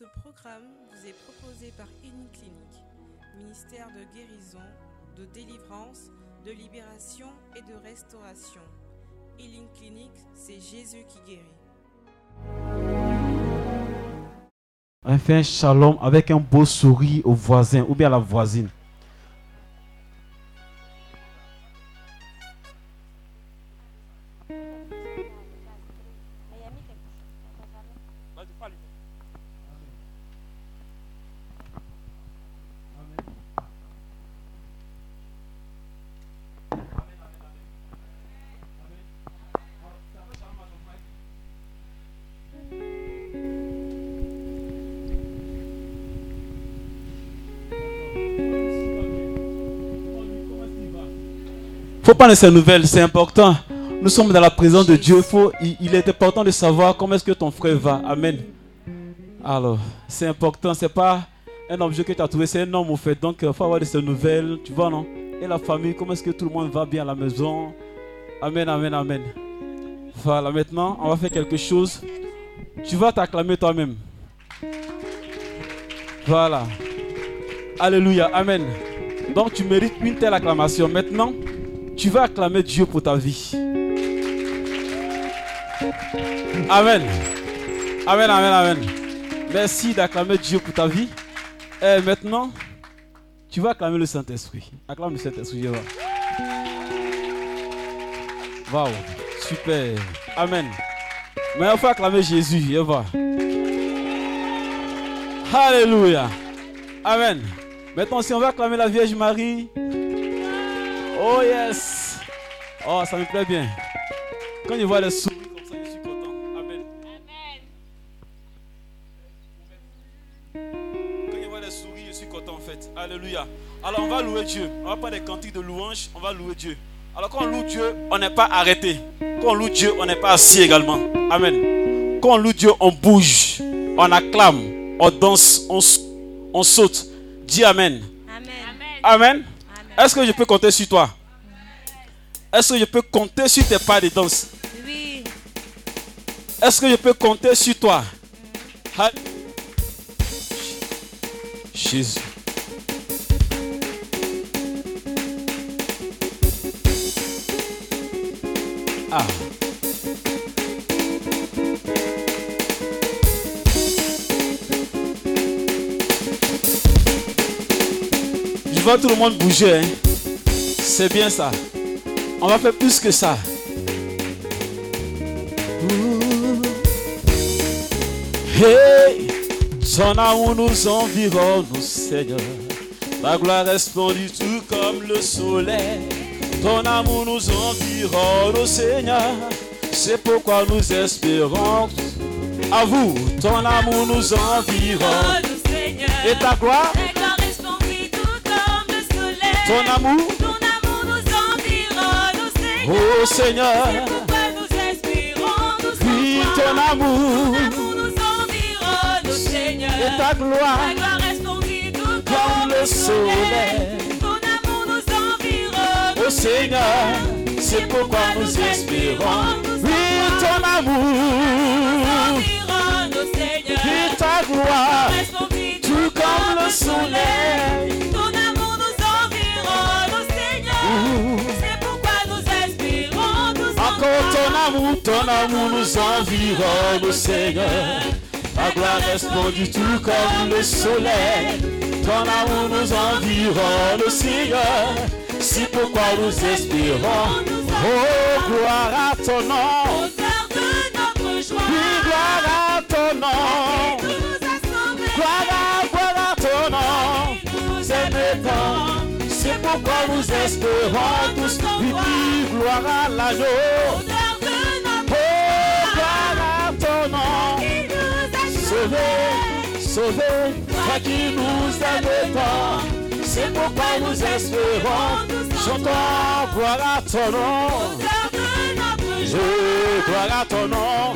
Ce programme vous est proposé par Clinique, ministère de guérison, de délivrance, de libération et de restauration. Healing Clinic, c'est Jésus qui guérit. On fait un shalom avec un beau sourire au voisin ou bien à la voisine. Faut pas ces nouvelles, c'est important. Nous sommes dans la présence de Dieu. Faut, il, est important de savoir comment est-ce que ton frère va. Amen. Alors, c'est important. C'est pas un objet que tu as trouvé, c'est un homme au fait. Donc, il faut avoir de ces nouvelles. Tu vois, non? Et la famille, comment est-ce que tout le monde va bien à la maison? Amen, amen, amen. Voilà, maintenant, on va faire quelque chose. Tu vas t'acclamer toi-même. Voilà. Alléluia, amen. Donc, tu mérites une telle acclamation. Maintenant, tu vas acclamer Dieu pour ta vie. Amen. Amen, amen, amen. Merci d'acclamer Dieu pour ta vie. Et maintenant, tu vas acclamer le Saint-Esprit. Acclame le Saint-Esprit. Waouh, super. Amen. Mais il faut acclamer Jésus. Alléluia. Amen. Maintenant, si on va acclamer la Vierge Marie, Oh yes. Oh, ça me plaît bien. Quand je vois les sourires comme ça, je suis content. Amen. Quand je vois les sourires, je suis content en fait. Alléluia. Alors on va louer Dieu. On va pas des cantiques de louange, on va louer Dieu. Alors quand on loue Dieu, on n'est pas arrêté. Quand on loue Dieu, on n'est pas assis également. Amen. Quand on loue Dieu, on bouge, on acclame, on danse, on, on saute. Dis Amen. Amen. Amen. Est-ce que je peux compter sur toi? Est-ce que je peux compter sur tes pas de danse? Oui. Est-ce que je peux compter sur toi? Jésus. Tout le monde bouger. Hein. C'est bien ça. On va faire plus que ça. Hey, son amour nous environne, Seigneur. Ta gloire resplendit tout comme le soleil. Ton amour nous environne, Seigneur. C'est pourquoi nous espérons à vous. Ton amour nous environne. Et ta gloire? Ton amour, ton amour nous environne, Seigneur. Oh Seigneur, c'est pourquoi nous espérons, nous oui, ton amour, ton amour nous environne, Seigneur. Et ta gloire, ta gloire resplendit tout comme, comme le soleil. Ton amour nous environne, oh Seigneur, c'est pourquoi nous. Oui, ton amour, nous environne, Seigneur. Et ta gloire, tout comme le soleil. Ton amour nous environne, Seigneur. Ta gloire resplendit tout comme le soleil. Ton amour nous environne, Seigneur. C'est pourquoi nous espérons. Oh, gloire à ton nom. Oui, gloire à ton nom. Gloire à, gloire à ton nom. C'est. C'est pourquoi nous espérons tous une gloire à l'agneau. Sauvé, sauvé, toi qui nous aimes tant. C'est pourquoi nous espérons. Chantons, gloire à ton nom. Je, gloire à ton nom.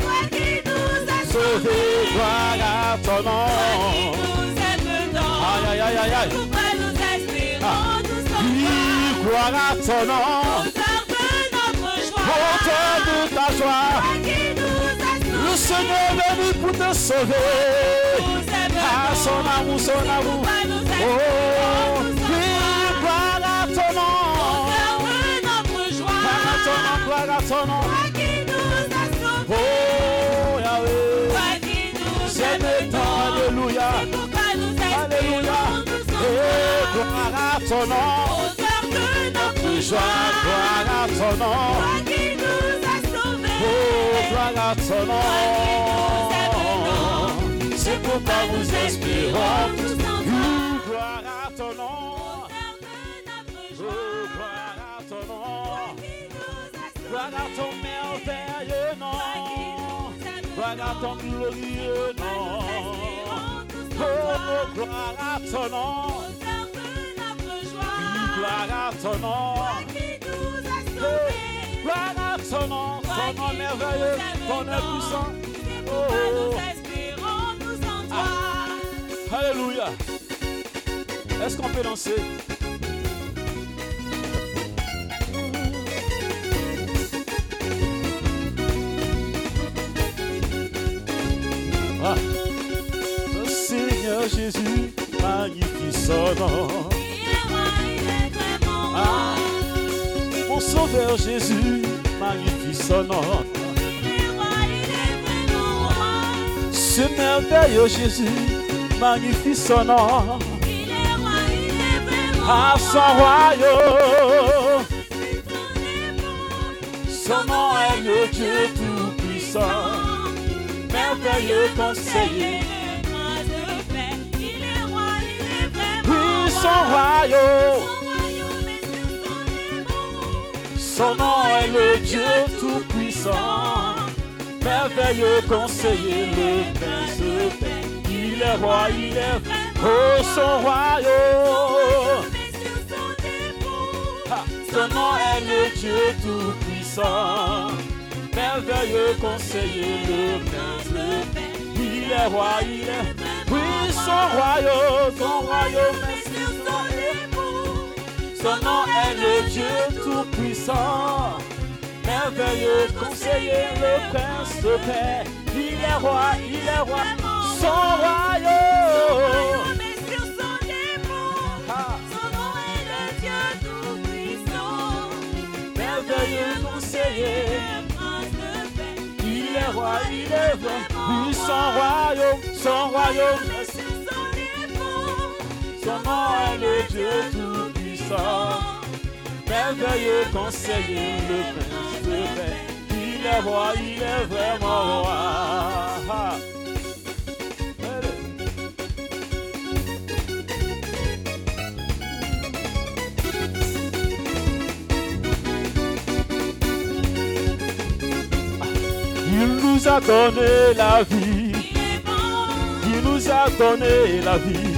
Sauvé, gloire à ton nom. Aïe, aïe, aïe, aïe, aïe. Ah. Gloire à ton nom. Auteur de ta joie le Seigneur béni pour te sauver. À son amour, son amour. Oh, gloire à ton nom. Gloire à ton nom, Oh, Yahweh. J'aime tant, Alléluia. Alléluia. Et gloire à ton nom. Notre joie, gloire à ton nom ton nom. C'est pourquoi nous espérons tous en toi. gloire à ton nom. Gloire à ton nom. Gloire à merveilleux nom. Gloire à ton glorieux nom. Oh, gloire à ton nom. Gloire à ton nom. Gloire à ton nom ton nom, ton nom merveilleux, ton nom puissant. Oh, oh. Ah. Alléluia. Est-ce qu'on peut danser? Ah. Le Seigneur Jésus, magnifique son nom. Il est magnificent. Ah. Mon Sauveur Jésus magnifie son nom. Il est roi, il est vraiment roi. Ce merveilleux Jésus magnifie son nom. Il est roi, il est vraiment À son royaume. Son Son nom est le Dieu Tout-Puissant. Merveilleux conseiller. prince de paix. Son nom est le Dieu Tout-Puissant. Merveilleux conseiller, le prince de paix. Il est roi, il est Oh, son royaume. Son nom est le Dieu Tout-Puissant. Merveilleux conseiller, le prince de paix. Il est roi, il est. Son royaume, son royaume son épaule. Son nom est le Dieu Tout-Puissant. Merveilleux conseiller, le prince de paix. Il est roi, il est roi. Son royaume. Ah, merveilleux conseiller. Il est roi, il est. Oui, son royaume, son royaume. Son nom est le Dieu Tout-Puissant. Merveilleux conseiller, le prince de paix. Il est roi, il est vraiment roi. Il nous a donné la vie. Il nous a donné la vie.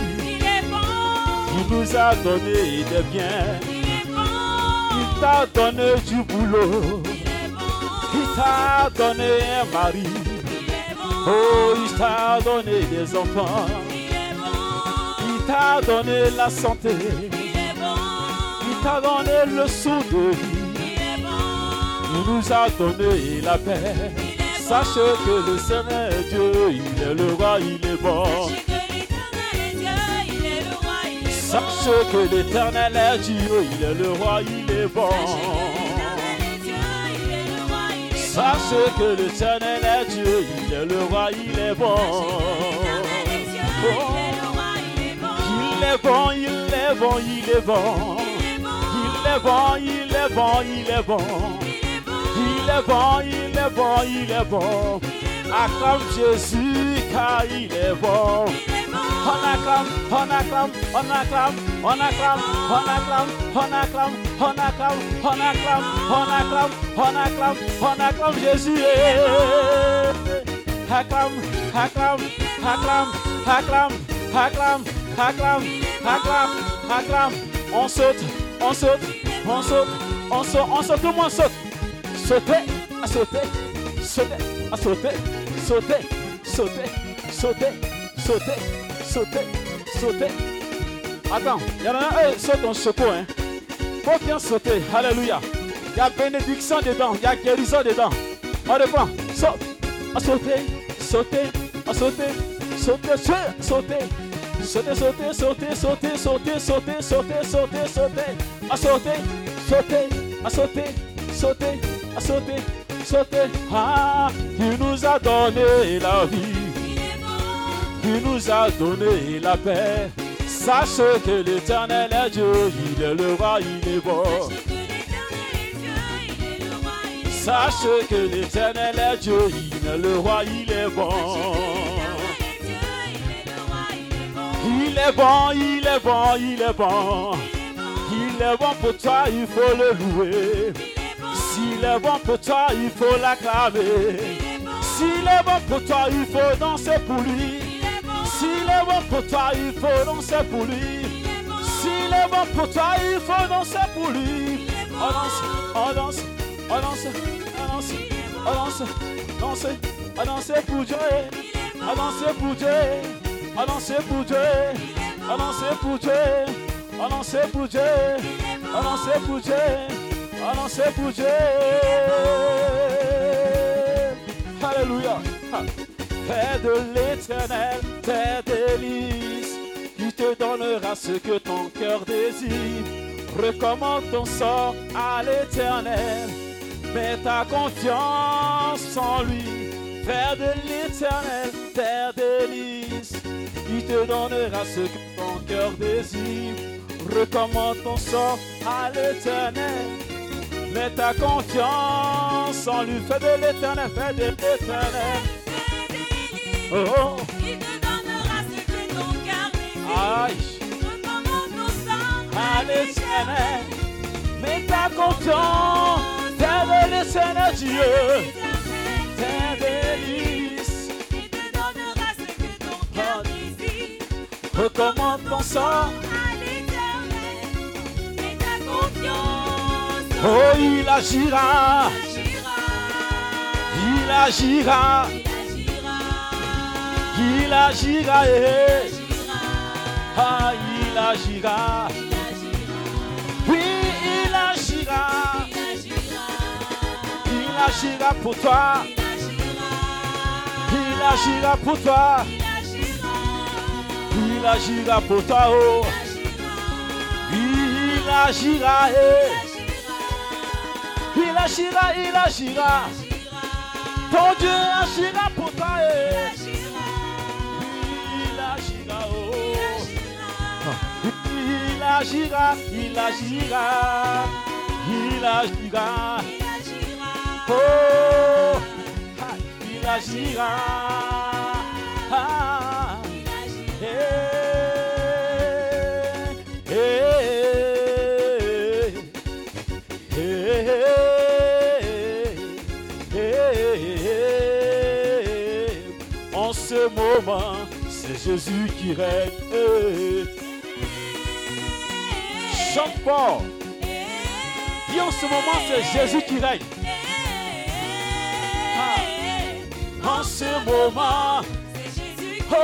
Il nous a donné des biens. Il t'a donné du boulot. Il t'a donné un mari. Oh, il t'a donné des enfants. Il t'a donné la santé. Il t'a donné le sou de vie. Il nous a donné la paix. Sachez que le Seigneur Dieu, il est le roi, il est bon. Sachez que l'éternel est Dieu, il est le roi, il est bon. Sachez que l'éternel est Dieu, il est le roi, il est bon. Il est bon, il est bon, il est bon. Il est bon, il est bon, il est bon. Il est bon, il est bon, il est bon. Acclame Jésus car il est bon. On acclame, on acclame, on acclame, on acclame, on acclame, on acclame, on acclame, on acclame, on acclame, on acclame, on acclame Jésus. Acclame, acclame, acclame, acclame, acclame, acclame, acclame, acclame. On saute, on saute, on saute, on saute, on saute, tout le monde saute. Sauter, sauter, sauter, sauter, sauter, sauter, sauter, sauter, sauter. Attends, il y en a un, saute en secours, hein. Faut bien sauter, alléluia. Il y a bénédiction dedans, il y a guérison dedans. On reprend, saute, à sauter, sauter, à sauter, sauter, sauter, sauter, Sauter, sauter, sauter, sauter, sauter, sauter, sauter, sauter, sauter. À sauter, sauter, à sauter, sauter, à sauter, sauter. Ah, il nous a donné la vie. Il nous a donné la paix. Sache que l'éternel est Dieu, il est le roi, il est bon. Sache que l'éternel est Dieu, il est le roi, il est bon. Il est bon. Il est bon. il est bon, il est bon. Pour toi, il faut le louer. S'il est bon pour toi, il faut l'acclamer. S'il est bon pour toi, il faut danser pour lui. S'il est bon pour toi, il faut danser pour lui. S'il est bon pour il faut danser pour lui. On danse, on danse, on danse, on danse, on danse, danser, pour Dieu. On pour Dieu. On pour Dieu. On pour Dieu. On pour Dieu. On pour Dieu. On. Alléluia. Fais de l'éternel tes délices. Il te donnera ce que ton cœur désire. Recommande ton sort à l'éternel. Mets ta confiance en lui. Fais de l'éternel tes délices. Il te donnera ce que ton cœur désire. Recommande ton sort à l'éternel. Mets ta confiance en lui. Fais de l'éternel, fais de l'éternel. Oh, oh. Il te donnera ce que ton cœur désire? aïe. Recommande ton sang à l'éternel. Mets ta confiance, fais de l'éternel Dieu. Tes délices, Il te donnera ce que ton cœur désire? recommande ton sang. À l'éternel, mets ta confiance. Oh, il agira, Il agira. il agira, Il agira. il agira, Il eh. agira. ah, il agira. Oui, il agira, Il agira. pour toi, Il agira. pour toi, Il agira. pour toi, oh. Il agira, eh. Il agira, il agira. Ton Dieu agira pour toi. Agira, il agira. Il agira. Oh, il agira. Ah, eh, eh, eh. En ce moment, c'est Jésus qui règne. Chante fort. En ce moment, c'est Jésus qui règne. En ce moment, oh,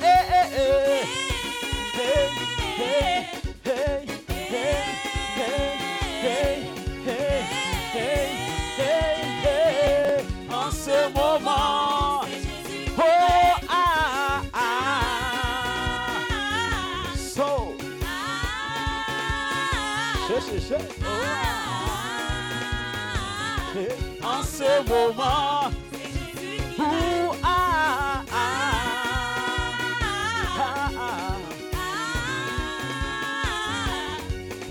eh, eh, eh. Moment, ah, ah, ah, ah.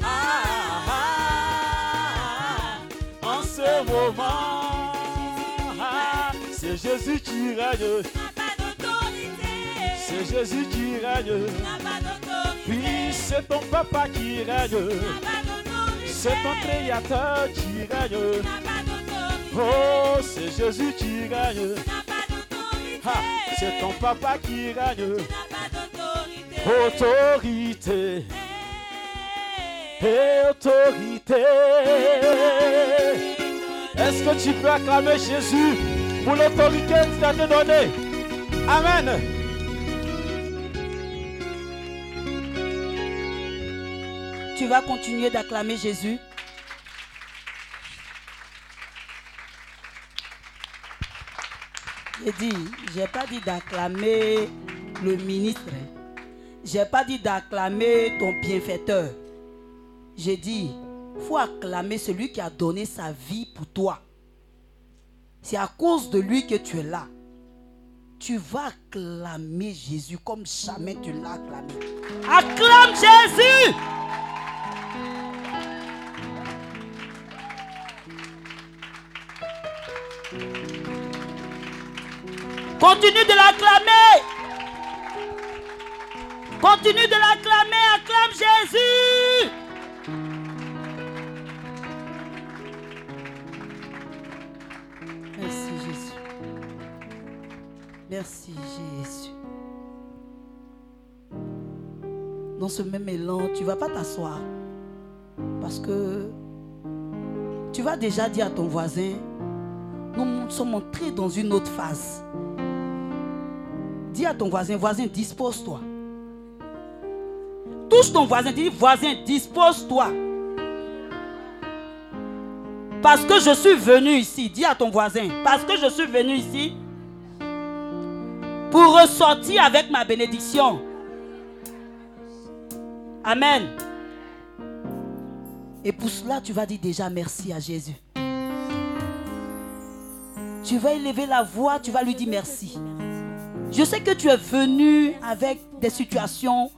Ah, ah, en ce moment, ah, c'est Jésus qui règne, c'est Jésus qui règne. Oui, c'est ton papa qui règne, c'est ton créateur qui règne. Oh, c'est Jésus qui règne, ah, c'est ton papa qui règne. Autorité et autorité. Est-ce que tu peux acclamer Jésus pour l'autorité qu'il t'a donnée? Amen. Tu vas continuer d'acclamer Jésus? J'ai dit, j'ai pas dit d'acclamer le ministre. J'ai pas dit d'acclamer ton bienfaiteur. J'ai dit, faut acclamer celui qui a donné sa vie pour toi. C'est à cause de lui que tu es là. Tu vas acclamer Jésus comme jamais tu l'as acclamé. Acclame Jésus. Continue de l'acclamer. Continue de l'acclamer. Acclame Jésus. Merci Jésus. Merci Jésus. Dans ce même élan, tu vas pas t'asseoir. Parce que tu vas déjà dire à ton voisin, nous sommes entrés dans une autre phase. Dis à ton voisin, voisin, dispose-toi. Touche ton voisin, dis, voisin, dispose-toi. Parce que je suis venu ici, dis à ton voisin, parce que je suis venu ici pour ressortir avec ma bénédiction. Amen. Et pour cela, tu vas dire déjà merci à Jésus. Tu vas élever la voix, tu vas lui dire merci. Je sais que tu es venu avec des situations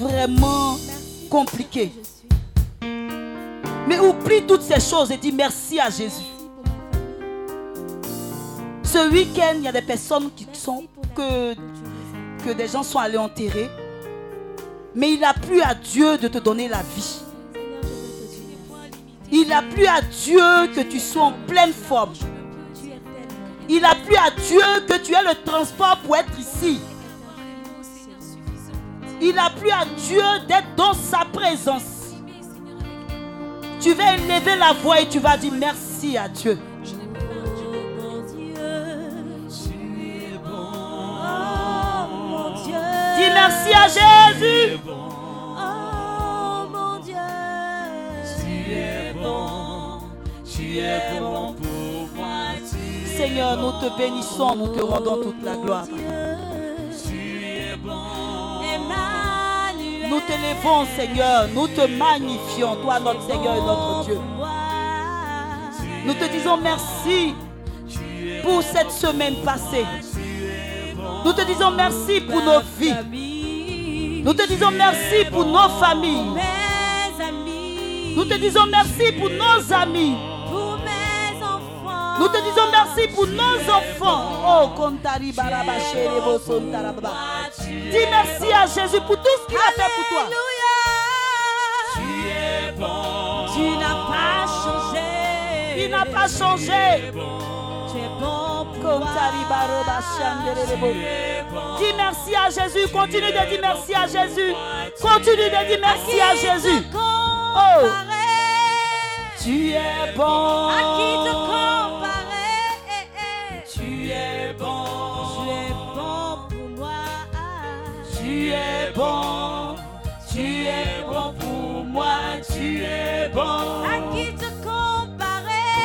vraiment compliquées. Mais oublie toutes ces choses et dis merci à Jésus. Ce week-end, il y a des personnes qui sont que, des gens sont allés enterrer. Mais il a plu à Dieu de te donner la vie. Il a plu à Dieu que tu sois en pleine forme. Il a plu à Dieu que tu aies le transport pour être ici. Il a plu à Dieu d'être dans sa présence. Tu vas élever la voix et tu vas dire merci à Dieu. Dis merci à Jésus. Oh Tu es bon, tu es bon pour Seigneur, nous te bénissons, nous te rendons toute la gloire. Nous t'élevons, Seigneur, nous te magnifions, toi notre Seigneur et notre Dieu. Nous te disons merci pour cette semaine passée. Nous te disons merci pour nos vies. Nous te disons merci pour nos familles. Nous te disons merci pour nos amis. Nous te disons merci pour nos enfants. Oh, Kontari. Dis merci à Jésus pour tout ce qu'il a fait pour toi. Alléluia. Tu es bon. Tu n'as pas changé. Il n'a pas changé. Tu es bon. Dis merci à Jésus. Continue de dire merci à Jésus. Continue de dire merci à Jésus. Oh. Tu es bon. À qui te comparer Tu es bon. Tu es bon pour moi. Tu es bon. Tu es bon pour moi. Tu es bon. À qui te comparer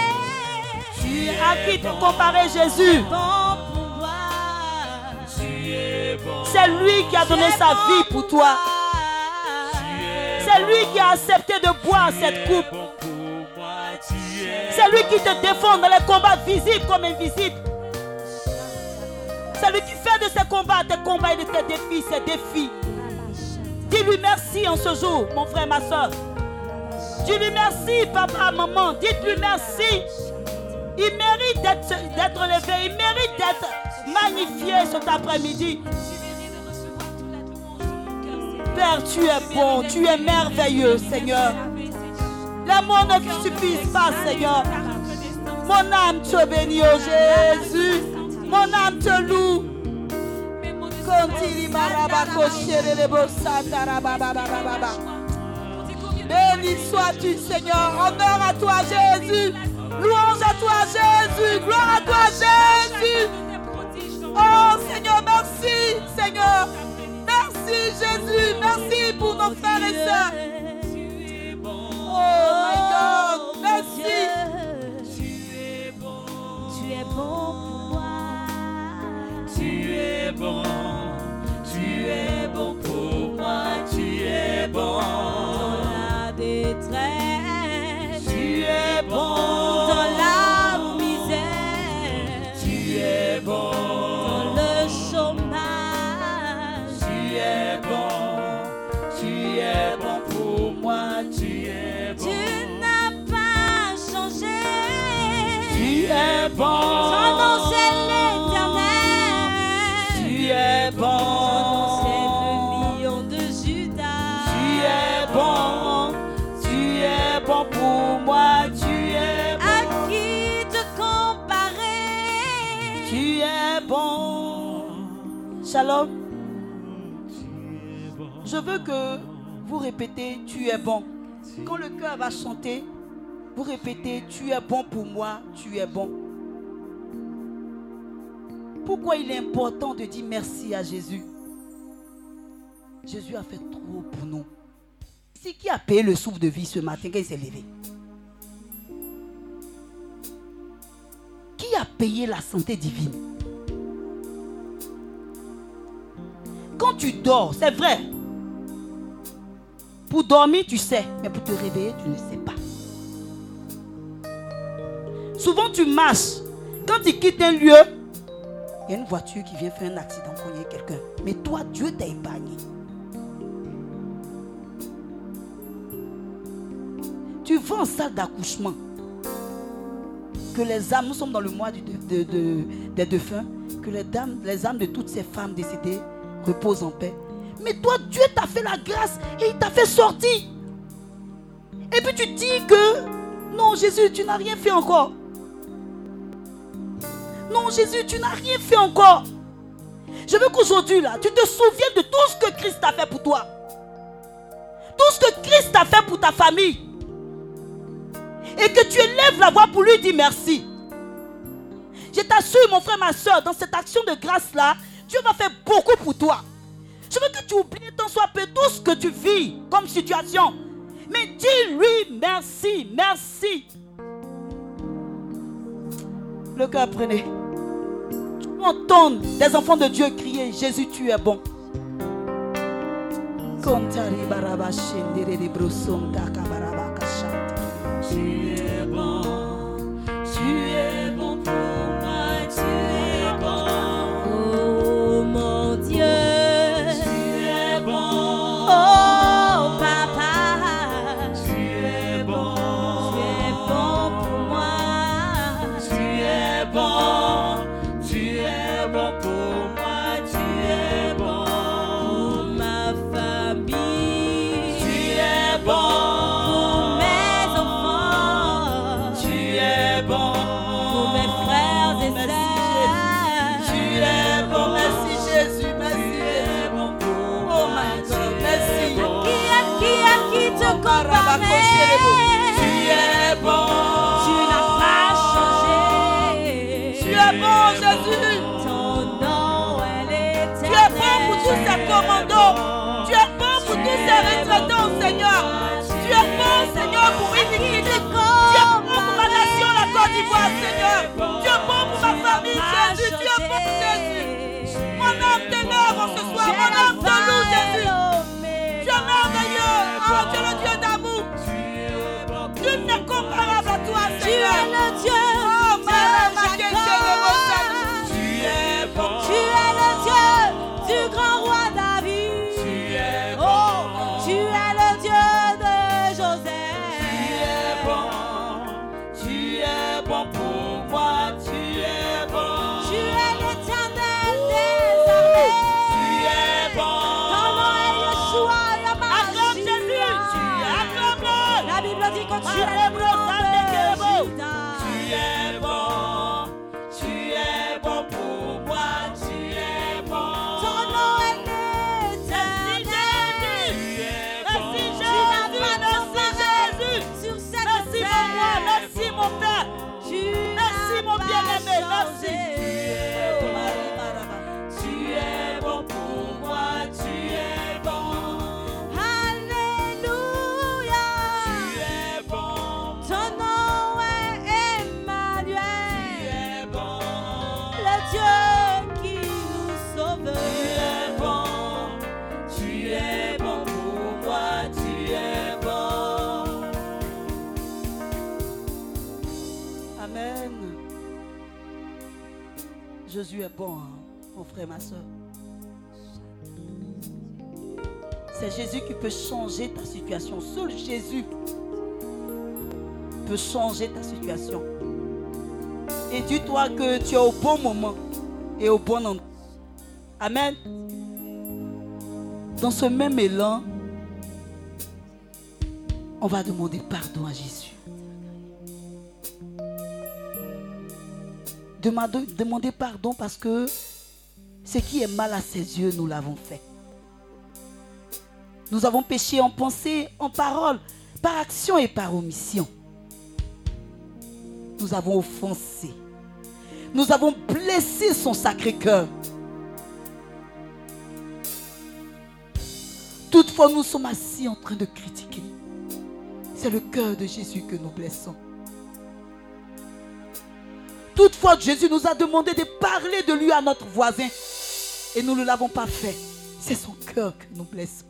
Tu es à qui te comparer Jésus. Bon pour moi. Tu es bon. C'est lui qui a donné sa vie pour toi. C'est lui qui a accepté de boire cette coupe. C'est lui qui te défend dans les combats visibles comme invisibles. C'est lui qui fait de ces combats tes combats et de tes défis, ses défis. Dis-lui merci en ce jour, mon frère, ma soeur. Dis-lui merci, papa, maman. Dites-lui merci. Il mérite d'être élevé. Il mérite d'être magnifié cet après-midi. Père, tu es bon, tu es merveilleux, Seigneur. Mots ne suffisent pas, Seigneur. Mon âme te bénit, oh Jésus. Mon âme te loue. Béni sois-tu, Seigneur. Honneur à toi, Jésus. Louange à toi, Jésus. Gloire à toi, Jésus. Oh, Seigneur, merci, Seigneur. Merci, Jésus. Merci pour nos frères et sœurs oh my God, merci. Tu es bon. Tu es bon pour moi. Tu es bon. Tu es bon pour moi. Tu es bon. Shalom. Je veux que vous répétez Tu es bon. Quand le cœur va chanter, vous répétez Tu es bon pour moi, tu es bon. Pourquoi il est important de dire merci à Jésus? Jésus a fait trop pour nous. C'est qui a payé le souffle de vie ce matin quand il s'est levé? Qui a payé la santé divine? Tu dors, c'est vrai. Pour dormir, tu sais, mais pour te réveiller, tu ne sais pas. Souvent, tu marches. Quand tu quittes un lieu, il y a une voiture qui vient faire un accident, cogner quelqu'un. Mais toi, Dieu t'a épargné. Tu vas en salle d'accouchement. Que les âmes, nous sommes dans le mois du- de- des défunts, que les, dames, les âmes de toutes ces femmes décédées reposent en paix. Mais toi, Dieu t'a fait la grâce et il t'a fait sortir. Et puis tu dis que non, Jésus, tu n'as rien fait encore. Non, Jésus, tu n'as rien fait encore. Je veux qu'aujourd'hui, là, tu te souviennes de tout ce que Christ a fait pour toi. Tout ce que Christ a fait pour ta famille. Et que tu élèves la voix pour lui dire merci. Je t'assure, mon frère, ma soeur, dans cette action de grâce-là, Dieu va faire beaucoup pour toi. Je veux que tu oublies tant soit peu tout ce que tu vis comme situation. Mais dis-lui merci, merci. Le cœur prenez. Tu peux entendre des enfants de Dieu crier Jésus, tu es bon. Tu es bon, tu es bon pour Tu es bon, Seigneur, pour Iniquité. Tu es bon pour ma nation, la Côte d'Ivoire, Seigneur. Tu es bon pour ma famille, Jésus. Tu es bon, Jésus. Mon âme en ce soir. Mon âme te loue, Jésus. Bon, hein, mon frère, ma soeur. C'est Jésus qui peut changer ta situation. Seul Jésus peut changer ta situation. Et dis-toi que tu es au bon moment et au bon endroit. Amen. dans ce même élan, on va demander pardon à Jésus. Demandez, pardon parce que ce qui est mal à ses yeux, nous l'avons fait. Nous avons péché en pensée, en parole, par action et par omission. Nous avons offensé. Nous avons blessé son sacré cœur. Toutefois, nous sommes assis en train de critiquer. C'est le cœur de Jésus que nous blessons. Toutefois, Jésus nous a demandé de parler de lui à notre voisin. Et nous ne l'avons pas fait. C'est son cœur que nous blessons.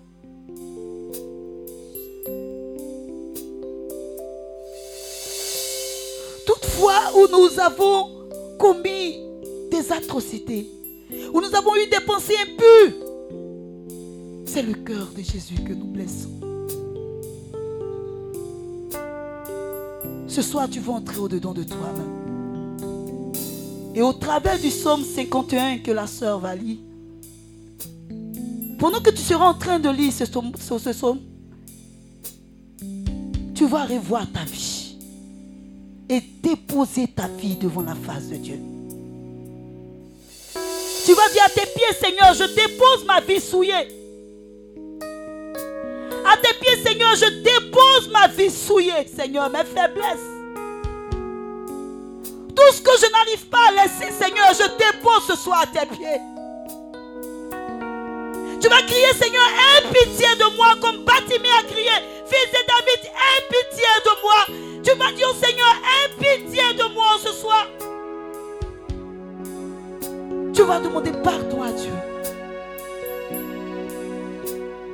Toutefois, où nous avons commis des atrocités, où nous avons eu des pensées impures, c'est le cœur de Jésus que nous blessons. Ce soir, tu vas entrer au-dedans de toi-même. Et au travers du psaume 51 que la sœur va lire, pendant que tu seras en train de lire ce psaume, tu vas revoir ta vie et déposer ta vie devant la face de Dieu. Tu vas dire à tes pieds, Seigneur, je dépose ma vie souillée. À tes pieds, Seigneur, je dépose ma vie souillée, Seigneur, mes faiblesses. Tout ce que je n'arrive pas à laisser, Seigneur, je dépose ce soir à tes pieds. Tu vas crier, Seigneur, aie pitié de moi, comme Batimé a crié. Fils de David, aie pitié de moi. Tu vas dire, Seigneur, aie pitié de moi ce soir. Tu vas demander pardon à Dieu.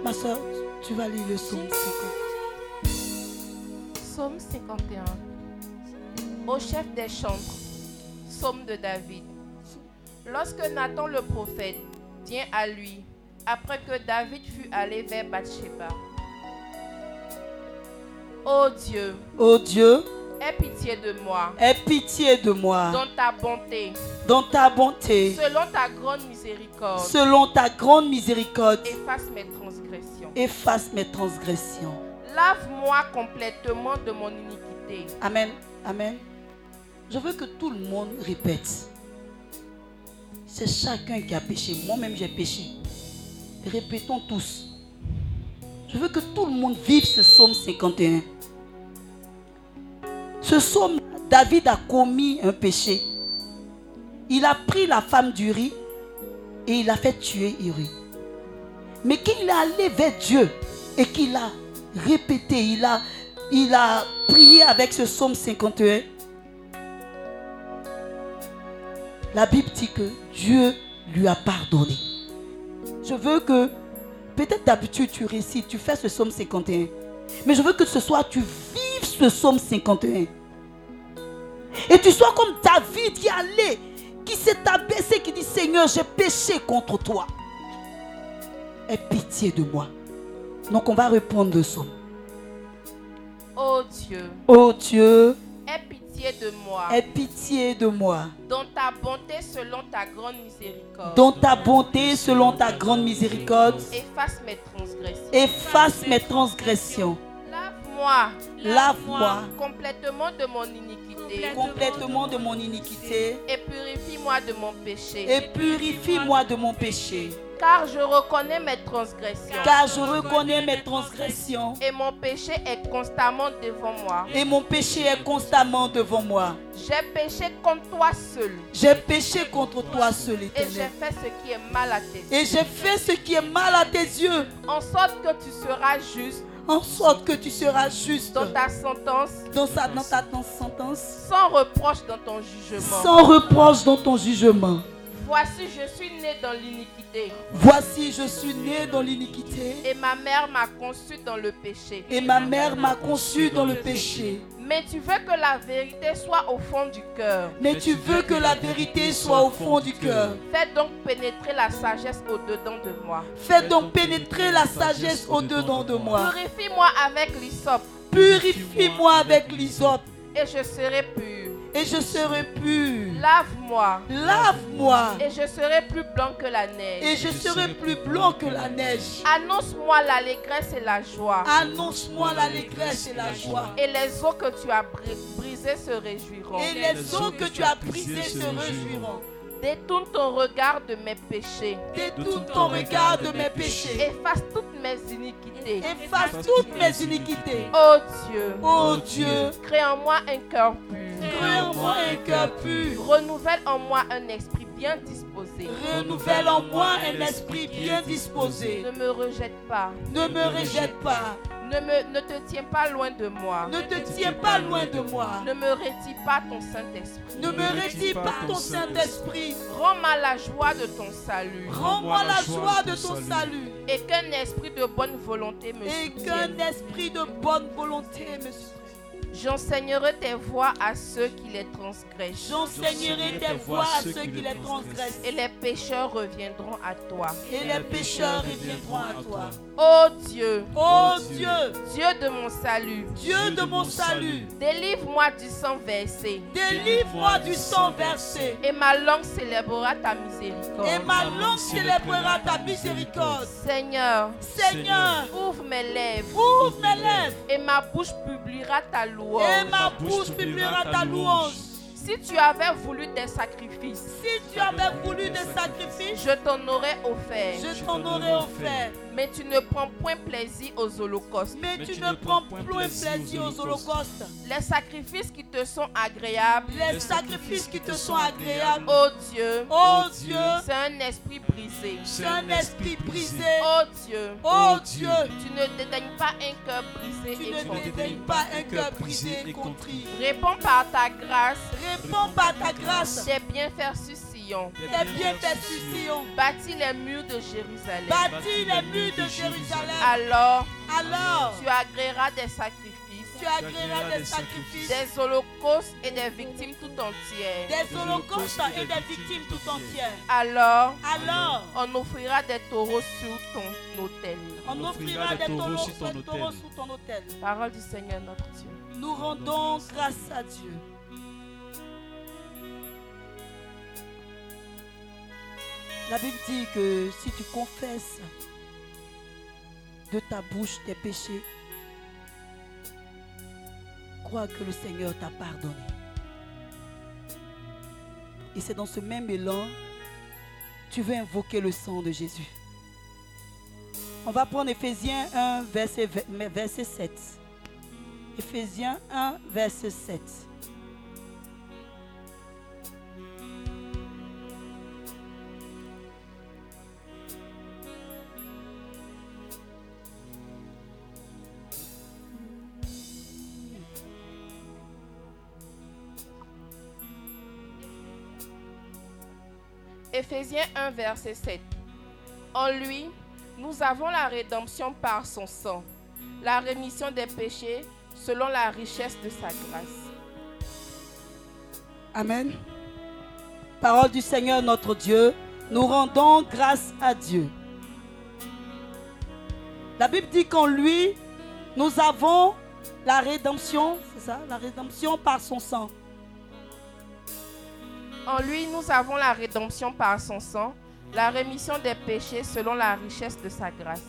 Ma soeur, tu vas lire le psaume 50. Psaume 51. Au chef des chantres. Psaume de David. Lorsque Nathan le prophète vient à lui, après que David fut allé vers Bathsheba. Ô Dieu, Oh Dieu, aie pitié de moi, aie pitié de moi. dans ta bonté, Dans ta bonté, selon ta grande miséricorde, selon ta grande miséricorde, efface mes transgressions. efface mes transgressions. Lave-moi complètement de mon iniquité. Amen. Amen. Je veux que tout le monde répète. C'est chacun qui a péché. Moi-même, j'ai péché. Répétons tous. Je veux que tout le monde vive ce psaume 51. Ce psaume, David a commis un péché. Il a pris la femme d'Uri et il a fait tuer Uri. Mais qu'il est allé vers Dieu et qu'il a répété, il a, il a prié avec ce psaume 51. La Bible dit que Dieu lui a pardonné. Je veux que, peut-être d'habitude tu récites, tu fais ce psaume 51. Mais je veux que ce soir tu vives ce psaume 51. Et tu sois comme David qui est allé, qui s'est abaissé, qui dit Seigneur, j'ai péché contre toi. Aie pitié de moi. Donc on va répondre le psaume. Ô Dieu, Oh Dieu, aie pitié de moi, aie pitié de moi. dans ta bonté selon ta grande miséricorde. Dans ta bonté, selon ta grande miséricorde, Efface mes transgressions. efface mes transgressions. Lave-moi Lave-moi complètement de mon iniquité complètement de mon iniquité et purifie-moi de mon péché. et purifie-moi de mon péché. Car je reconnais mes transgressions. Car je reconnais mes transgressions Et mon péché est constamment devant moi. et mon péché est constamment devant moi. J'ai péché contre toi seul. J'ai péché contre toi seul, Et j'ai éternel. fait ce qui est mal à tes yeux. Et j'ai fait ce qui est mal à tes yeux, En sorte que tu seras juste en sorte que tu seras juste dans ta sentence, dans, sa, dans ta sentence, sans reproche dans ton jugement. sans reproche dans ton jugement. Voici, je suis né dans l'iniquité. Voici, je suis né dans l'iniquité Et ma mère m'a conçu dans le péché. et ma mère m'a conçu dans le péché. Mais tu veux que la vérité soit au fond du cœur. Mais tu veux que la vérité soit au fond du cœur. Fais donc pénétrer la sagesse au-dedans de moi. Fais donc pénétrer la sagesse au-dedans de moi. Purifie-moi avec l'hysope Purifie-moi avec l'hysope et je serai pur. Et je serai pur. Lave-moi Lave-moi et je serai plus blanc que la et neige. je serai plus blanc que la neige. Annonce-moi l'allégresse et la joie. Annonce-moi l'allégresse et la joie. Et les eaux que tu as bri- brisées se réjouiront. Et les eaux que tu as brisées se réjouiront. Détourne ton regard de mes péchés. Détourne ton regard de mes péchés. Efface toutes mes iniquités. Efface toutes mes iniquités. Ô Dieu, Ô Dieu, crée en moi un cœur pur. crée en moi un cœur pur. Renouvelle en moi un esprit bien disposé. Renouvelle en moi un esprit bien disposé. Ne me rejette pas. Ne me rejette pas. Ne, me, ne te tiens pas loin de moi. Ne te tiens pas loin de moi. Ne me retire pas ton Saint-Esprit. Ne me retire pas ton Saint-Esprit. Rends-moi la joie de ton salut. Rends-moi la joie de ton salut. Et qu'un esprit de bonne volonté me Et qu'un esprit de bonne volonté me soutienne. J'enseignerai tes voies à ceux qui les transgressent. J'enseignerai tes voies à ceux qui les transgressent. Et les pécheurs reviendront à toi. Et les pécheurs reviendront à toi. Ô Dieu, Ô Dieu, Dieu de mon salut, Dieu de mon salut, délivre-moi du sang versé. délivre-moi du sang versé. Et ma langue célébrera ta miséricorde. Et ma langue célébrera ta miséricorde. Seigneur, Seigneur, ouvre mes lèvres. ouvre mes lèvres. Et ma bouche publiera ta louange. Et ma bouche publiera ta louange. Si tu avais voulu des sacrifices, Si tu avais voulu des sacrifices, je t'en aurais offert. je t'en aurais offert. Mais tu ne prends point plaisir aux holocaustes. Mais tu ne prends point plaisir aux holocaustes. Les sacrifices qui te sont agréables, Les sacrifices qui te sont agréables. ô Dieu, Oh Dieu, c'est un esprit brisé. c'est un esprit brisé. Ô Dieu, Oh Dieu, tu ne dédaignes pas un cœur brisé tu et ne dédaignes pas un cœur brisé et contrit. Réponds par ta grâce Réponds par ta grâce. tes bienfaits sur Sion. Tes bienfaits sur Sion. Bâtis les murs de Jérusalem. Bâtis les murs de Jérusalem. Alors, Alors, tu agréeras des sacrifices, tu agréeras des sacrifices, des holocaustes et des victimes tout entières. des holocaustes et des victimes tout entières. Alors, Alors, on offrira des taureaux sur ton autel. on offrira des taureaux, des taureaux sous ton autel. Parole du Seigneur notre Dieu. Nous rendons grâce à Dieu. La Bible dit que si tu confesses de ta bouche tes péchés, crois que le Seigneur t'a pardonné. Et c'est dans ce même élan, tu veux invoquer le sang de Jésus. On va prendre Ephésiens 1, verset, verset 7. Ephésiens 1, verset 7. Éphésiens 1, verset 7. En lui, nous avons la rédemption par son sang, la rémission des péchés selon la richesse de sa grâce. Amen. Parole du Seigneur notre Dieu, nous rendons grâce à Dieu. La Bible dit qu'en lui, nous avons la rédemption, c'est ça, la rédemption par son sang. En lui, nous avons la rédemption par son sang, la rémission des péchés selon la richesse de sa grâce.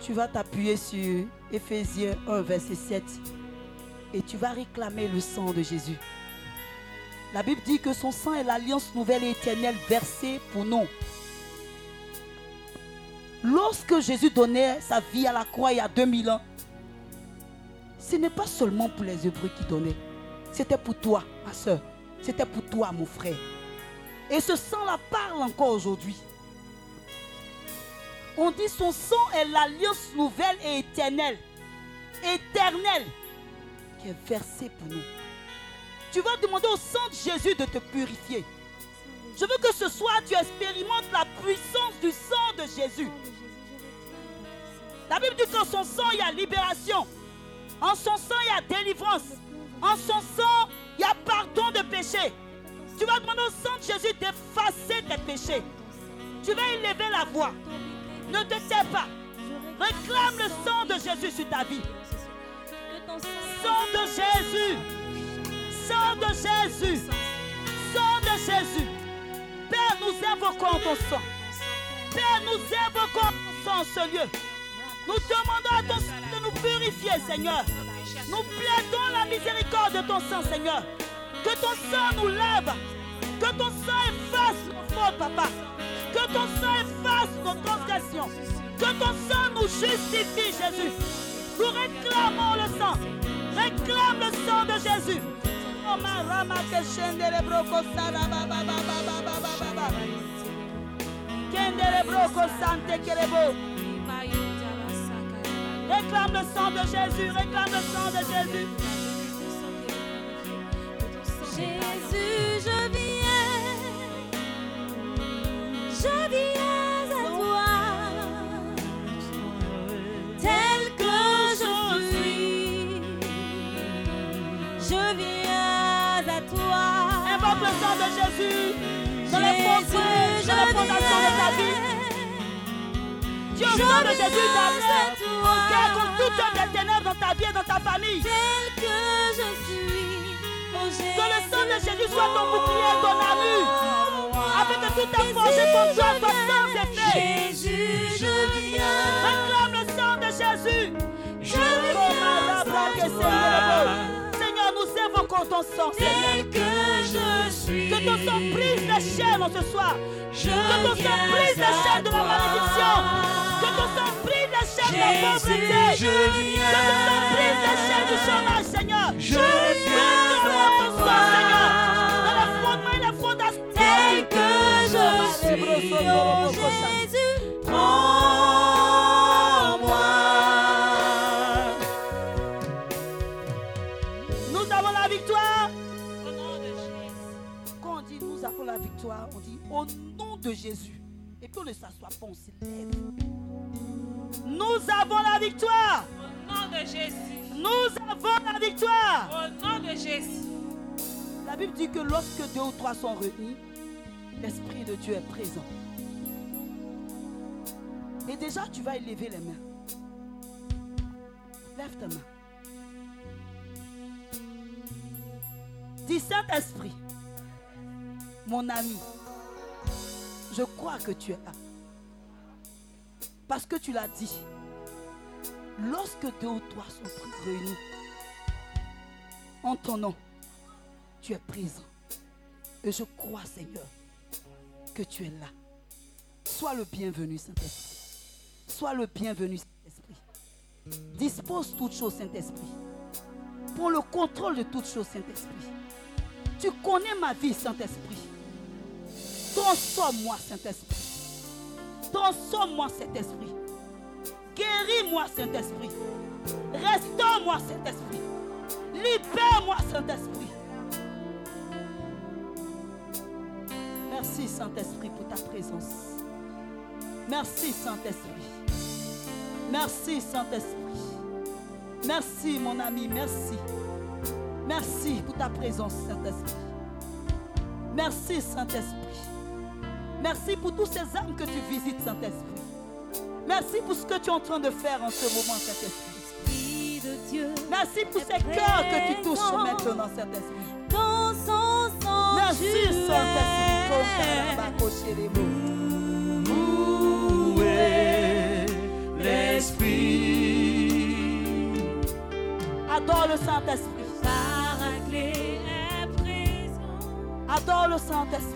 Tu vas t'appuyer sur Ephésiens 1, verset 7 et tu vas réclamer le sang de Jésus. La Bible dit que son sang est l'alliance nouvelle et éternelle versée pour nous. Lorsque Jésus donnait sa vie à la croix il y a 2000 ans, ce n'est pas seulement pour les Hébreux qu'il donnait. C'était pour toi, ma soeur. C'était pour toi, mon frère. Et ce sang-là parle encore aujourd'hui. On dit son sang est l'alliance nouvelle et éternelle. Éternelle. Qui est versée pour nous. Tu vas demander au sang de Jésus de te purifier. Je veux que ce soir tu expérimentes la puissance du sang de Jésus. La Bible dit qu'en son sang il y a libération. En son sang il y a délivrance. En son sang il y a pardon de péché. Tu vas demander au sang de Jésus d'effacer tes péchés. Tu vas élever la voix. Ne te tais pas. Réclame le sang de Jésus sur ta vie. Sang de Jésus. sang de Jésus. Sang de Jésus. Père, nous invoquons ton sang. Père, nous invoquons ton sang ce lieu. Nous demandons à ton sang de nous purifier, Seigneur. Nous plaidons la miséricorde de ton sang, Seigneur. Que ton sang nous lave. Que ton sang efface nos fautes, Papa. Que ton sang efface nos transgressions. Que ton sang nous justifie, Jésus. Nous réclamons le sang. Réclame le sang de Jésus. Ma rama que Réclame le sang de Jésus. Réclame le sang de Jésus. Jésus, je viens, je viens à toi, tel que je suis. Je viens à toi. Invoque le sang de Jésus dans les fondements, dans la je fondation de ta vie. Dieu, au sang de Jésus, aucun contre toute œuvre des ténèbres dans ta vie et dans ta famille. tel que je suis. Oh, Que le sang de Jésus soit ton bouclier et ton armure. Afin que tout ta force contre toi soit sans effet. Jésus, je viens. Réclame le sang de Jésus. Je viens nous invoquons ton sang, Seigneur. tel que je suis. Que ton sang brise les chaînes en ce soir. Je Que ton sang brise les chaînes de la malédiction. Que ton sang brise les chaînes de la pauvreté. je viens. Que ton sang brise les chaînes du chômage, Seigneur. Je viens à toi. Seigneur. Dans et fondations. tel que je suis. Oh Jésus. Au nom de Jésus. Et puis on ne s'assoit pas, on se lève. Nous avons la victoire. Au nom de Jésus. Nous avons la victoire. Au nom de Jésus. La Bible dit que lorsque deux ou trois sont réunis, l'Esprit de Dieu est présent. Et déjà, tu vas élever les mains. Lève ta main. Dis Saint-Esprit, mon ami, je crois que tu es là. Parce que tu l'as dit. Lorsque deux ou trois sont réunis en ton nom, tu es présent. Et je crois, Seigneur, que tu es là. Sois le bienvenu, Saint-Esprit. Sois le bienvenu, Saint-Esprit. Dispose toutes choses, Saint-Esprit. Prends le contrôle de toutes choses, Saint-Esprit. Tu connais ma vie, Saint-Esprit. Transforme-moi, Saint-Esprit. Transforme-moi, Saint-Esprit. Guéris-moi, Saint-Esprit. Restaure-moi, Saint-Esprit. Libère-moi, Saint-Esprit. Merci, Saint-Esprit, pour ta présence. Merci, Saint-Esprit. Merci, Saint-Esprit. Merci, mon ami, merci. Merci pour ta présence, Saint-Esprit. Merci, Saint-Esprit. Merci pour tous ces âmes que tu visites, Saint-Esprit. Merci pour ce que tu es en train de faire en ce moment, Saint-Esprit. Merci pour ces cœurs que tu touches maintenant, Saint-Esprit. Merci, Saint-Esprit. l'Esprit? Adore le Saint-Esprit. Adore le Saint-Esprit.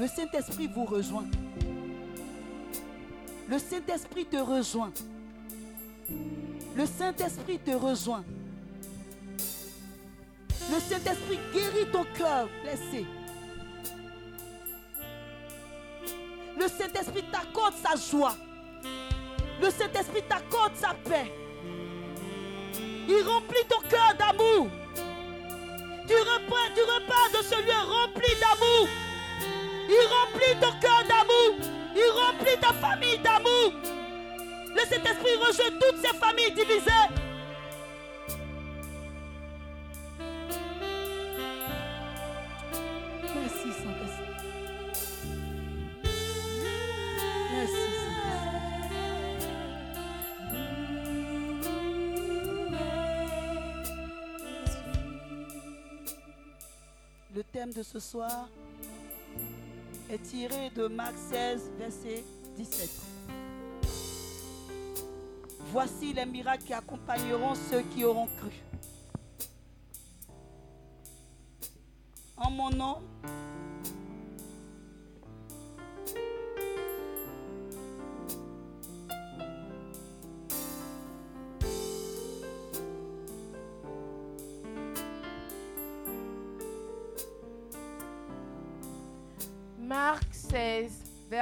Le Saint-Esprit vous rejoint. Le Saint-Esprit te rejoint. Le Saint-Esprit te rejoint. Le Saint-Esprit guérit ton cœur blessé. Le Saint-Esprit t'accorde sa joie. Le Saint-Esprit t'accorde sa paix. Il remplit ton cœur d'amour. Tu repars, de ce lieu rempli d'amour. Il remplit ton cœur d'amour. Il remplit ta famille d'amour. Le Saint-Esprit rejoint toutes ces familles divisées. Merci Saint-Esprit. Merci Saint-Esprit. Le thème de ce soir est tiré de Marc 16, verset 17. Voici les miracles qui accompagneront ceux qui auront cru. En mon nom,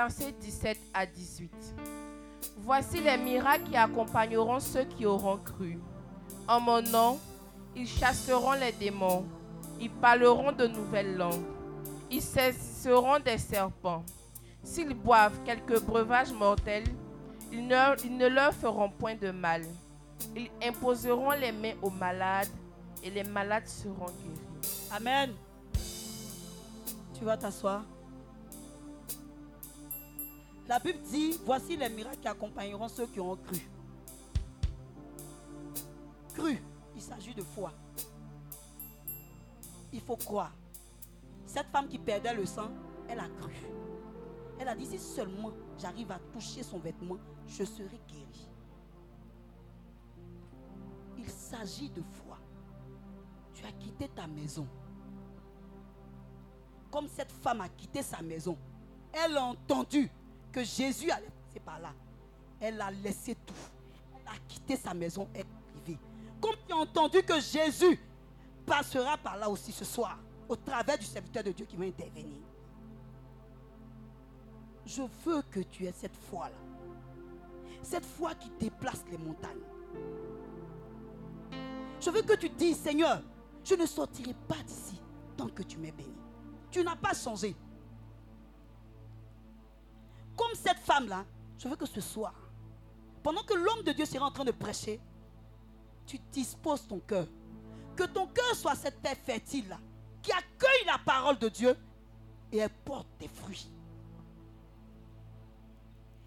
versets 17 à 18. Voici les miracles qui accompagneront ceux qui auront cru. En mon nom, ils chasseront les démons. Ils parleront de nouvelles langues. Ils cesseront des serpents. S'ils boivent quelques breuvages mortels, ils ne leur feront point de mal. Ils imposeront les mains aux malades et les malades seront guéris. Amen. Tu vas t'asseoir. La Bible dit, voici les miracles qui accompagneront ceux qui ont cru. Cru, il s'agit de foi. Il faut croire. Cette femme qui perdait le sang, elle a cru. Elle a dit, si seulement j'arrive à toucher son vêtement, je serai guéri. Il s'agit de foi. Tu as quitté ta maison. Comme cette femme a quitté sa maison. Elle a entendu que Jésus allait passer par là. Elle a laissé tout. Elle a quitté sa maison. Elle est arrivée. Comme tu as entendu que Jésus passera par là aussi ce soir, au travers du serviteur de Dieu qui va intervenir. Je veux que tu aies cette foi-là. Cette foi qui déplace les montagnes. Je veux que tu dises, Seigneur, je ne sortirai pas d'ici tant que tu m'es béni. Tu n'as pas changé. Comme cette femme-là, je veux que ce soir, pendant que l'homme de Dieu sera en train de prêcher, tu disposes ton cœur. Que ton cœur soit cette terre fertile-là, qui accueille la parole de Dieu et elle porte des fruits.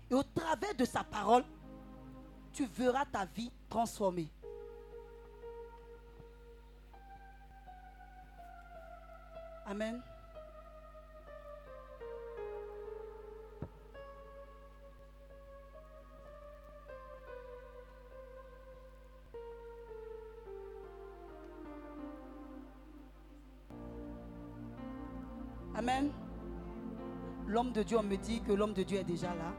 Et au travers de sa parole, tu verras ta vie transformée. Amen. Amen. L'homme de Dieu, on me dit que l'homme de Dieu est déjà là.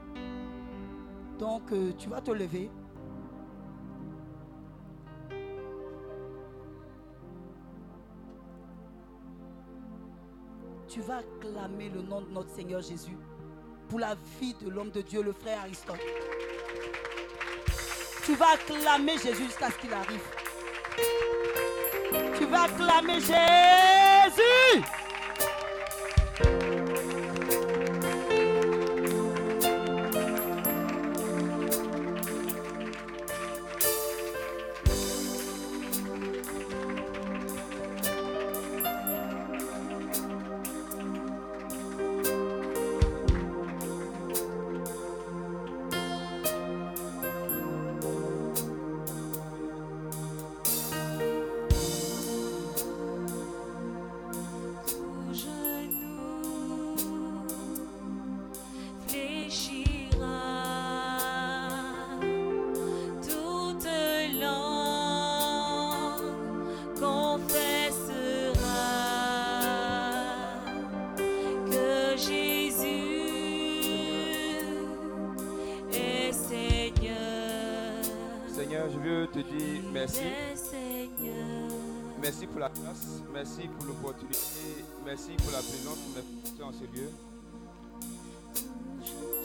Donc, euh, tu vas te lever. Tu vas acclamer le nom de notre Seigneur Jésus pour la vie de l'homme de Dieu, le frère Aristote. Tu vas acclamer Jésus jusqu'à ce qu'il arrive. Tu vas acclamer Jésus.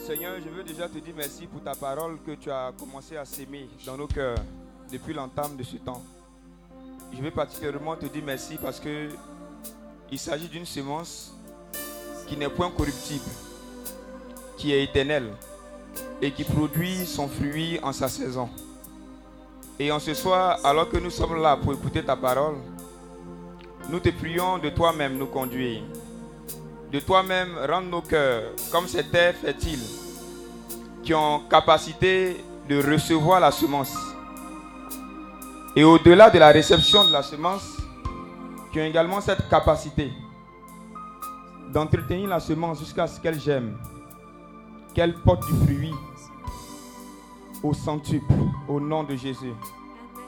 Seigneur, je veux déjà te dire merci pour ta parole que tu as commencé à s'aimer dans nos cœurs depuis l'entame de ce temps. Je veux particulièrement te dire merci parce que il s'agit d'une semence qui n'est point corruptible, qui est éternelle et qui produit son fruit en sa saison. Et en ce soir, alors que nous sommes là pour écouter ta parole, nous te prions de toi-même nous conduire. De toi-même rendre nos cœurs comme ces terres fertiles qui ont capacité de recevoir la semence. Et au-delà de la réception de la semence, qui ont également cette capacité d'entretenir la semence jusqu'à ce qu'elle gemme, qu'elle porte du fruit au centuple, au nom de Jésus.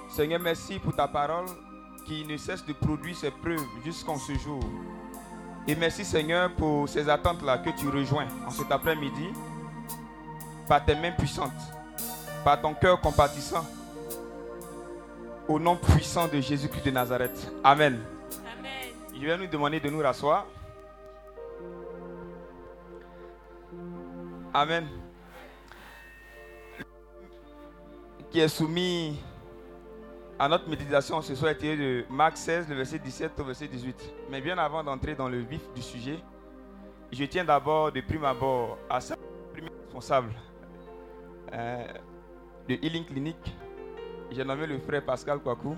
Seigneur, merci pour ta parole qui ne cesse de produire ses preuves jusqu'en ce jour. Et merci Seigneur pour ces attentes-là que tu rejoins en cet après-midi par tes mains puissantes, par ton cœur compatissant, au nom puissant de Jésus-Christ de Nazareth. Amen. Amen. Je vais nous demander de nous rasseoir. Amen. Qui est soumis à notre méditation ce soir était de Marc 16, le verset 17 au verset 18. Mais bien avant d'entrer dans le vif du sujet, je tiens d'abord de prime abord à sa premier responsable euh, de Healing Clinic. J'ai nommé le frère Pascal Kwaku,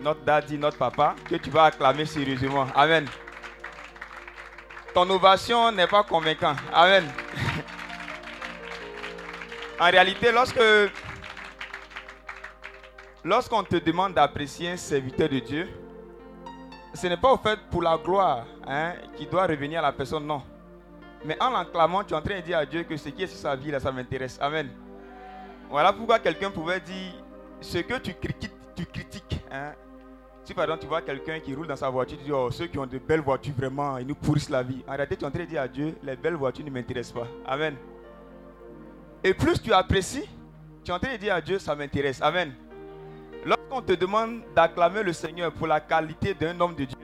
notre daddy, notre papa, que tu vas acclamer sérieusement. Amen. Ton ovation n'est pas convaincante. Amen. en réalité, lorsque Lorsqu'on te demande d'apprécier un serviteur de Dieu, ce n'est pas au fait pour la gloire hein, qui doit revenir à la personne, non. Mais en l'acclamant, tu es en train de dire à Dieu que ce qui est sur sa vie, là, ça m'intéresse. Amen. Voilà pourquoi quelqu'un pouvait dire, ce que tu critiques, tu critiques. Hein. Si par exemple tu vois quelqu'un qui roule dans sa voiture, tu dis, oh, ceux qui ont de belles voitures, vraiment, ils nous pourrissent la vie. En réalité, tu es en train de dire à Dieu, les belles voitures ne m'intéressent pas. Amen. Et plus tu apprécies, tu es en train de dire à Dieu, ça m'intéresse. Amen. Lorsqu'on te demande d'acclamer le Seigneur pour la qualité d'un homme de Dieu,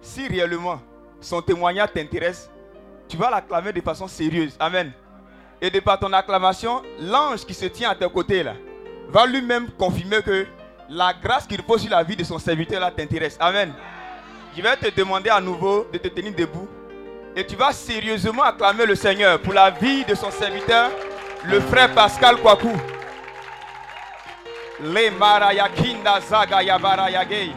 si réellement son témoignage t'intéresse, tu vas l'acclamer de façon sérieuse. Amen. Et de par ton acclamation, l'ange qui se tient à tes côtés va lui-même confirmer que la grâce qu'il repose sur la vie de son serviteur t'intéresse. Amen. Je vais te demander à nouveau de te tenir debout. Et tu vas sérieusement acclamer le Seigneur pour la vie de son serviteur, le frère Pascal Kwaku. Le marayakinda zaga yabarayagei.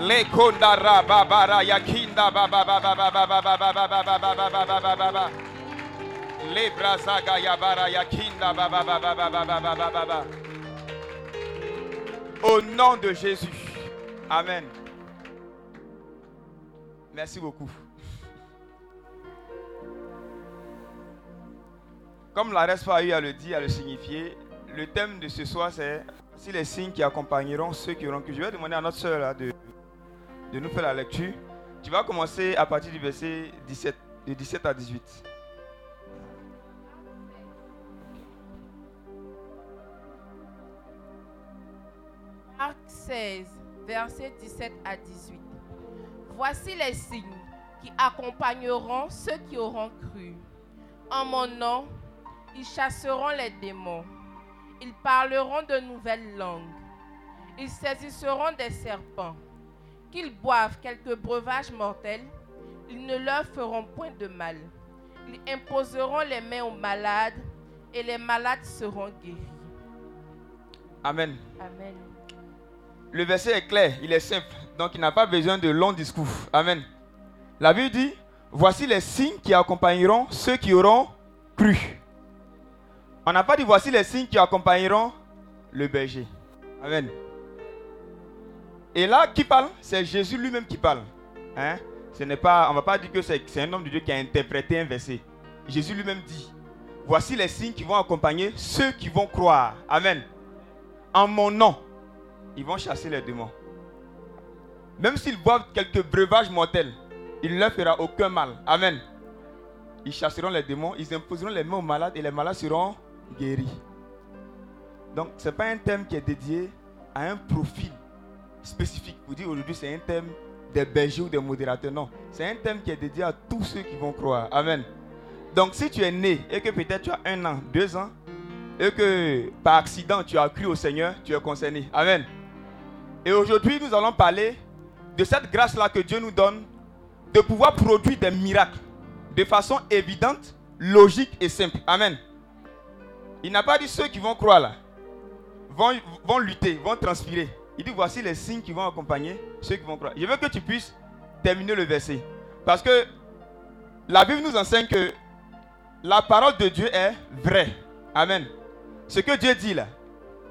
Le kondara babara yakinda baba baba baba baba baba baba baba baba baba. Lebra zaga yabara yakinda ba ba ba ba ba ba ba ba ba ba ba. Au nom de Jésus. Amen. Merci beaucoup. Comme la reste pas eu à le dire, à le signifier, le thème de ce soir c'est si les signes qui accompagneront ceux qui auront cru. Je vais demander à notre de, de nous faire la lecture. Tu vas commencer à partir du verset 17, de 17 à 18. Marc 16, versets 17 à 18. Voici les signes qui accompagneront ceux qui auront cru. En mon nom, ils chasseront les démons. Ils parleront de nouvelles langues. Ils saisisseront des serpents. Qu'ils boivent quelques breuvages mortels, ils ne leur feront point de mal. Ils imposeront les mains aux malades et les malades seront guéris. Amen. Amen. Le verset est clair, il est simple, donc il n'a pas besoin de longs discours. Amen. La Bible dit, voici les signes qui accompagneront ceux qui auront cru. On n'a pas dit, voici les signes qui accompagneront le berger. Amen. Et là, qui parle? C'est Jésus lui-même qui parle. Hein? Ce n'est pas, on ne va pas dire que c'est un homme de Dieu qui a interprété un verset. Jésus lui-même dit, voici les signes qui vont accompagner ceux qui vont croire. Amen. En mon nom, ils vont chasser les démons. Même s'ils boivent quelques breuvages mortels, il ne leur fera aucun mal. Amen. Ils chasseront les démons, ils imposeront les mains aux malades et les malades seront guéris. Donc, ce n'est pas un thème qui est dédié à un profil spécifique. Vous dites aujourd'hui, c'est un thème des bergers ou des modérateurs. Non, c'est un thème qui est dédié à tous ceux qui vont croire. Amen. Donc, si tu es né et que peut-être tu as un an, deux ans, et que par accident tu as cru au Seigneur, tu es concerné. Amen. Et aujourd'hui, nous allons parler de cette grâce-là que Dieu nous donne de pouvoir produire des miracles de façon évidente, logique et simple. Amen. Il n'a pas dit ceux qui vont croire là, vont, lutter, vont transpirer. Il dit voici les signes qui vont accompagner ceux qui vont croire. Je veux que tu puisses terminer le verset. Parce que la Bible nous enseigne que la parole de Dieu est vraie. Amen. Ce que Dieu dit là,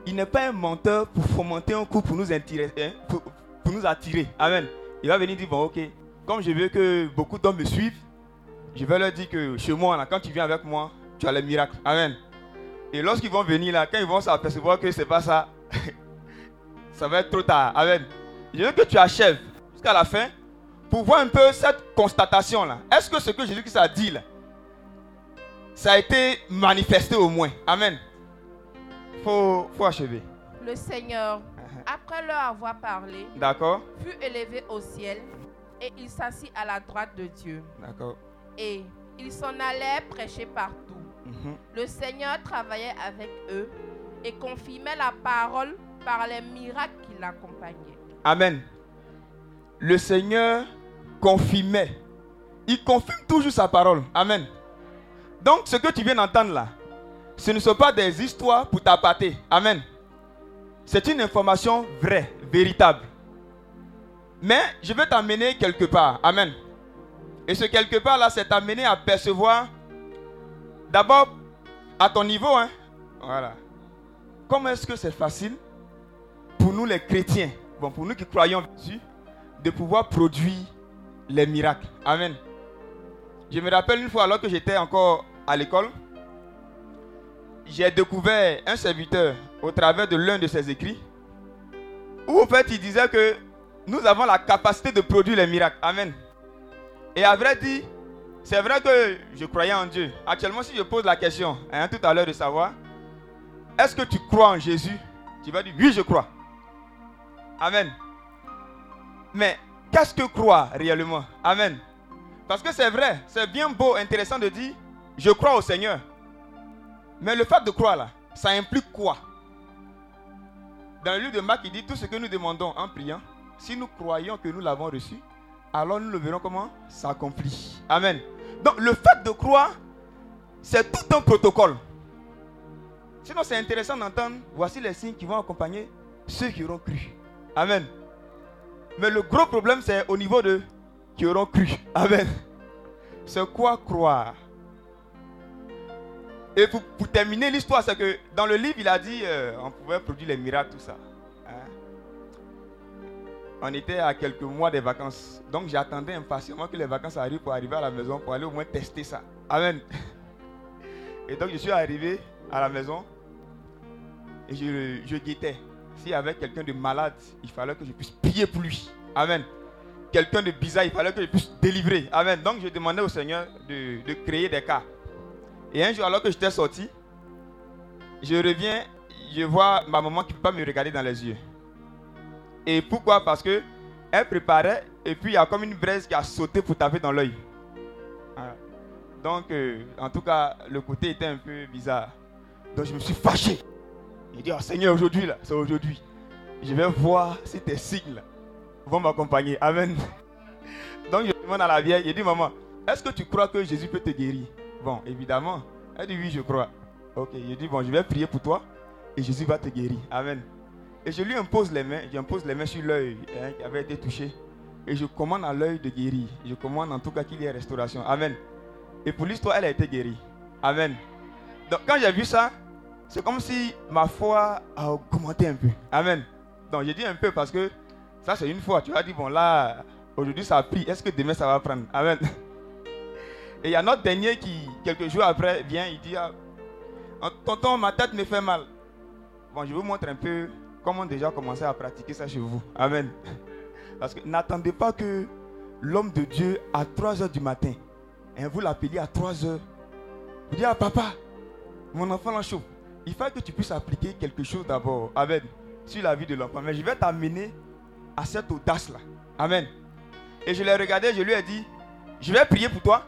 il n'est pas un menteur pour fomenter un coup pour nous attirer. hein, pour, pour nous attirer. Amen. Il va venir dire, bon ok, comme je veux que beaucoup d'hommes me suivent, je vais leur dire que chez moi, là, quand tu viens avec moi, tu as les miracles. Amen. Et lorsqu'ils vont venir là, quand ils vont s'apercevoir que c'est pas ça, ça va être trop tard. Amen. Je veux que tu achèves jusqu'à la fin pour voir un peu cette constatation là. Est-ce que ce que Jésus-Christ a dit là, ça a été manifesté au moins? Amen. Faut, faut achever. Le Seigneur, après leur avoir parlé, D'accord fut élevé au ciel et il s'assit à la droite de Dieu. D'accord. Et ils s'en allaient prêcher partout. Mhm. Le Seigneur travaillait avec eux et confirmait la parole par les miracles qui l'accompagnaient. Amen. Le Seigneur confirmait. Il confirme toujours sa parole. Amen. Donc, ce que tu viens d'entendre là, ce ne sont pas des histoires pour t'appâter. Amen. C'est une information vraie, véritable. Mais je vais t'amener quelque part. Amen. Et ce quelque part là, c'est t'amener à percevoir d'abord à ton niveau. Hein, voilà. Comment est-ce que c'est facile pour nous les chrétiens, bon, pour nous qui croyons en Jésus, de pouvoir produire les miracles? Amen. Je me rappelle une fois alors que j'étais encore à l'école, j'ai découvert un serviteur au travers de l'un de ses écrits, où en fait il disait que nous avons la capacité de produire les miracles. Amen. Et à vrai dire, c'est vrai que je croyais en Dieu. Actuellement, si je pose la question, hein, tout à l'heure de savoir, est-ce que tu crois en Jésus? Tu vas dire, oui, je crois. Amen. Mais qu'est-ce que croire réellement? Amen. Parce que c'est vrai, c'est bien beau, intéressant de dire, je crois au Seigneur. Mais le fait de croire là, ça implique quoi? Dans le livre de Marc, il dit tout ce que nous demandons en priant, si nous croyons que nous l'avons reçu, alors nous le verrons comment s'accomplit. Amen. Donc le fait de croire, c'est tout un protocole. Sinon, c'est intéressant d'entendre, voici les signes qui vont accompagner ceux qui auront cru. Amen. Mais le gros problème, c'est au niveau de qui auront cru. Amen. C'est quoi croire? Et pour, pour terminer l'histoire, c'est que dans le livre, il a dit euh, on pouvait produire les miracles, tout ça. On était à quelques mois des vacances. Donc j'attendais impatiemment que les vacances arrivent pour arriver à la maison, pour aller au moins tester ça. Amen. Et donc je suis arrivé à la maison et je, je guettais. S'il y avait quelqu'un de malade, il fallait que je puisse prier pour lui. Amen. Quelqu'un de bizarre, il fallait que je puisse délivrer. Amen. Donc je demandais au Seigneur de, de créer des cas. Et un jour, alors que j'étais sorti, je reviens, je vois ma maman qui ne peut pas me regarder dans les yeux. Et pourquoi? Parce que elle préparait et puis il y a comme une braise qui a sauté pour taper dans l'œil. Voilà. Donc, euh, en tout cas, le côté était un peu bizarre. Donc, je me suis fâché. J'ai dit, oh Seigneur, aujourd'hui, là, c'est aujourd'hui. Je vais voir si tes signes vont m'accompagner. Amen. Donc, je demande à la vieille, j'ai dit, maman, est-ce que tu crois que Jésus peut te guérir? Bon, évidemment. Elle dit, oui, je crois. Ok, je dis, bon, je vais prier pour toi et Jésus va te guérir. Amen. Et je lui impose les mains, j'impose les mains sur l'œil hein, qui avait été touché. Et je commande à l'œil de guérir. Je commande en tout cas qu'il y ait restauration. Amen. Et pour l'histoire, elle a été guérie. Amen. Donc quand j'ai vu ça, c'est comme si ma foi a augmenté un peu. Amen. Donc j'ai dit un peu parce que ça c'est une fois. Tu as dit, bon là, aujourd'hui ça a pris. Est-ce que demain ça va prendre? Amen. Et il y a notre dernier qui, quelques jours après, vient, il dit, ah, tonton, ma tête me fait mal. Bon, je vous montre un peu comment déjà commencer à pratiquer ça chez vous. Amen. Parce que n'attendez pas que l'homme de Dieu à 3 heures du matin, et vous l'appeliez à 3 heures, vous dites, ah papa, mon enfant l'en chauffe. Il faut que tu puisses appliquer quelque chose d'abord. Amen. Sur la vie de l'enfant. Mais je vais t'amener à cette audace-là. Amen. Et je l'ai regardé, je lui ai dit, je vais prier pour toi.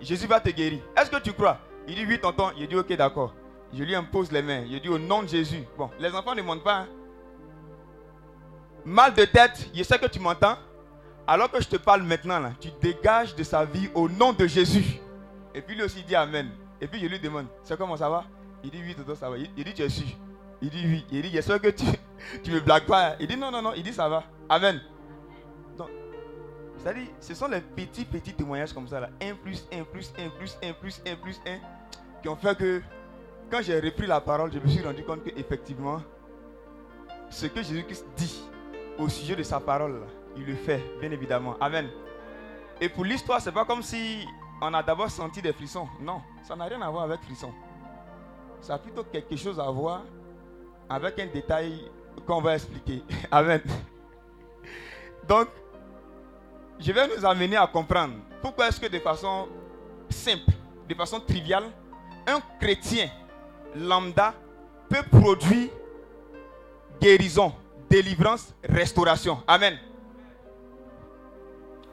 Jésus va te guérir. Est-ce que tu crois? Il dit oui, tonton. Il dit ok, d'accord. Je lui impose les mains. Je dis au nom de Jésus. Bon, les enfants ne montent pas. hein. Mal de tête, je sais que tu m'entends. Alors que je te parle maintenant, là, tu dégages de sa vie au nom de Jésus. Et puis lui aussi dit Amen. Et puis je lui demande, c'est comment ça va? Il dit oui, tonton, ça va. Il, dit, tu es sûr? Il dit oui. Il dit, j'espère que tu tu me blagues pas. Il dit non, non, non. Il dit ça va. Amen. Donc, c'est-à-dire, ce sont les petits, petits témoignages comme ça, là. 1 plus 1 plus 1 plus 1 plus 1 plus 1, qui ont fait que, quand j'ai repris la parole, je me suis rendu compte qu'effectivement, ce que Jésus-Christ dit au sujet de sa parole, il le fait, bien évidemment. Amen. Et pour l'histoire, c'est pas comme si on a d'abord senti des frissons. Non, ça n'a rien à voir avec frissons. Ça a plutôt quelque chose à voir avec un détail qu'on va expliquer. Amen. Donc, je vais nous amener à comprendre pourquoi est-ce que de façon simple, de façon triviale, un chrétien lambda peut produire guérison, délivrance, restauration. Amen.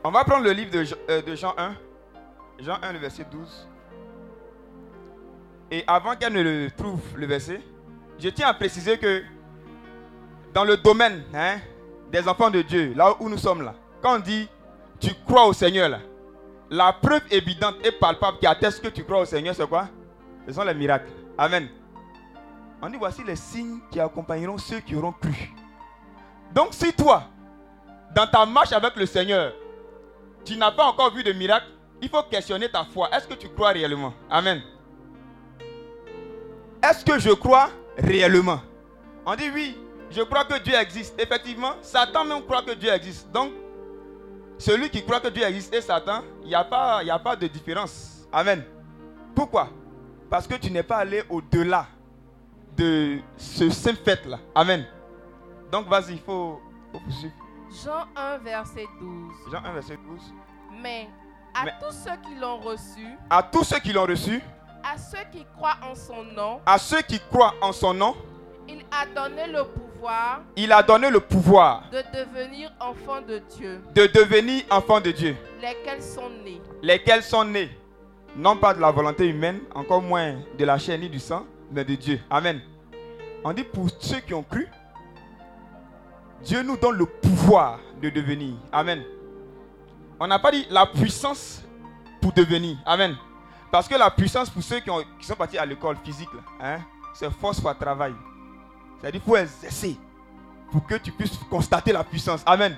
On va prendre le livre de Jean, euh, de Jean 1, Jean 1, le verset 12. Et avant qu'elle ne trouve, le verset, je tiens à préciser que dans le domaine hein, des enfants de Dieu, là où nous sommes là, quand on dit tu crois au Seigneur la preuve évidente et palpable qui atteste que tu crois au Seigneur, c'est quoi? Ce sont les miracles. Amen. On dit voici les signes qui accompagneront ceux qui auront cru. Donc si toi, dans ta marche avec le Seigneur, tu n'as pas encore vu de miracle, il faut questionner ta foi. Est-ce que tu crois réellement? Amen. Est-ce que je crois réellement? On dit oui, je crois que Dieu existe. Effectivement, Satan même croit que Dieu existe. Donc, celui qui croit que Dieu existe et Satan, il n'y a, pas- a pas de différence. Amen. Pourquoi? Parce que tu n'es pas allé au-delà de ce saint fait-là. Amen. Donc, vas-y, il faut, faut poursuivre. Jean 1, verset 12. Jean 1, verset 12. Mais à Mais- tous ceux qui l'ont reçu, À tous ceux qui l'ont reçu, à ceux qui croient en son nom, à ceux qui croient en son nom, il a donné le pouvoir il a donné le pouvoir de devenir enfants de Dieu, de devenir enfants de Dieu, lesquels sont nés? Lesquels sont nés, non pas de la volonté humaine, encore moins de la chair ni du sang, mais de Dieu. Amen. On dit pour ceux qui ont cru, Dieu nous donne le pouvoir de devenir. Amen. On n'a pas dit la puissance pour devenir. Amen. Parce que la puissance pour ceux qui, ont- qui sont partis à l'école physique, hein, c'est force par travail. C'est-à-dire qu'il faut exercer pour que tu puisses constater la puissance. Amen.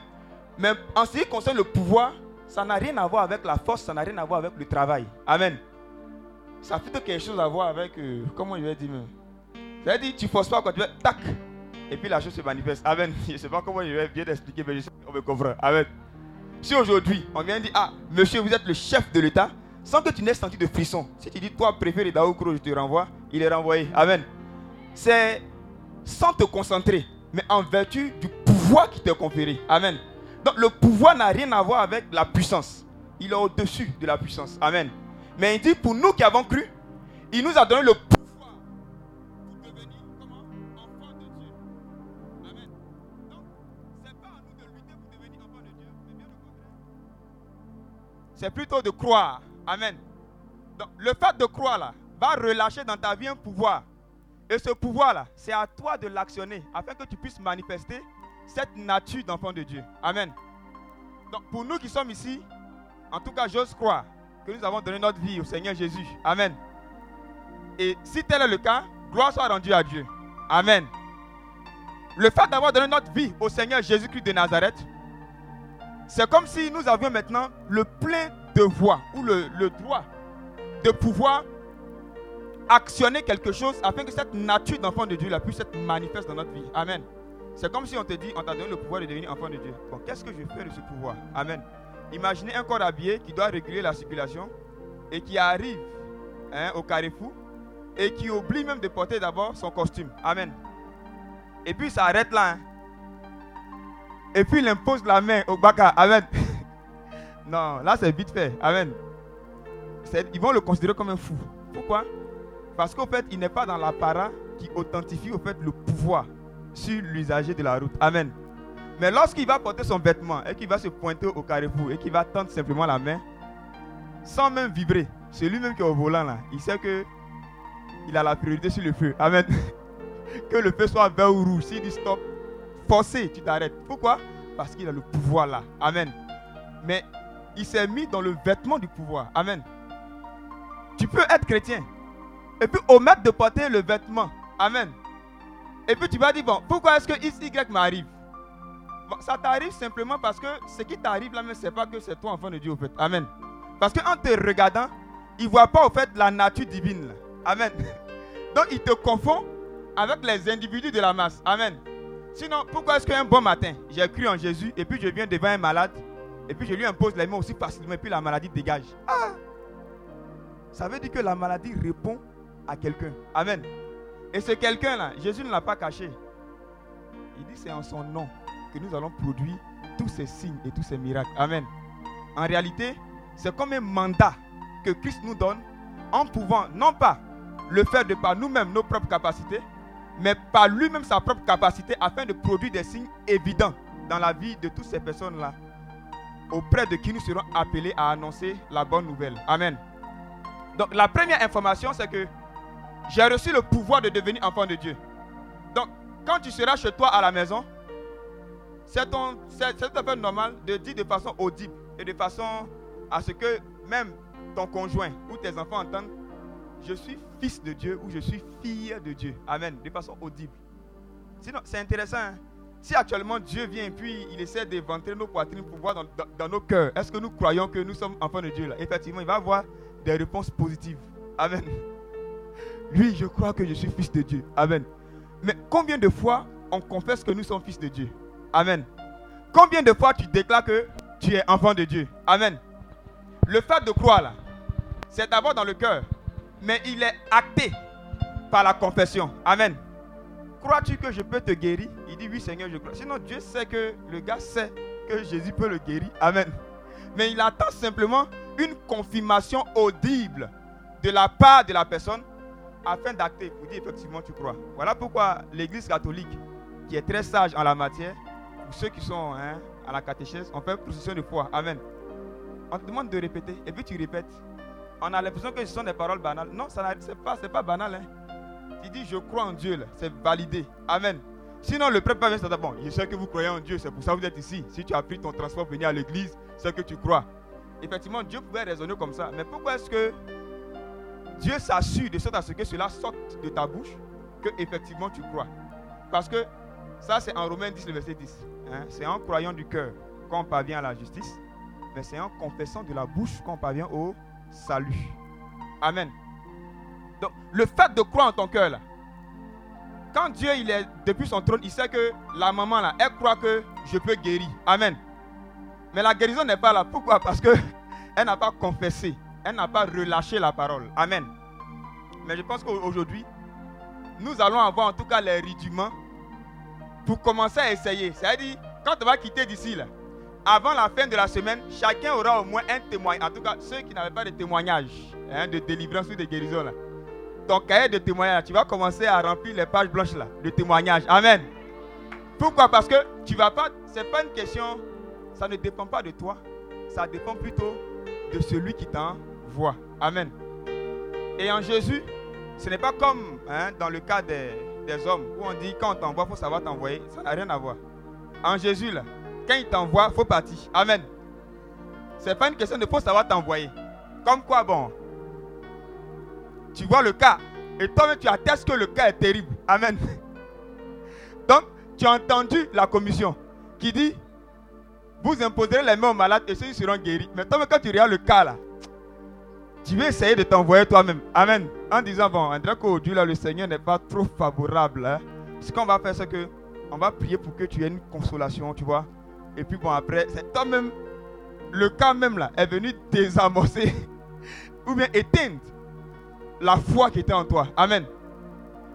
Mais en ce qui concerne le pouvoir, ça n'a rien à voir avec la force, ça n'a rien à voir avec le travail. Amen. ça a plutôt quelque chose à voir avec, euh, comment je vais dire. C'est-à-dire, tu forces pas quand tu fais tac, et puis la chose se manifeste. Amen. Je ne sais pas comment je vais bien expliquer, mais je sais qu'on me comprend. Amen. Si aujourd'hui, on vient dire, ah, monsieur, vous êtes le chef de l'État, sans que tu n'aies senti de frisson. Si tu dis, toi, préféré Daoukro, je te renvoie, il est renvoyé. Amen. C'est sans te concentrer, mais en vertu du pouvoir qui t'est conféré. Amen. Donc le pouvoir n'a rien à voir avec la puissance. Il est au-dessus de la puissance. Amen. Mais il dit, pour nous qui avons cru, il nous a donné le pouvoir C'est plutôt de croire. Amen. Donc, le fait de croire là va relâcher dans ta vie un pouvoir. Et ce pouvoir-là, c'est à toi de l'actionner afin que tu puisses manifester cette nature d'enfant de Dieu. Amen. Donc pour nous qui sommes ici, en tout cas, j'ose croire que nous avons donné notre vie au Seigneur Jésus. Amen. Et si tel est le cas, gloire soit rendue à Dieu. Amen. Le fait d'avoir donné notre vie au Seigneur Jésus-Christ de Nazareth, c'est comme si nous avions maintenant le plein de voix ou le, droit de pouvoir actionner quelque chose afin que cette nature d'enfant de Dieu la puisse être manifeste dans notre vie. Amen. C'est comme si on te dit, on t'a donné le pouvoir de devenir enfant de Dieu. Bon, qu'est-ce que je fais de ce pouvoir? Amen. Imaginez un corps habillé qui doit réguler la circulation et qui arrive hein, au carrefour et qui oublie même de porter d'abord son costume. Amen. Et puis il s'arrête là. hein. Et puis il impose la main au baka. Amen. non, là c'est vite fait. Amen. Ils vont le considérer comme un fou. Pourquoi? Parce qu'au fait, il n'est pas dans l'apparat qui authentifie au fait le pouvoir sur l'usager de la route. Amen. Mais lorsqu'il va porter son vêtement et qu'il va se pointer au carrefour et qu'il va tendre simplement la main, sans même vibrer, c'est lui-même qui est au volant là. Il sait que il a la priorité sur le feu. Amen. que le feu soit vert ou rouge. S'il dit stop, forcé, tu t'arrêtes. Pourquoi? Parce qu'il a le pouvoir là. Amen. Mais il s'est mis dans le vêtement du pouvoir. Amen. Tu peux être chrétien et puis omettre de porter le vêtement. Amen. Et puis tu vas dire, bon, pourquoi est-ce que X, Y m'arrive? Ça t'arrive simplement parce que ce qui t'arrive là, mais c'est pas que c'est toi enfant de Dieu au fait. Amen. Parce qu'en te regardant, il ne voit pas au fait la nature divine. Amen. Donc il te confond avec les individus de la masse. Amen. Sinon, pourquoi est-ce qu'un bon matin, j'ai cru en Jésus et puis je viens devant un malade et puis je lui impose les mains aussi facilement et puis la maladie dégage? Ah Ça veut dire que la maladie répond à quelqu'un. Amen. Et ce quelqu'un-là, Jésus ne l'a pas caché. Il dit c'est en son nom que nous allons produire tous ces signes et tous ces miracles. Amen. En réalité, c'est comme un mandat que Christ nous donne en pouvant non pas le faire de par nous-mêmes, nos propres capacités, mais par lui-même sa propre capacité afin de produire des signes évidents dans la vie de toutes ces personnes-là, auprès de qui nous serons appelés à annoncer la bonne nouvelle. Amen. Donc la première information, c'est que j'ai reçu le pouvoir de devenir enfant de Dieu. Donc, quand tu seras chez toi à la maison, c'est tout à fait normal de dire de façon audible et de façon à ce que même ton conjoint ou tes enfants entendent je suis fils de Dieu ou je suis fille de Dieu. Amen. De façon audible. Sinon, c'est intéressant. hein. Si actuellement Dieu vient et puis il essaie d'éventrer nos poitrines pour voir dans, dans- dans nos cœurs, est-ce que nous croyons que nous sommes enfants de Dieu là? Effectivement, il va avoir des réponses positives. Amen. Lui, je crois que je suis fils de Dieu. Amen. Mais combien de fois on confesse que nous sommes fils de Dieu? Amen. Combien de fois tu déclares que tu es enfant de Dieu? Amen. Le fait de croire là, c'est d'abord dans le cœur, mais il est acté par la confession. Amen. Crois-tu que je peux te guérir? Il dit oui Seigneur, je crois. Sinon Dieu sait que le gars sait que Jésus peut le guérir. Amen. Mais il attend simplement une confirmation audible de la part de la personne afin d'acter pour dire effectivement tu crois. Voilà pourquoi l'Église catholique, qui est très sage en la matière, pour ceux qui sont hein, à la catéchèse, on fait procession de foi. Amen. On te demande de répéter et puis tu répètes. On a l'impression que ce sont des paroles banales. Non, ça n'est c'est pas, c'est pas banal. Hein. Tu dis je crois en Dieu, c'est validé. Amen. Sinon, le prêtre vient dire Bon, je sais que vous croyez en Dieu, c'est pour ça que vous êtes ici. Si tu as pris ton transport pour venir à l'église, c'est que tu crois. Effectivement, Dieu pouvait raisonner comme ça. Mais pourquoi est-ce que Dieu s'assure de sorte à ce que cela sorte de ta bouche que effectivement tu crois? Parce que ça, c'est en Romains 10, le verset 10. hein. C'est en croyant du cœur qu'on parvient à la justice, mais c'est en confessant de la bouche qu'on parvient au salut. Amen. Donc, le fait de croire en ton cœur, là, quand Dieu il est depuis son trône, il sait que la maman là, elle croit que je peux guérir. Amen. Mais la guérison n'est pas là. Pourquoi? Parce que elle n'a pas confessé, elle n'a pas relâché la parole. Amen. Mais je pense qu'aujourd'hui, nous allons avoir en tout cas les rudiments pour commencer à essayer. C'est-à-dire, quand tu vas quitter d'ici là, avant la fin de la semaine, chacun aura au moins un témoignage. En tout cas, ceux qui n'avaient pas de témoignage hein, de délivrance ou de guérison. Ton cahier de témoignage, tu vas commencer à remplir les pages blanches là, de témoignage. Amen. Pourquoi? Parce que tu vas pas. C'est pas une question. Ça ne dépend pas de toi. Ça dépend plutôt de celui qui t'envoie. Amen. Et en Jésus, ce n'est pas comme hein, dans le cas des, des hommes où on dit quand on t'envoie, il faut savoir t'envoyer. Ça n'a rien à voir. En Jésus, là, quand il t'envoie, il faut partir. Amen. Ce n'est pas une question de faut savoir t'envoyer. Comme quoi, bon, tu vois le cas et toi-même tu attestes que le cas est terrible. Amen. Donc, tu as entendu la commission qui dit vous imposerez les mains aux malades et ceux-ci seront guéris. Mais toi, quand tu regardes le cas là, tu veux essayer de t'envoyer toi-même. Amen. En disant, bon, on dirait qu'aujourd'hui, là, le Seigneur n'est pas trop favorable. Hein. Ce qu'on va faire, c'est que on va prier pour que tu aies une consolation, tu vois. Et puis, bon, après, c'est toi-même, le cas même là, est venu désamorcer ou bien éteindre la foi qui était en toi. Amen.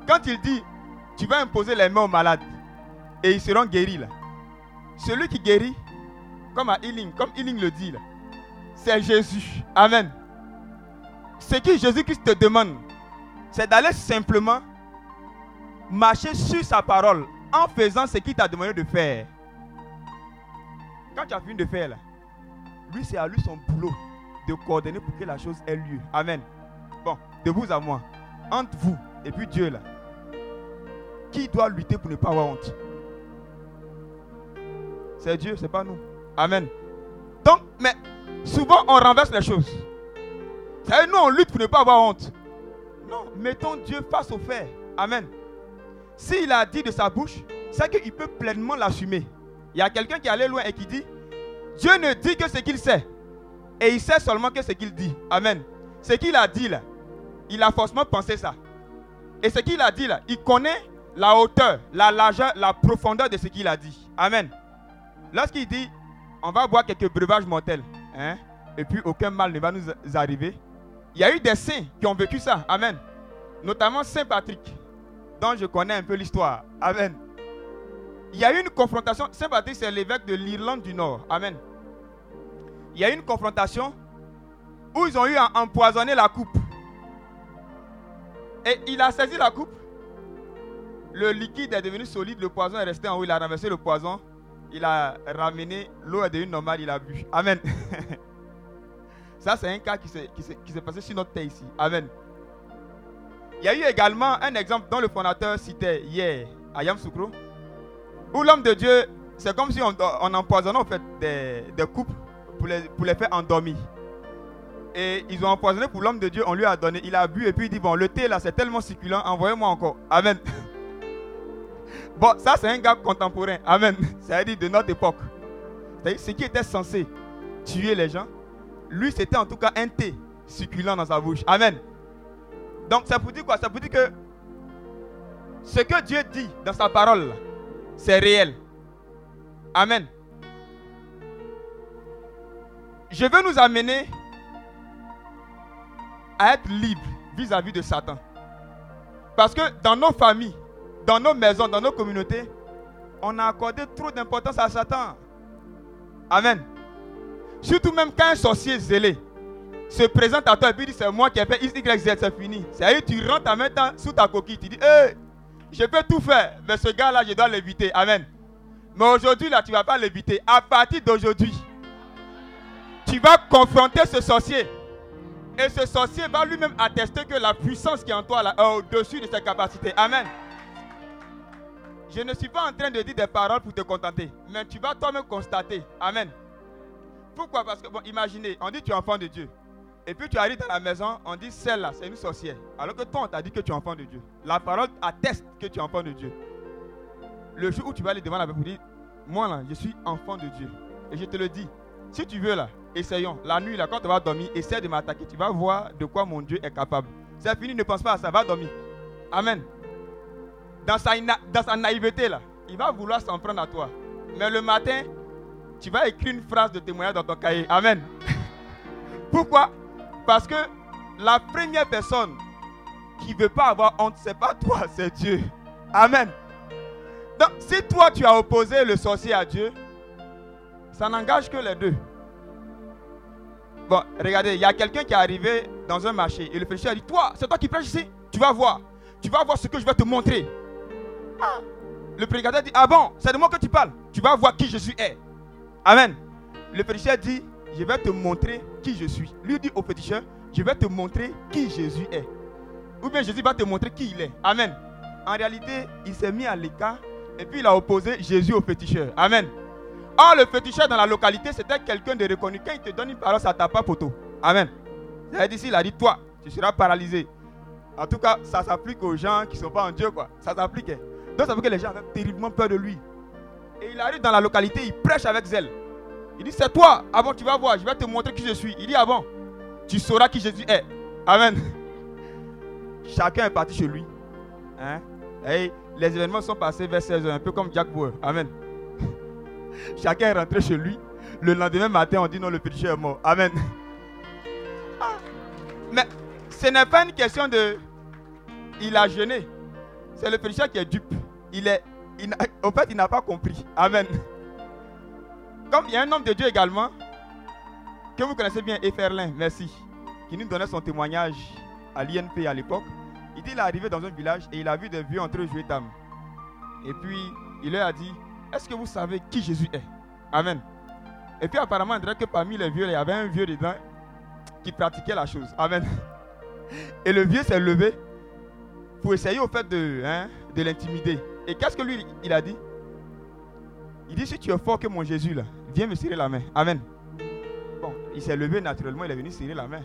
Quand il dit, tu vas imposer les mains aux malades et ils seront guéris là. Celui qui guérit, comme à Healing, comme Healing le dit là, c'est Jésus. Amen. Ce que Jésus-Christ te demande, c'est d'aller simplement marcher sur sa parole en faisant ce qu'il t'a demandé de faire. Quand tu as fini de faire là, lui c'est à lui son boulot de coordonner pour que la chose ait lieu. Amen. Bon, de vous à moi, entre vous et puis Dieu là, qui doit lutter pour ne pas avoir honte? C'est Dieu, c'est pas nous. Amen. Donc, mais souvent on renverse les choses. Ça nous on lutte pour ne pas avoir honte. Non, mettons Dieu face au fait. Amen. S'il a dit de sa bouche, c'est qu'il peut pleinement l'assumer. Il y a quelqu'un qui allé loin et qui dit, Dieu ne dit que ce qu'il sait. Et il sait seulement que ce qu'il dit. Amen. Ce qu'il a dit là, il a forcément pensé ça. Et ce qu'il a dit là, il connaît la hauteur, la largeur, la profondeur de ce qu'il a dit. Amen. Lorsqu'il dit, on va boire quelques breuvages mortels, hein, et puis aucun mal ne va nous arriver. Il y a eu des saints qui ont vécu ça. Amen. Notamment Saint Patrick, dont je connais un peu l'histoire. Amen. Il y a eu une confrontation. Saint Patrick, c'est l'évêque de l'Irlande du Nord. Amen. Il y a eu une confrontation où ils ont eu à empoisonner la coupe. Et il a saisi la coupe. Le liquide est devenu solide, le poison est resté en haut. Il a renversé le poison. Il a ramené, l'eau est devenue normale, il a bu. Amen. Ça, c'est un cas qui s'est passé sur notre terre ici. Amen. Il y a eu également un exemple dont le fondateur citait hier, à Yamsoukro, où l'homme de Dieu, c'est comme si on, on empoisonnait en fait des, couples pour les, faire endormir. Et ils ont empoisonné pour l'homme de Dieu, on lui a donné, il a bu et puis il dit, bon, le thé là c'est tellement succulent, envoyez-moi encore. Amen. Bon, ça c'est un gars contemporain. Amen. C'est-à-dire de notre époque. C'est-à-dire ce qui était censé tuer les gens, lui c'était en tout cas un thé succulent dans sa bouche. Amen. Donc ça vous dit quoi? Ça vous dit que ce que Dieu dit dans sa parole, c'est réel. Amen. Je veux nous amener à être libres vis-à-vis de Satan. Parce que dans nos familles, dans nos maisons, dans nos communautés, on a accordé trop d'importance à Satan. Amen. Surtout même quand un sorcier zélé se présente à toi et puis dit c'est moi qui ai fait X, Y, Z, c'est fini. C'est-à-dire tu rentres ta main sous ta coquille, tu dis, je peux tout faire, mais ce gars-là, je dois l'éviter. Amen. Mais aujourd'hui, là, tu ne vas pas l'éviter. À partir d'aujourd'hui, tu vas confronter ce sorcier. Et ce sorcier va lui-même attester que la puissance qui est en toi est au-dessus de ses capacités. Amen. Je ne suis pas en train de dire des paroles pour te contenter, mais tu vas toi-même constater. Amen. Pourquoi? Parce que, bon, imaginez, on dit tu es enfant de Dieu. Et puis tu arrives dans la maison, on dit celle-là, c'est une sorcière. Alors que toi, on t'a dit que tu es enfant de Dieu. La parole atteste que tu es enfant de Dieu. Le jour où tu vas aller devant la Bible pour dire, moi là, je suis enfant de Dieu. Et je te le dis, si tu veux là, essayons. La nuit là, quand tu vas dormir, essaie de m'attaquer. Tu vas voir de quoi mon Dieu est capable. c'est fini, ne pense pas à ça, va dormir. Amen. Dans sa, dans sa naïveté, là, il va vouloir s'en prendre à toi. Mais le matin, tu vas écrire une phrase de témoignage dans ton cahier. Amen. Pourquoi? Parce que la première personne qui ne veut pas avoir honte, c'est pas toi, c'est Dieu. Amen. Donc, si toi tu as opposé le sorcier à Dieu, ça n'engage que les deux. Bon, regardez, il y a quelqu'un qui est arrivé dans un marché et le féticheur a dit Toi, c'est toi qui prêches ici? Tu vas voir. Tu vas voir ce que je vais te montrer. Ah. Le prédicateur dit Ah bon, c'est de moi que tu parles. Tu vas voir qui Jésus est. Amen. Le féticheur dit Je vais te montrer qui je suis. Lui dit au féticheur Je vais te montrer qui Jésus est. Ou bien Jésus va te montrer qui il est. Amen. En réalité, il s'est mis à l'écart et puis il a opposé Jésus au féticheur. Amen. Or, le féticheur dans la localité, c'était quelqu'un de reconnu. Quand il te donne une parole, ça tape pas poteau. Amen. Il a dit, il a dit, toi, tu seras paralysé. En tout cas, ça s'applique aux gens qui ne sont pas en Dieu, quoi. Ça s'applique. Donc, ça veut que les gens avaient terriblement peur de lui. Et il arrive dans la localité, il prêche avec zèle. Il dit, c'est toi. Avant, tu vas voir, je vais te montrer qui je suis. Il dit, avant, tu sauras qui Jésus est. Amen. Chacun est parti chez lui. Hein? Les événements sont passés vers 16h, un peu comme Jack Bauer. Amen. Chacun est rentré chez lui. Le lendemain matin, on dit non, le péché est mort. Amen. Ah. Mais ce n'est pas une question de. Il a jeûné. C'est le péché qui est dupe. Il est. au fait, il n'a pas compris. Amen. Comme il y a un homme de Dieu également, que vous connaissez bien, Eferlin, merci, qui nous donnait son témoignage à l'INP à l'époque. Il dit il est arrivé dans un village et il a vu des vieux entre eux jouer dame. Et puis, il leur a dit Est-ce que vous savez qui Jésus est? Amen. Et puis, apparemment, on dirait que parmi les vieux, il y avait un vieux dedans qui pratiquait la chose. Amen. Et le vieux s'est levé pour essayer au fait de, hein, de l'intimider. Et qu'est-ce que lui, il a dit? Il dit Si tu es fort que mon Jésus, là, viens me serrer la main. Amen. Bon, il s'est levé naturellement, il est venu serrer la main.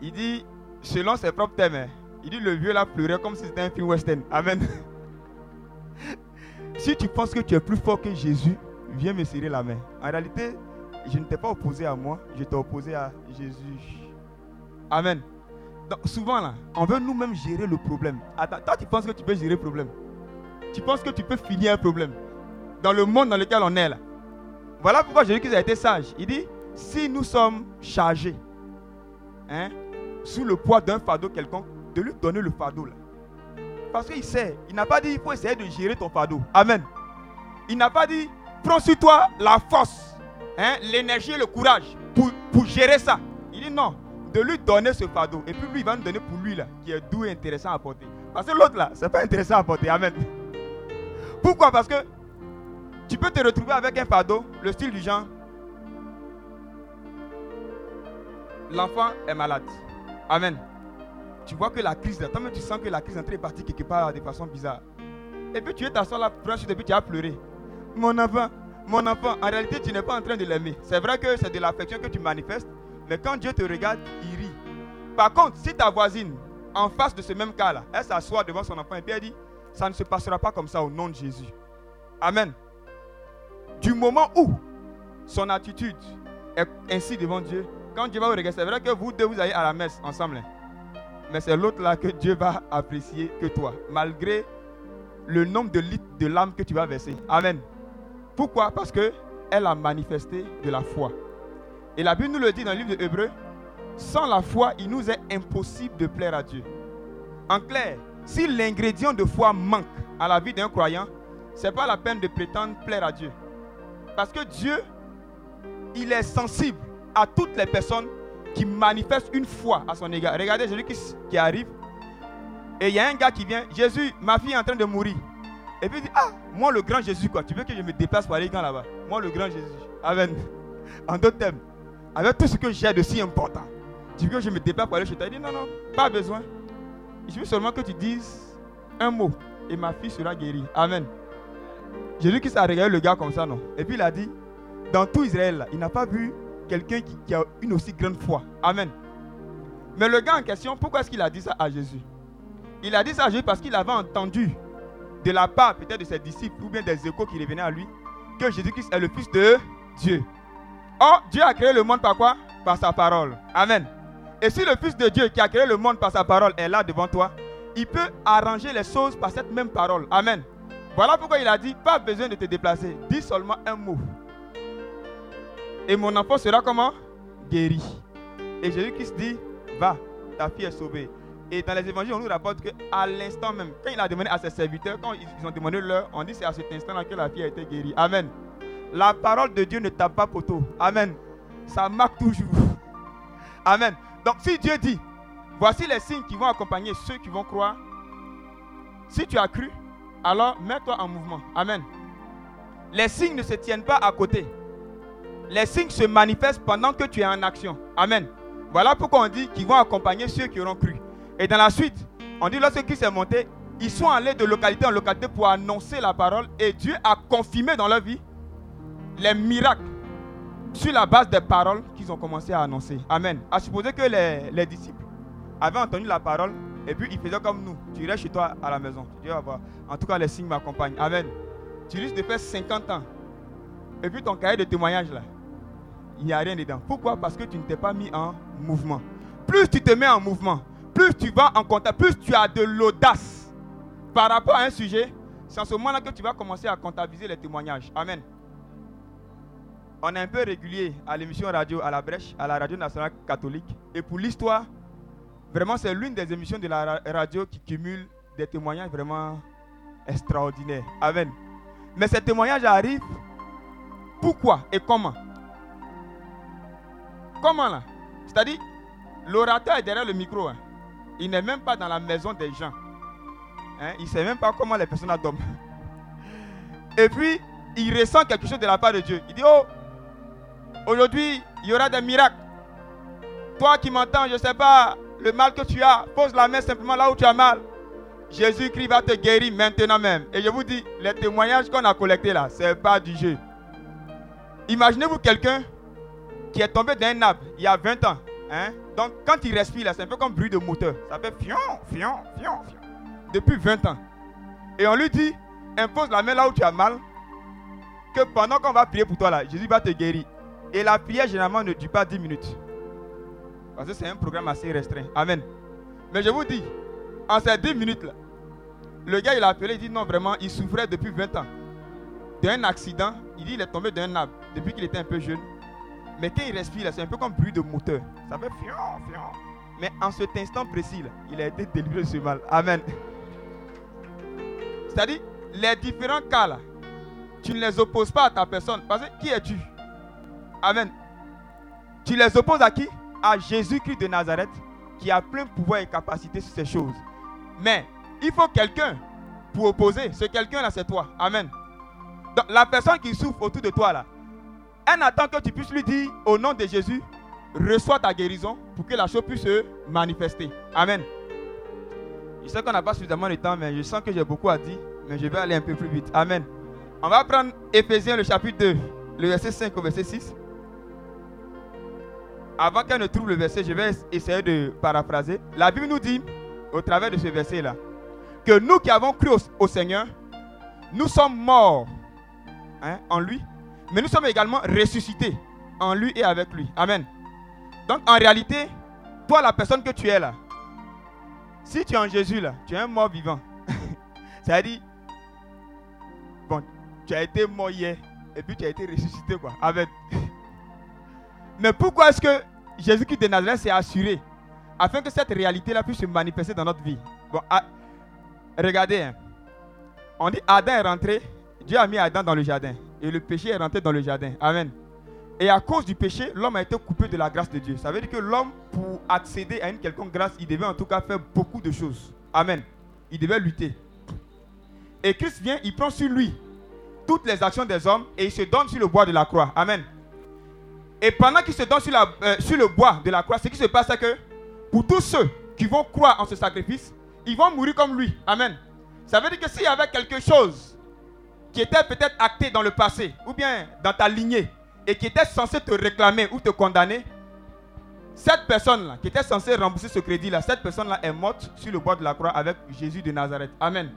Il dit, selon ses propres thèmes, hein, il dit le vieux là pleurait comme si c'était un film western. Amen. si tu penses que tu es plus fort que Jésus, viens me serrer la main. En réalité, je ne t'ai pas opposé à moi, je t'ai opposé à Jésus. Amen. Donc souvent là, on veut nous-mêmes gérer le problème. Toi tu penses que tu peux gérer le problème. Tu penses que tu peux finir un problème. Dans le monde dans lequel on est là. Voilà pourquoi Jésus-Christ a été sage. Il dit, si nous sommes chargés, hein, sous le poids d'un fardeau quelconque, de lui donner le fardeau là. Parce qu'il sait, il n'a pas dit il faut essayer de gérer ton fardeau. Amen. Il n'a pas dit prends sur toi la force, hein, l'énergie le courage pour, pour gérer ça. Il dit non, de lui donner ce fardeau. Et puis lui, il va nous donner pour lui là, qui est doux et intéressant à porter. Parce que l'autre là, c'est pas intéressant à porter. Amen. Pourquoi? Parce que tu peux te retrouver avec un fardeau, le style du genre. L'enfant est malade. Amen. Tu vois que la crise, là, toi-même tu sens que la crise est en train de quelque part de façon bizarre. Et puis tu es t'asseoir là, proche et puis tu as pleuré. Mon enfant, mon enfant, en réalité tu n'es pas en train de l'aimer. C'est vrai que c'est de l'affection que tu manifestes, mais quand Dieu te regarde, il rit. Par contre, si ta voisine, en face de ce même cas-là, elle s'assoit devant son enfant et puis elle dit, ça ne se passera pas comme ça au nom de Jésus. Amen. Du moment où son attitude est ainsi devant Dieu, quand Dieu va vous regarder, c'est vrai que vous deux, vous allez à la messe ensemble. hein. Mais c'est l'autre là que Dieu va apprécier que toi, malgré le nombre de litres de larmes que tu vas verser. Amen. Pourquoi? Parce que elle a manifesté de la foi. Et la Bible nous le dit dans le livre de Hébreux, sans la foi, il nous est impossible de plaire à Dieu. En clair, si l'ingrédient de foi manque à la vie d'un croyant, ce n'est pas la peine de prétendre plaire à Dieu. Parce que Dieu, il est sensible à toutes les personnes qui manifestent une foi à son égard. Regardez Jésus qui, qui arrive. Et il y a un gars qui vient. Jésus, ma fille est en train de mourir. Et puis il dit, ah, moi le grand Jésus, quoi. Tu veux que je me déplace pour aller quand là-bas? Moi le grand Jésus. Amen. En d'autres termes, avec tout ce que j'ai de si important, tu veux que je me déplace pour aller chez toi? Il dit, non, non, pas besoin. Je veux seulement que tu dises un mot et ma fille sera guérie. Amen. Jésus qui s'est regardé le gars comme ça, non? Et puis il a dit, dans tout Israël, il n'a pas vu quelqu'un qui, qui a une aussi grande foi. Amen. Mais le gars en question, pourquoi est-ce qu'il a dit ça à Jésus? Il a dit ça à Jésus parce qu'il avait entendu de la part peut-être de ses disciples ou bien des échos qui revenaient à lui que Jésus-Christ est le Fils de Dieu. Or, Dieu a créé le monde par quoi? Par sa parole. Amen. Et si le Fils de Dieu qui a créé le monde par sa parole est là devant toi, il peut arranger les choses par cette même parole. Amen. Voilà pourquoi il a dit, pas besoin de te déplacer. Dis seulement un mot. Et mon enfant sera comment? Guéri. Et Jésus-Christ dit, va, ta fille est sauvée. Et dans les évangiles, on nous rapporte qu'à l'instant même, quand il a demandé à ses serviteurs, quand ils ont demandé l'heure, on dit c'est à cet instant-là que la fille a été guérie. Amen. La parole de Dieu ne tape pas poteau. Amen. Ça marque toujours. Amen. Donc si Dieu dit, voici les signes qui vont accompagner ceux qui vont croire, si tu as cru, alors mets-toi en mouvement. Amen. Les signes ne se tiennent pas à côté. Les signes se manifestent pendant que tu es en action. Amen. Voilà pourquoi on dit qu'ils vont accompagner ceux qui auront cru. Et dans la suite, on dit lorsque Christ est monté, ils sont allés de localité en localité pour annoncer la parole et Dieu a confirmé dans leur vie les miracles sur la base des paroles qu'ils ont commencé à annoncer. Amen. À supposer que les, les disciples avaient entendu la parole et puis ils faisaient comme nous. Tu irais chez toi à la maison. Tu dis, voir. En tout cas, les signes m'accompagnent. Amen. Tu risques de faire 50 ans. Et puis ton cahier de témoignage là, il n'y a rien dedans. Pourquoi? Parce que tu ne t'es pas mis en mouvement. Plus tu te mets en mouvement, plus tu vas en contact, plus tu as de l'audace par rapport à un sujet, c'est en ce moment-là que tu vas commencer à comptabiliser les témoignages. Amen. On est un peu régulier à l'émission radio à la brèche, à la radio nationale catholique. Et pour l'histoire, vraiment, c'est l'une des émissions de la radio qui cumule des témoignages vraiment extraordinaires. Amen. Mais ces témoignages arrivent pourquoi et comment? Comment là? C'est-à-dire, l'orateur est derrière le micro. Hein. Il n'est même pas dans la maison des gens. Hein? Il ne sait même pas comment les personnes dorment. Et puis, il ressent quelque chose de la part de Dieu. Il dit, oh, aujourd'hui, il y aura des miracles. Toi qui m'entends, je ne sais pas le mal que tu as, pose la main simplement là où tu as mal. Jésus-Christ va te guérir maintenant même. Et je vous dis, les témoignages qu'on a collectés là, ce n'est pas du jeu. Imaginez-vous quelqu'un qui est tombé d'un arbre il y a 20 ans. Hein? Donc quand il respire, c'est un peu comme bruit de moteur. Ça fait fion, fion, fion, fion. Depuis 20 ans. Et on lui dit, impose la main là où tu as mal. Que pendant qu'on va prier pour toi là, Jésus va te guérir. Et la prière généralement ne dure pas 10 minutes. Parce que c'est un programme assez restreint. Amen. Mais je vous dis, en ces 10 minutes là, le gars il a appelé, il dit non vraiment, il souffrait depuis 20 ans. D'un accident, il dit il est tombé d'un arbre depuis qu'il était un peu jeune. Mais quand il respire, c'est un peu comme bruit de moteur. Ça fait fion, fion. Mais en cet instant précis, il a été délivré de ce mal. Amen. C'est-à-dire, les différents cas là, tu ne les opposes pas à ta personne. Parce que qui es-tu? Amen. Tu les opposes à qui? À Jésus-Christ de Nazareth, qui a plein pouvoir et capacité sur ces choses. Mais il faut quelqu'un pour opposer. Ce quelqu'un-là, c'est toi. Amen. Donc, la personne qui souffre autour de toi là, elle attend que tu puisses lui dire au nom de Jésus, reçois ta guérison pour que la chose puisse se manifester. Amen. Je sais qu'on n'a pas suffisamment de temps, mais je sens que j'ai beaucoup à dire, mais je vais aller un peu plus vite. Amen. On va prendre Ephésiens le chapitre 2, le verset 5 au verset 6. Avant qu'elle ne trouve le verset, je vais essayer de paraphraser. La Bible nous dit, au travers de ce verset-là, que nous qui avons cru au, Seigneur, nous sommes morts hein, en lui mais nous sommes également ressuscités en lui et avec lui. Amen. Donc en réalité, toi la personne que tu es là, si tu es en Jésus là, tu es un mort vivant. C'est-à-dire, bon, tu as été mort hier et puis tu as été ressuscité quoi. Amen. Mais pourquoi est-ce que Jésus-Christ de Nazareth s'est assuré afin que cette réalité-là puisse se manifester dans notre vie ah, regardez, hein. on dit Adam est rentré, Dieu a mis Adam dans le jardin et le péché est rentré dans le jardin. Amen. Et à cause du péché, l'homme a été coupé de la grâce de Dieu. Ça veut dire que l'homme, pour accéder à une quelconque grâce, il devait en tout cas faire beaucoup de choses. Amen. Il devait lutter. Et Christ vient, il prend sur lui toutes les actions des hommes et il se donne sur le bois de la croix. Amen. Et pendant qu'il se donne euh, sur le bois de la croix, ce qui se passe, c'est que pour tous ceux qui vont croire en ce sacrifice, ils vont mourir comme lui. Amen. Ça veut dire que s'il y avait quelque chose qui était peut-être acté dans le passé ou bien dans ta lignée et qui était censé te réclamer ou te condamner, cette personne-là, qui était censée rembourser ce crédit-là, cette personne-là est morte sur le bois de la croix avec Jésus de Nazareth. Amen.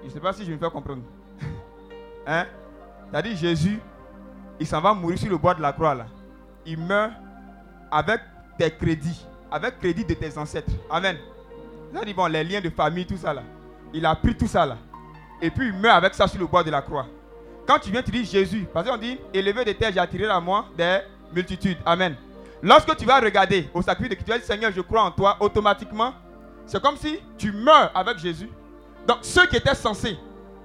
Je ne sais pas si je me fais comprendre. hein? C'est-à-dire Jésus, il s'en va mourir sur le bois de la croix là. Il meurt avec tes crédits, avec crédit de tes ancêtres. Amen. Il a dit, bon, les liens de famille, tout ça là. Il a pris tout ça là. Et puis il meurt avec ça sur le bois de la croix. Quand tu viens, tu dis Jésus. Parce qu'on dit, élevé de terre, j'ai attiré à moi des multitudes. Amen. Lorsque tu vas regarder au sacrifice de Christ, tu vas dire, Seigneur, je crois en toi, automatiquement, c'est comme si tu meurs avec Jésus. Donc ceux qui étaient censés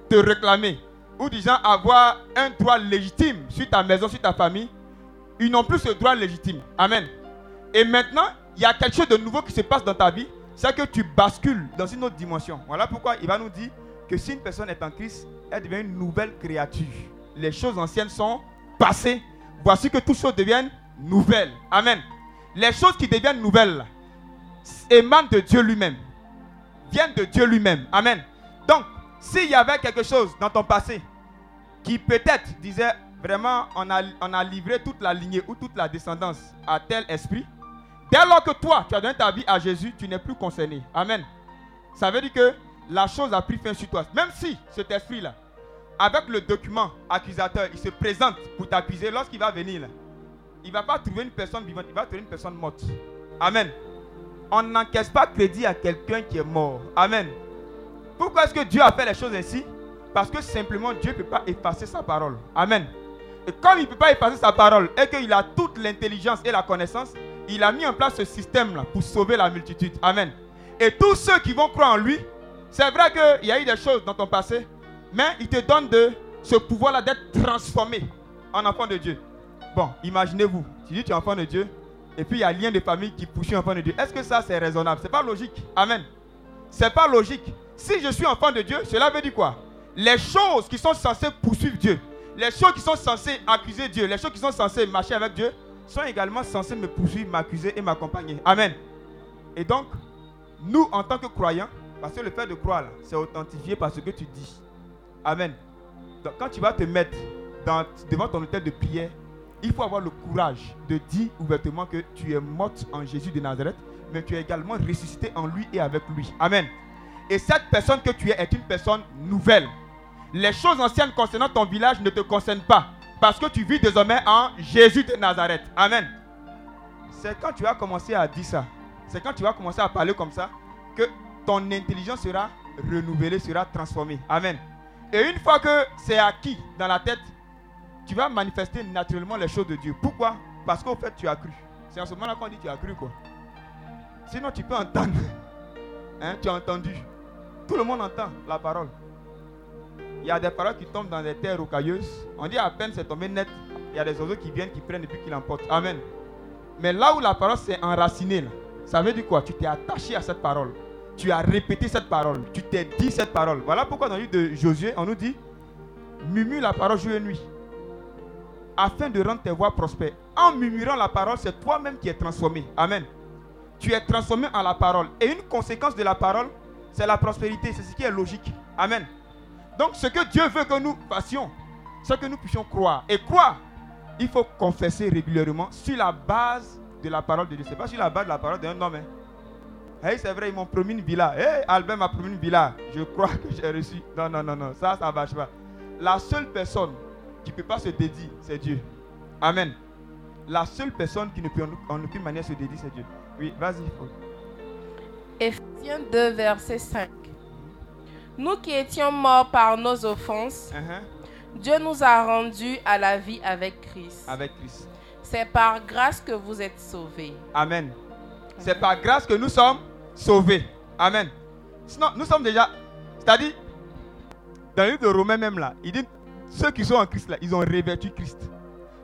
te réclamer, ou disant avoir un droit légitime sur ta maison, sur ta famille, ils n'ont plus ce droit légitime. Amen. Et maintenant, il y a quelque chose de nouveau qui se passe dans ta vie, c'est que tu bascules dans une autre dimension. Voilà pourquoi il va nous dire que si une personne est en Christ, elle devient une nouvelle créature. Les choses anciennes sont passées. Voici que toutes choses deviennent nouvelles. Amen. Les choses qui deviennent nouvelles émanent de Dieu lui-même. Viennent de Dieu lui-même. Amen. Donc, s'il y avait quelque chose dans ton passé qui peut-être disait vraiment on a, livré toute la lignée ou toute la descendance à tel esprit, dès lors que toi tu as donné ta vie à Jésus, tu n'es plus concerné. Amen. Ça veut dire que la chose a pris fin sur toi. Même si cet esprit-là, avec le document accusateur, il se présente pour t'accuser, lorsqu'il va venir, il ne va pas trouver une personne vivante, il va trouver une personne morte. Amen. On n'encaisse pas crédit à quelqu'un qui est mort. Amen. Pourquoi est-ce que Dieu a fait les choses ainsi? Parce que simplement Dieu ne peut pas effacer sa parole. Amen. Et comme il ne peut pas effacer sa parole et qu'il a toute l'intelligence et la connaissance, il a mis en place ce système-là pour sauver la multitude. Amen. Et tous ceux qui vont croire en lui, c'est vrai qu'il y a eu des choses dans ton passé, mais il te donne de ce pouvoir-là d'être transformé en enfant de Dieu. Bon, imaginez-vous, tu dis tu es enfant de Dieu, et puis il y a un lien de famille qui poursuit enfant de Dieu. Est-ce que ça c'est raisonnable? C'est pas logique. Amen. C'est pas logique. Si je suis enfant de Dieu, cela veut dire quoi? Les choses qui sont censées poursuivre Dieu, les choses qui sont censées accuser Dieu, les choses qui sont censées marcher avec Dieu, sont également censées me poursuivre, m'accuser et m'accompagner. Amen. Et donc, nous, en tant que croyants, parce que le fait de croire, c'est authentifié par ce que tu dis. Amen. Donc, quand tu vas te mettre devant ton hôtel de prière, il faut avoir le courage de dire ouvertement que tu es morte en Jésus de Nazareth, mais tu es également ressuscité en lui et avec lui. Amen. Et cette personne que tu es est une personne nouvelle. Les choses anciennes concernant ton village ne te concernent pas, parce que tu vis désormais en Jésus de Nazareth. Amen. C'est quand tu vas commencer à dire ça, c'est quand tu vas commencer à parler comme ça, que ton intelligence sera renouvelée, sera transformée. Amen. Et une fois que c'est acquis dans la tête, tu vas manifester naturellement les choses de Dieu. Pourquoi? Parce qu'au fait, tu as cru. C'est en ce moment-là qu'on dit tu as cru quoi. Sinon, tu peux entendre. Hein, tu as entendu. Tout le monde entend la parole. Il y a des paroles qui tombent dans des terres rocailleuses. On dit à peine c'est tombé net. Il y a des oiseaux qui viennent, qui prennent et puis qui l'emportent. Amen. Mais là où la parole s'est enracinée, ça veut dire quoi? Tu t'es attaché à cette parole. Tu as répété cette parole. Tu t'es dit cette parole. Voilà pourquoi dans le livre de Josué, on nous dit Murmure la parole jour et nuit afin de rendre tes voies prospères. En murmurant la parole, c'est toi-même qui es transformé. Amen. Tu es transformé en la parole. Et une conséquence de la parole, c'est la prospérité. C'est ce qui est logique. Amen. Donc ce que Dieu veut que nous fassions, c'est que nous puissions croire. Et croire, il faut confesser régulièrement sur la base de la parole de Dieu. Ce n'est pas sur la base de la parole d'un homme. hein. Hey, c'est vrai, ils m'ont promis une villa. Hey, Albert m'a promis une villa. Je crois que j'ai reçu. Non, non, non, non. Ça, ça ne marche pas. La seule personne qui ne peut pas se dédier, c'est Dieu. Amen. La seule personne qui ne peut en, aucune manière se dédier, c'est Dieu. Oui, vas-y. Ephésiens 2, verset 5. Nous qui étions morts par nos offenses, Uh-huh. Dieu nous a rendus à la vie avec Christ. Avec Christ. C'est par grâce que vous êtes sauvés. Amen. C'est par grâce que nous sommes sauvés. Amen. Sinon, nous sommes déjà. C'est-à-dire, dans le livre de Romains même là, il dit ceux qui sont en Christ là, ils ont revêtu Christ.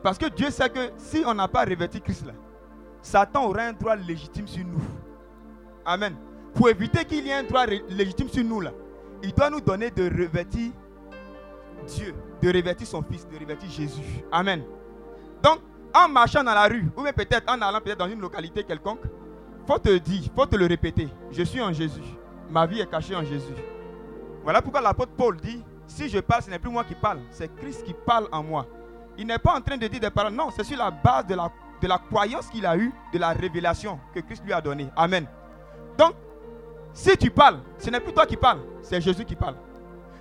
Parce que Dieu sait que si on n'a pas revêtu Christ là, Satan aura un droit légitime sur nous. Amen. Pour éviter qu'il y ait un droit légitime sur nous là, il doit nous donner de revêtir Dieu, de revêtir son Fils, de revêtir Jésus. Amen. Donc, en marchant dans la rue, ou bien peut-être en allant peut-être dans une localité quelconque, faut te dire, faut te le répéter. Je suis en Jésus. Ma vie est cachée en Jésus. Voilà pourquoi l'apôtre Paul dit, si je parle, ce n'est plus moi qui parle, c'est Christ qui parle en moi. Il n'est pas en train de dire des paroles, non, c'est sur la base de la croyance qu'il a eue, de la révélation que Christ lui a donnée. Amen. Donc, si tu parles, ce n'est plus toi qui parles, c'est Jésus qui parle.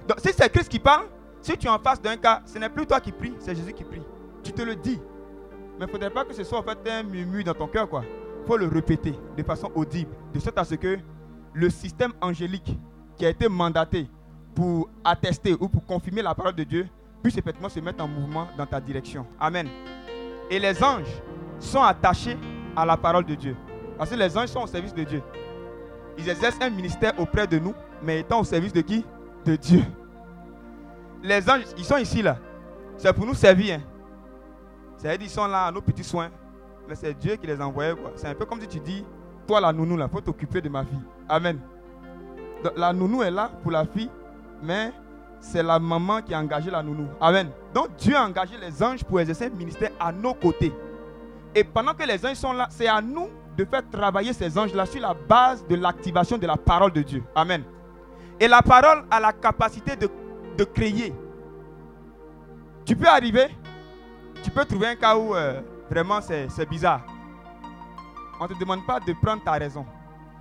Donc, si c'est Christ qui parle, si tu es en face d'un cas, ce n'est plus toi qui prie, c'est Jésus qui prie. Tu te le dis. Mais il ne faudrait pas que ce soit en fait un murmure dans ton cœur, quoi. faut le répéter de façon audible, de sorte à ce que le système angélique qui a été mandaté pour attester ou pour confirmer la parole de Dieu puisse effectivement se mettre en mouvement dans ta direction. Amen. Et les anges sont attachés à la parole de Dieu. Parce que les anges sont au service de Dieu. Ils exercent un ministère auprès de nous, mais étant au service de qui? De Dieu. Les anges, ils sont ici là. C'est pour nous servir. Hein. C'est-à-dire qu'ils sont là à nos petits soins. Mais c'est Dieu qui les a envoyés. C'est un peu comme si tu dis, toi la nounou là, faut t'occuper de ma fille. Amen. La nounou est là pour la fille, mais c'est la maman qui a engagé la nounou. Amen. Donc Dieu a engagé les anges pour exercer un ministère à nos côtés. Et pendant que les anges sont là, c'est à nous de faire travailler ces anges-là sur la base de l'activation de la parole de Dieu. Amen. Et la parole a la capacité de, de créer. Tu peux arriver, tu peux trouver un cas où euh, vraiment c'est bizarre. On ne te demande pas de prendre ta raison.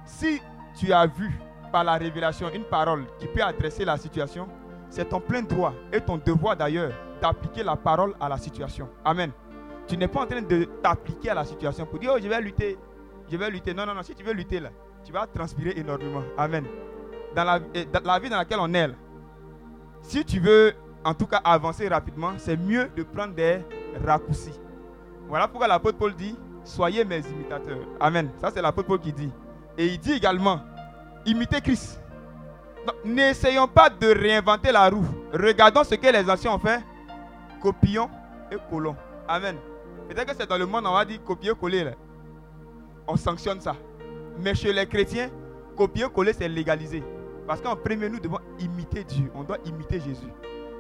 Si tu as vu par la révélation une parole qui peut adresser la situation, c'est ton plein droit et ton devoir d'ailleurs d'appliquer la parole à la situation. Amen. Tu n'es pas en train de t'appliquer à la situation pour dire, oh, je vais lutter, je vais lutter. Non, non, non, si tu veux lutter là, tu vas transpirer énormément. Amen. Dans la, la vie dans laquelle on est, si tu veux en tout cas avancer rapidement, c'est mieux de prendre des raccourcis. Voilà pourquoi l'apôtre Paul dit, soyez mes imitateurs. Amen. Ça c'est l'apôtre Paul qui dit. Et il dit également, imitez Christ. N'essayons pas de réinventer la roue. Regardons ce que les anciens ont fait. Copions et collons. Amen. Peut-être que c'est dans le monde, on va dire copier-coller. On sanctionne ça. Mais chez les chrétiens, copier-coller, c'est légalisé. Parce qu'en premier, nous devons imiter Dieu. On doit imiter Jésus.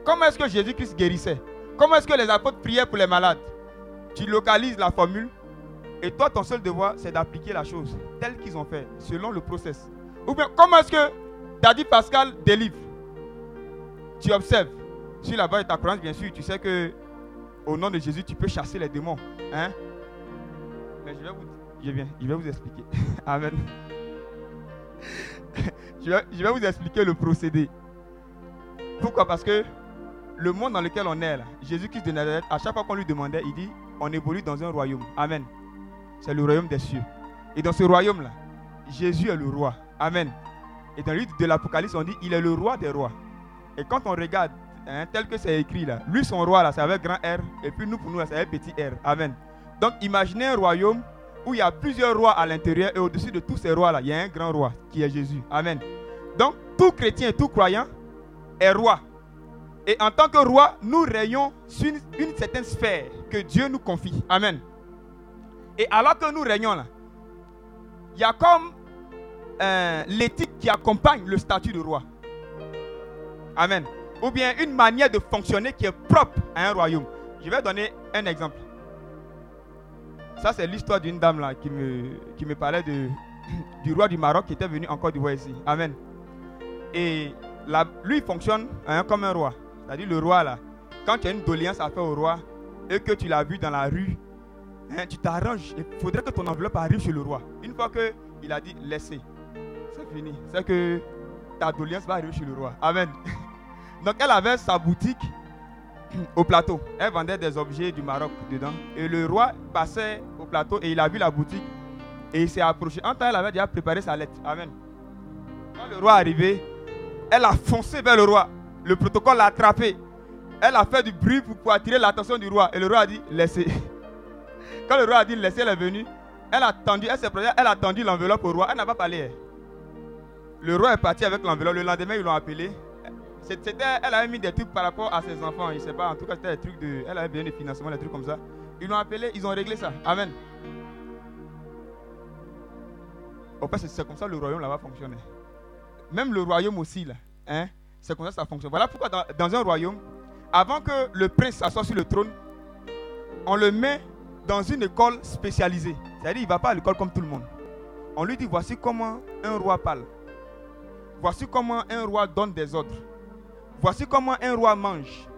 Comment est-ce que Jésus-Christ guérissait? Comment est-ce que les apôtres priaient pour les malades? Tu localises la formule et toi, ton seul devoir, c'est d'appliquer la chose telle qu'ils ont fait, selon le process. Ou bien, comment est-ce que Daddy Pascal délivre? Tu observes. Si là-bas est ta croyance, bien sûr, tu sais que au nom de Jésus, tu peux chasser les démons. Hein? Mais je vais vous, je viens, je vais vous expliquer. Amen. je, vais, vous expliquer le procédé. Pourquoi? Parce que le monde dans lequel on est, Jésus-Christ de Nazareth, à chaque fois qu'on lui demandait, il dit on évolue dans un royaume. Amen. C'est le royaume des cieux. Et dans ce royaume-là, Jésus est le roi. Amen. Et dans le livre de l'Apocalypse, on dit il est le roi des rois. Et quand on regarde, hein, tel que c'est écrit là, lui son roi là, c'est avec grand R, et puis nous pour nous, c'est avec petit R. Amen. Donc imaginez un royaume où il y a plusieurs rois à l'intérieur, et au-dessus de tous ces rois là, il y a un grand roi qui est Jésus. Amen. Donc tout chrétien tout croyant est roi. Et en tant que roi, nous rayons sur une, certaine sphère que Dieu nous confie. Amen. Et alors que nous régnons là, il y a comme euh, l'éthique qui accompagne le statut de roi. Amen. Ou bien une manière de fonctionner qui est propre à un royaume. Je vais donner un exemple. Ça, c'est l'histoire d'une dame là qui me, qui me parlait de, du roi du Maroc qui était venu encore du roi ici. Amen. Et lui, il fonctionne hein, comme un roi. C'est-à-dire le roi là, quand tu as une doléance à faire au roi et que tu l'as vu dans la rue, hein, tu t'arranges. Il faudrait que ton enveloppe arrive chez le roi. Une fois qu'il a dit laissez, c'est fini. C'est que ta doléance va arriver chez le roi. Amen. Donc elle avait sa boutique au plateau. Elle vendait des objets du Maroc dedans. Et le roi passait au plateau et il a vu la boutique et il s'est approché. En temps, elle avait déjà préparé sa lettre. Amen. Quand le roi est arrivé, elle a foncé vers le roi. Le protocole l'a attrapé. Elle a fait du bruit pour, attirer l'attention du roi. Et le roi a dit, laissez. Quand le roi a dit, laissez, elle est venue. Elle a tendu, elle elle a tendu l'enveloppe au roi. Elle n'a pas parlé. Le roi est parti avec l'enveloppe. Le lendemain, ils l'ont appelé. C'était, elle avait mis des trucs par rapport à ses enfants. Je ne sais pas, en tout cas, c'était des trucs de. Elle avait besoin de financement, des trucs comme ça. Ils l'ont appelé, ils ont réglé ça. Amen. Au c'est comme ça le royaume là-bas. Même le royaume aussi, là. Hein, c'est comme ça que ça fonctionne. Voilà pourquoi dans, un royaume, avant que le prince s'assoie sur le trône, on le met dans une école spécialisée. C'est-à-dire qu'il ne va pas à l'école comme tout le monde. On lui dit, voici comment un roi parle. Voici comment un roi donne des ordres. Voici comment un roi mange.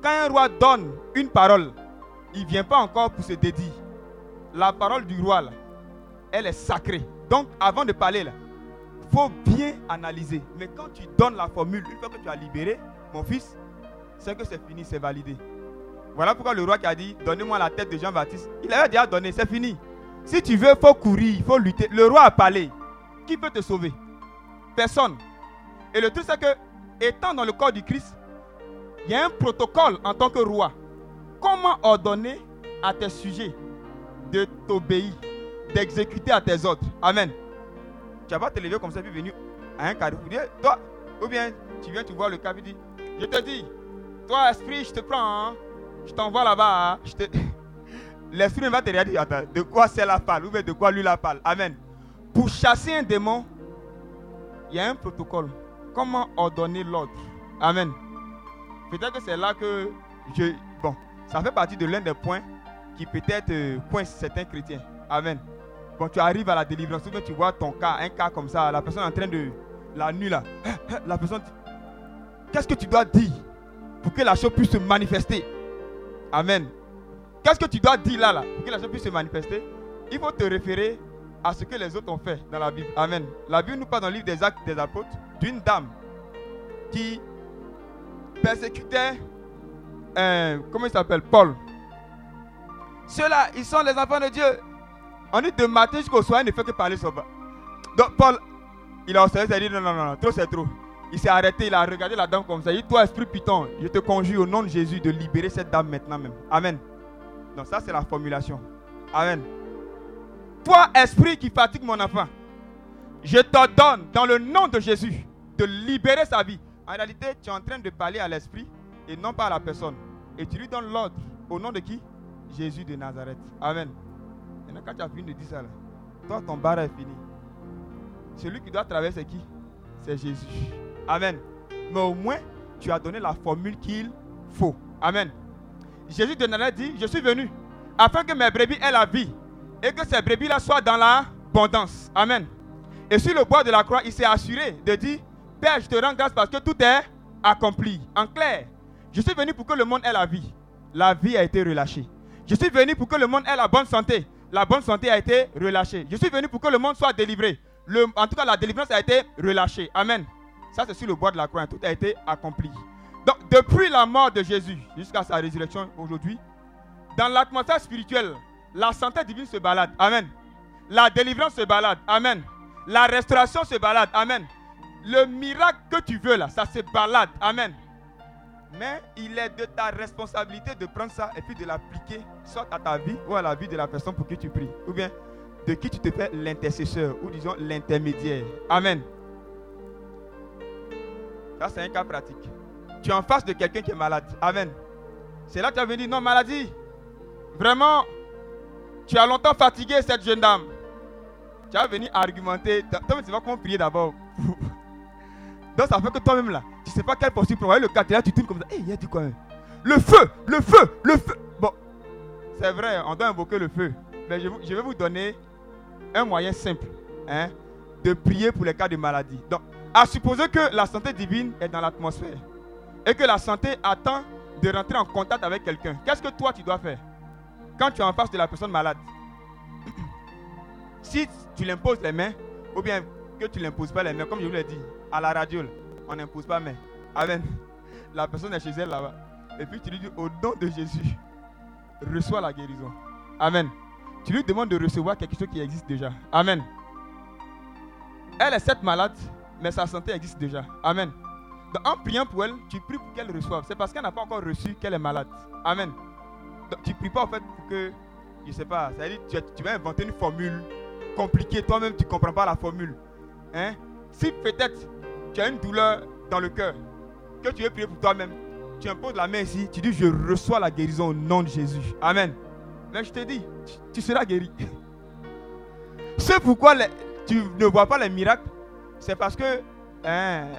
Quand un roi donne une parole, il ne vient pas encore pour se dédier. La parole du roi, elle est sacrée. Donc, avant de parler, là, faut bien analyser. Mais quand tu donnes la formule, une fois que tu as libéré, mon fils, c'est que c'est fini, c'est validé. Voilà pourquoi le roi qui a dit Donnez-moi la tête de Jean-Baptiste. Il avait déjà donné, c'est fini. Si tu veux, il faut courir, il faut lutter. Le roi a parlé. Qui peut te sauver? Personne. Et le truc, c'est que, étant dans le corps du Christ, il y a un protocole en tant que roi. Comment ordonner à tes sujets de t'obéir, d'exécuter à tes ordres? Amen. Tu vas pas te lever comme ça, puis venir à un carrefour. Dire, Toi, ou bien tu viens, tu vois le cas, puis dis, je te dis, toi, esprit, je te prends, hein. je t'envoie là-bas. hein. Te... L'esprit ne va te regarder, attends, de quoi c'est la parle, ou bien de quoi lui la parle? Amen. Pour chasser un démon, il y a un protocole. Comment ordonner l'ordre Amen. Peut-être que c'est là que je. Bon, ça fait partie de l'un des points qui peut-être euh, coince certains chrétiens. Amen. Bon, tu arrives à la délivrance, bien tu vois ton cas, un cas comme ça, la personne en train de. La nuit là, la personne. Qu'est-ce que tu dois dire pour que la chose puisse se manifester? Amen. Qu'est-ce que tu dois dire là, là, pour que la chose puisse se manifester? Il faut te référer à ce que les autres ont fait dans la Bible. Amen. La Bible nous parle dans le livre des Actes des Apôtres d'une dame qui persécutait, euh, comment il s'appelle Paul. Ceux-là, ils sont les enfants de Dieu. On dit de matin jusqu'au soir, il ne fait que parler sur Donc Paul, il a observé, il a dit non, non, non, trop c'est trop. Il s'est arrêté, il a regardé la dame comme ça. Il dit, toi, esprit python, je te conjure au nom de Jésus de libérer cette dame maintenant même. Amen. Donc ça, c'est la formulation. Amen. Toi, esprit qui fatigue mon enfant, je t'ordonne dans le nom de Jésus de libérer sa vie. En réalité, tu es en train de parler à l'esprit et non pas à la personne. Et tu lui donnes l'ordre au nom de qui? Jésus de Nazareth. Amen. Maintenant, quand tu as fini de dire ça, toi, ton bar est fini. Celui qui doit traverser qui? C'est Jésus. Amen. Mais au moins, tu as donné la formule qu'il faut. Amen. Jésus de Nazareth dit, je suis venu afin que mes brebis aient la vie et que ces brebis-là soient dans l'abondance. Amen. Et sur le bois de la croix, il s'est assuré de dire, Père, je te rends grâce parce que tout est accompli. En clair, je suis venu pour que le monde ait la vie. La vie a été relâchée. Je suis venu pour que le monde ait la bonne santé. La bonne santé a été relâchée. Je suis venu pour que le monde soit délivré. En tout cas, la délivrance a été relâchée. Amen. Ça, c'est sur le bois de la croix. Tout a été accompli. Donc, depuis la mort de Jésus jusqu'à sa résurrection aujourd'hui, dans l'atmosphère spirituelle, la santé divine se balade. Amen. La délivrance se balade. Amen. La restauration se balade. Amen. Le miracle que tu veux là, ça se balade. Amen. Mais il est de ta responsabilité de prendre ça et puis de l'appliquer soit à ta vie ou à la vie de la personne pour qui tu pries. Ou bien de qui tu te fais l'intercesseur ou disons l'intermédiaire. Amen. Ça, c'est un cas pratique. Tu es en face de quelqu'un qui est malade. Amen. C'est là que tu as venu non, maladie. Vraiment, tu as longtemps fatigué cette jeune dame. Tu vas venir argumenter. Toi, tu vas comment prier d'abord. Donc, ça fait que toi-même là, tu ne sais pas quelle posture prendre. Le es là, tu tournes comme ça. Eh, il a dit quoi hein? Le feu, le feu, le feu. Bon, c'est vrai, on doit invoquer le feu. Mais je, je vais vous donner un moyen simple hein, de prier pour les cas de maladie. Donc, à supposer que la santé divine est dans l'atmosphère et que la santé attend de rentrer en contact avec quelqu'un, qu'est-ce que toi tu dois faire? Quand tu es en face de la personne malade Si tu l'imposes les mains, ou bien que tu l'imposes pas les mains, comme je vous l'ai dit, à la radio, on n'impose pas main. Amen. La personne est chez elle là-bas. Et puis tu lui dis au nom de Jésus, reçois la guérison. Amen. Tu lui demandes de recevoir quelque chose qui existe déjà. Amen. Elle est cette malade, mais sa santé existe déjà. Amen. Donc, en priant pour elle, tu pries pour qu'elle reçoive. C'est parce qu'elle n'a pas encore reçu qu'elle est malade. Amen. Tu pries pas en fait pour que, je sais pas, tu, vas inventer une formule compliquée. Toi-même, tu ne comprends pas la formule. Hein? Si peut-être tu as une douleur dans le cœur, que tu veux prier pour toi-même, tu imposes la main ici, tu dis je reçois la guérison au nom de Jésus. Amen. Mais je te dis, tu, seras guéri. C'est pourquoi tu ne vois pas les miracles, c'est parce que hein, euh,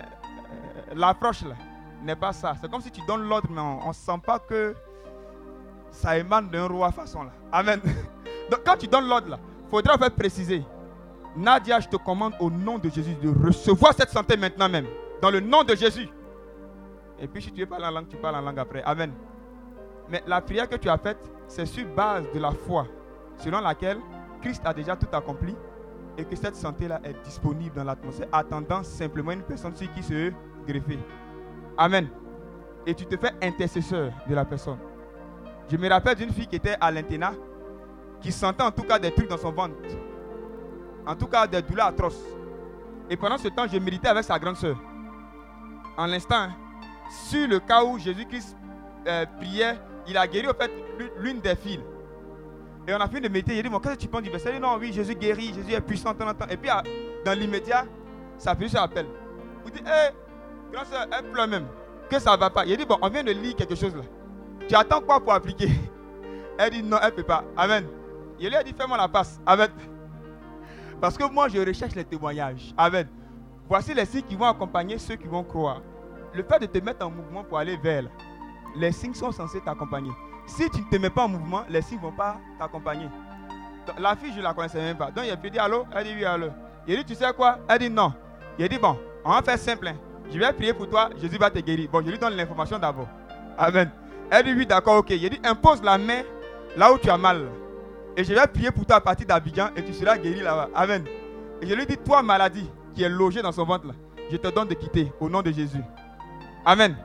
l'approche là n'est pas ça. C'est comme si tu donnes l'ordre, mais on ne sent pas que ça émane d'un roi façon là. Amen. Donc quand tu donnes l'ordre là, il faudra faire préciser. Nadia, je te commande au nom de Jésus de recevoir cette santé maintenant même. Dans le nom de Jésus. Et puis si tu veux parler en langue, tu parles en langue après. Amen. Mais la prière que tu as faite, c'est sur base de la foi, selon laquelle Christ a déjà tout accompli et que cette santé-là est disponible dans l'atmosphère, attendant simplement une personne sur qui se greffer. Amen. Et tu te fais intercesseur de la personne. Je me rappelle d'une fille qui était à l'internat qui sentait en tout cas des trucs dans son ventre. En tout cas, des douleurs atroces. Et pendant ce temps, je méditais avec sa grande sœur. En l'instant, sur le cas où Jésus-Christ euh, priait, il a guéri au fait l'une- des filles. Et on a fini de méditer. J'ai dit, bon, qu'est-ce que tu penses du verset? Il dit, Non, oui, Jésus guérit, Jésus est puissant, tant, tant. Et puis, à- dans l'immédiat, sa fille appelle. Vous dites, hé, grande soeur, elle pleure même. Que ça ne va pas. Il a dit, bon, on vient de lire quelque chose là. Tu attends quoi pour appliquer? Elle dit, non, elle ne peut pas. Amen. Il lui a dit, fais-moi la passe. Amen. Parce que moi, je recherche les témoignages. Amen. Voici les signes qui vont accompagner ceux qui vont croire. Le fait de te mettre en mouvement pour aller vers là, les signes sont censés t'accompagner. Si tu ne te mets pas en mouvement, les signes ne vont pas t'accompagner. La fille, je ne la connaissais même pas. Donc, il a dit allô? Elle dit oui, allô. Il dit, tu sais quoi? Elle dit non. Il dit, bon, on va faire simple. hein. Je vais prier pour toi, Jésus va te guérir. Bon, je lui donne l'information d'abord. Amen. Elle dit oui, d'accord, ok. Il a dit, impose la main là où tu as mal. Et je vais prier pour toi à partir d'Abidjan et tu seras guéri là-bas. Amen. Et je lui dis, toi, maladie qui est logée dans son ventre là, je te donne de quitter au nom de Jésus. Amen.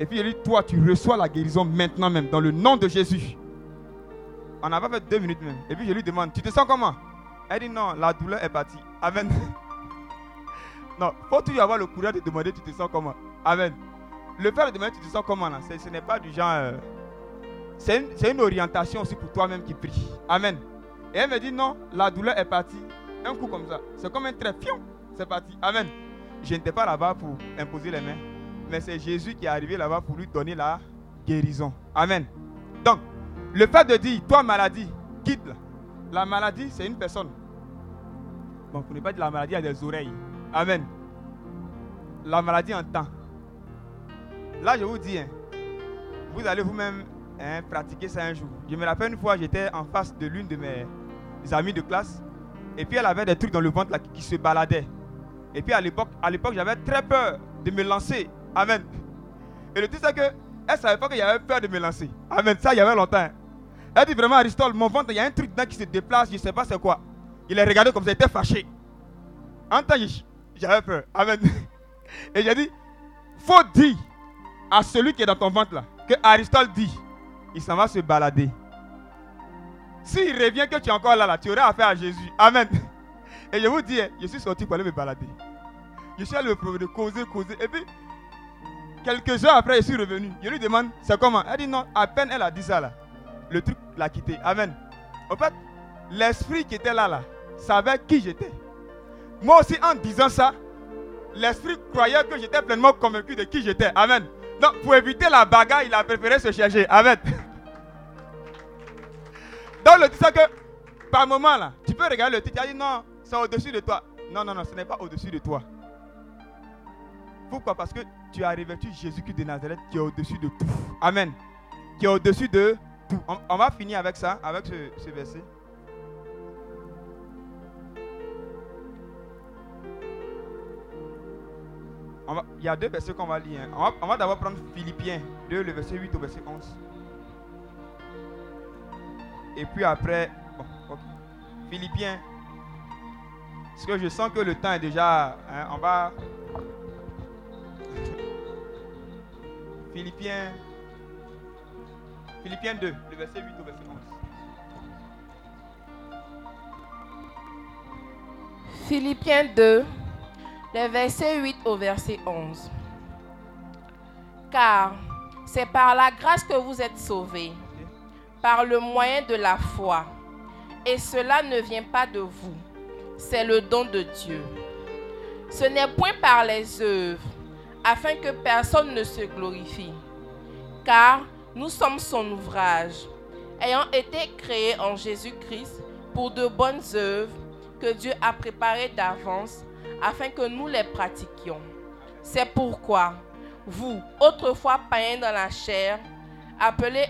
Et puis il lui dit, toi, tu reçois la guérison maintenant même, dans le nom de Jésus. On n'a pas fait deux minutes même. Et puis je lui demande, tu te sens comment? Elle dit, non, la douleur est partie. Amen. non, faut toujours avoir le courage de demander, tu te sens comment? Amen. Le fait de te sens comment là, ce n'est pas du genre... euh, c'est une, orientation aussi pour toi-même qui prie. Amen. Et elle me dit, non, la douleur est partie. Un coup comme ça. C'est comme un trait. C'est parti. Amen. Je n'étais pas là-bas pour imposer les mains. Mais c'est Jésus qui est arrivé là-bas pour lui donner la guérison. Amen. Donc, le fait de dire, toi maladie, quitte la. La maladie, c'est une personne. Bon, vous ne pas dire la maladie a des oreilles. Amen. La maladie entend. Là, je vous dis, hein, vous allez vous-même hein, pratiquer ça un jour. Je me rappelle une fois, j'étais en face de l'une de mes amies de classe. Et puis elle avait des trucs dans le ventre qui, se baladaient. Et puis à l'époque, à l'époque, j'avais très peur de me lancer. Amen. Et le truc c'est que elle savait pas qu'il y avait peur de me lancer. Amen. Ça, il y avait longtemps. hein. Elle dit vraiment, Aristote, mon ventre, il y a un truc dedans qui se déplace, je ne sais pas c'est quoi. Il a regardé comme ça, il était fâché. En j- j'avais peur. Amen. Et j'ai dit, faut dire à celui qui est dans ton ventre là, que Aristote dit, il s'en va se balader. S'il revient que tu es encore là, là, tu auras affaire à Jésus. Amen. Et je vous dis, hein, je suis sorti pour aller me balader. Je suis allé me promener, causer, causer. Et puis, quelques heures après, je suis revenu. Je lui demande, c'est comment? Elle dit non, à peine elle a dit ça là. Le truc l'a quitté. Amen. En fait, l'esprit qui était là, là, savait qui j'étais. Moi aussi, en disant ça, l'esprit croyait que j'étais pleinement convaincu de qui j'étais. Amen. Donc, pour éviter la bagarre, il a préféré se chercher. Amen. Donc, le ça que, par moment là, tu peux regarder le titre, tu as dit non, c'est au-dessus de toi. Non, non, non, ce n'est pas au-dessus de toi. Pourquoi? Parce que tu as revêtu Jésus-Christ de Nazareth qui est au-dessus de tout. Amen. Qui est au-dessus de tout. On, va finir avec ça, avec ce verset. Il y a deux versets qu'on va lire. hein. On va, d'abord prendre Philippiens 2, le verset 8 au verset 11. Et puis après, bon, ok. Philippiens. Parce que je sens que le temps est déjà. hein, on va. Philippiens. Philippiens 2, le verset 8 au verset 11. Philippiens 2, les versets 8 au verset 11. Car c'est par la grâce que vous êtes sauvés, par le moyen de la foi. Et cela ne vient pas de vous, c'est le don de Dieu. Ce n'est point par les œuvres, afin que personne ne se glorifie. Car nous sommes son ouvrage, ayant été créés en Jésus-Christ pour de bonnes œuvres que Dieu a préparées d'avance afin que nous les pratiquions. C'est pourquoi vous, autrefois païens dans la chair, appelés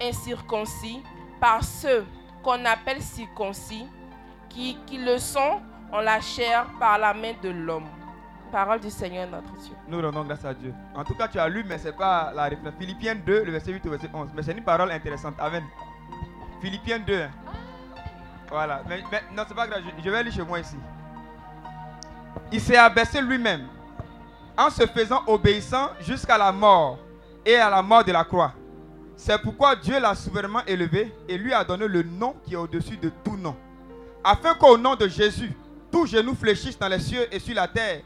incirconcis par ceux qu'on appelle circoncis, qui, qui le sont en la chair par la main de l'homme. Parole du Seigneur notre Dieu. Nous rendons grâce à Dieu. En tout cas, tu as lu, mais ce n'est pas la référence. Philippiens 2, le verset 8 au verset 11. Mais c'est une parole intéressante. Amen. Philippiens 2. hein. Voilà. Mais, mais non, c'est pas grave. Je, je vais lire chez moi ici. Il s'est abaissé lui-même en se faisant obéissant jusqu'à la mort et à la mort de la croix. C'est pourquoi Dieu l'a souverainement élevé et lui a donné le nom qui est au-dessus de tout nom. Afin qu'au nom de Jésus, tout genou fléchisse dans les cieux et sur la terre,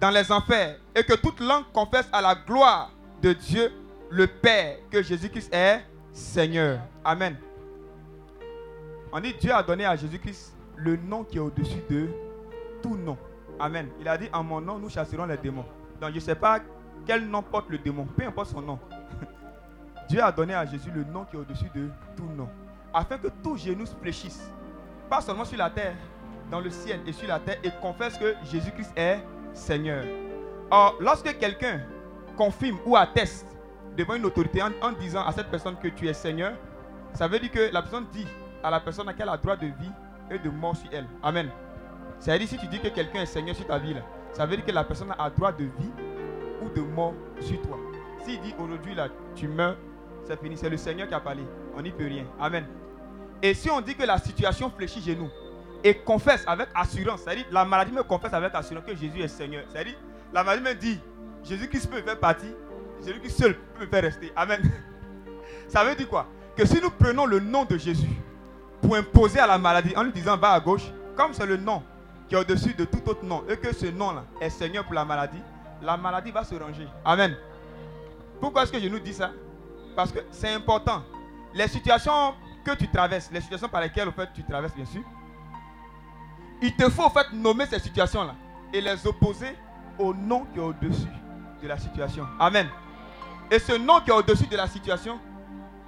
dans les enfers, et que toute langue confesse à la gloire de Dieu le Père que Jésus-Christ est Seigneur. Amen. On dit Dieu a donné à Jésus-Christ le nom qui est au-dessus de tout nom. Amen. Il a dit en mon nom, nous chasserons les démons. Donc je ne sais pas quel nom porte le démon, peu importe son nom. Dieu a donné à Jésus le nom qui est au-dessus de tout nom. Afin que tout genou se fléchisse. Pas seulement sur la terre, dans le ciel et sur la terre, et confesse que Jésus-Christ est Seigneur. Or, lorsque quelqu'un confirme ou atteste devant une autorité en, disant à cette personne que tu es Seigneur, ça veut dire que la personne dit à la personne à qu'elle a droit de vie et de mort sur elle. Amen. C'est-à-dire si tu dis que quelqu'un est Seigneur sur ta vie, ça veut dire que la personne a droit de vie ou de mort sur toi. S'il dit aujourd'hui là, tu meurs, c'est fini. C'est le Seigneur qui a parlé. On n'y peut rien. Amen. Et si on dit que la situation fléchit chez nous et confesse avec assurance, c'est-à-dire la maladie me confesse avec assurance que Jésus est Seigneur. C'est-à-dire la maladie me dit Jésus-Christ peut me faire partie, Jésus-Christ seul peut me faire rester. Amen. Ça veut dire quoi? Que si nous prenons le nom de Jésus pour imposer à la maladie en lui disant va à gauche, comme c'est le nom qui est au-dessus de tout autre nom et que ce nom-là est Seigneur pour la maladie, la maladie va se ranger. Amen. Pourquoi est-ce que je nous dis ça? Parce que c'est important. Les situations que tu traverses, les situations par lesquelles tu traverses, bien sûr, il te faut en fait nommer ces situations-là et les opposer au nom qui est au-dessus de la situation. Amen. Et ce nom qui est au-dessus de la situation,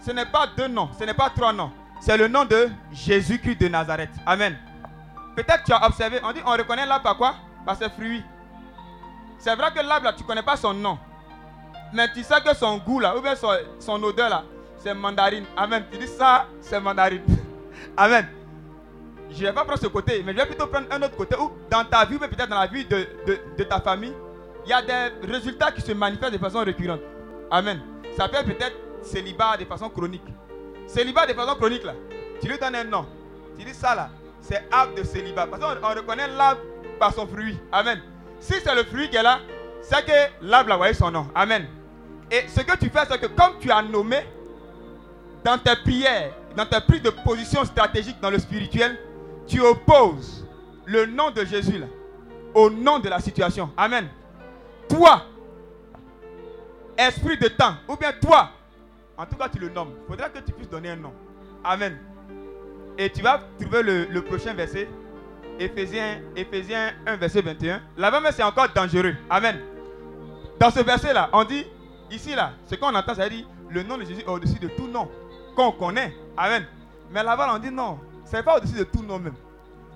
ce n'est pas deux noms, ce n'est pas trois noms. C'est le nom de Jésus-Christ de Nazareth. Amen. Peut-être tu as observé, on dit on reconnaît l'arbre par quoi? Par ses fruits. C'est vrai que l'arbre là, tu ne connais pas son nom. Mais tu sais que son goût là, ou bien son, odeur là, c'est mandarine. Amen. Tu dis ça, c'est mandarine. Amen. Je ne vais pas prendre ce côté, mais je vais plutôt prendre un autre côté où dans ta vie, ou peut-être dans la vie de, de, de ta famille, il y a des résultats qui se manifestent de façon récurrente. Amen. Ça peut être peut-être célibat de façon chronique. Célibat de façon chronique là, tu lui donnes un nom. Tu dis ça là, c'est arbre de célibat. Parce qu'on on reconnaît l'arbre par son fruit. Amen. Si c'est le fruit qui est là, c'est que l'arbre a voyé son nom. Amen. Et ce que tu fais, c'est que comme tu as nommé dans tes prières, dans tes prises de position stratégique dans le spirituel, tu opposes le nom de Jésus au nom de la situation. Amen. Toi, esprit de temps, ou bien toi, en tout cas tu le nommes. Il faudra que tu puisses donner un nom. Amen. Et tu vas trouver le, prochain verset, Éphésiens, Éphésiens 1, verset 21. Là-bas, mais c'est encore dangereux. Amen. Dans ce verset-là, on dit, ici, là, ce qu'on entend, ça dit, le nom de Jésus est au-dessus de tout nom qu'on connaît. Amen. Mais là-bas, on dit non, ce n'est pas au-dessus de tout nom même.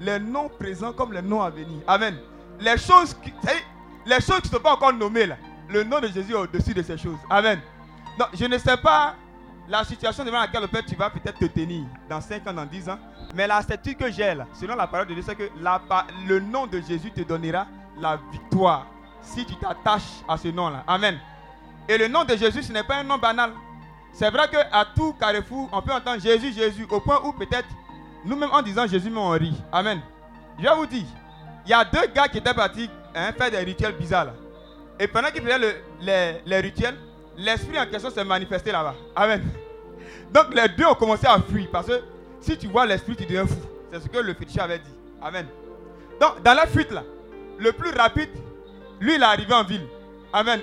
Les noms présents comme les noms à venir. Amen. Les choses qui, c'est-à-dire, les choses qui ne sont pas encore nommées, là, le nom de Jésus est au-dessus de ces choses. Amen. Donc, je ne sais pas la situation devant laquelle fait, tu vas peut-être te tenir dans 5 ans, dans 10 ans. Mais la certitude que j'ai selon la parole de Dieu, c'est que le nom de Jésus te donnera la victoire si tu t'attaches à ce nom-là. Amen. Et le nom de Jésus, ce n'est pas un nom banal. C'est vrai qu'à tout carrefour, on peut entendre Jésus, Jésus, au point où peut-être nous-mêmes en disant Jésus, mais on rit. Amen. Je vais vous dire, il y a deux gars qui étaient partis hein, faire des rituels bizarres. Et pendant qu'ils faisaient le- les rituels, l'esprit en question s'est manifesté là-bas. Amen. Donc les deux ont commencé à fuir parce que si tu vois l'esprit, tu deviens fou. C'est ce que le féticheur avait dit. Amen. Donc dans la fuite là, le plus rapide, lui il est arrivé en ville. Amen.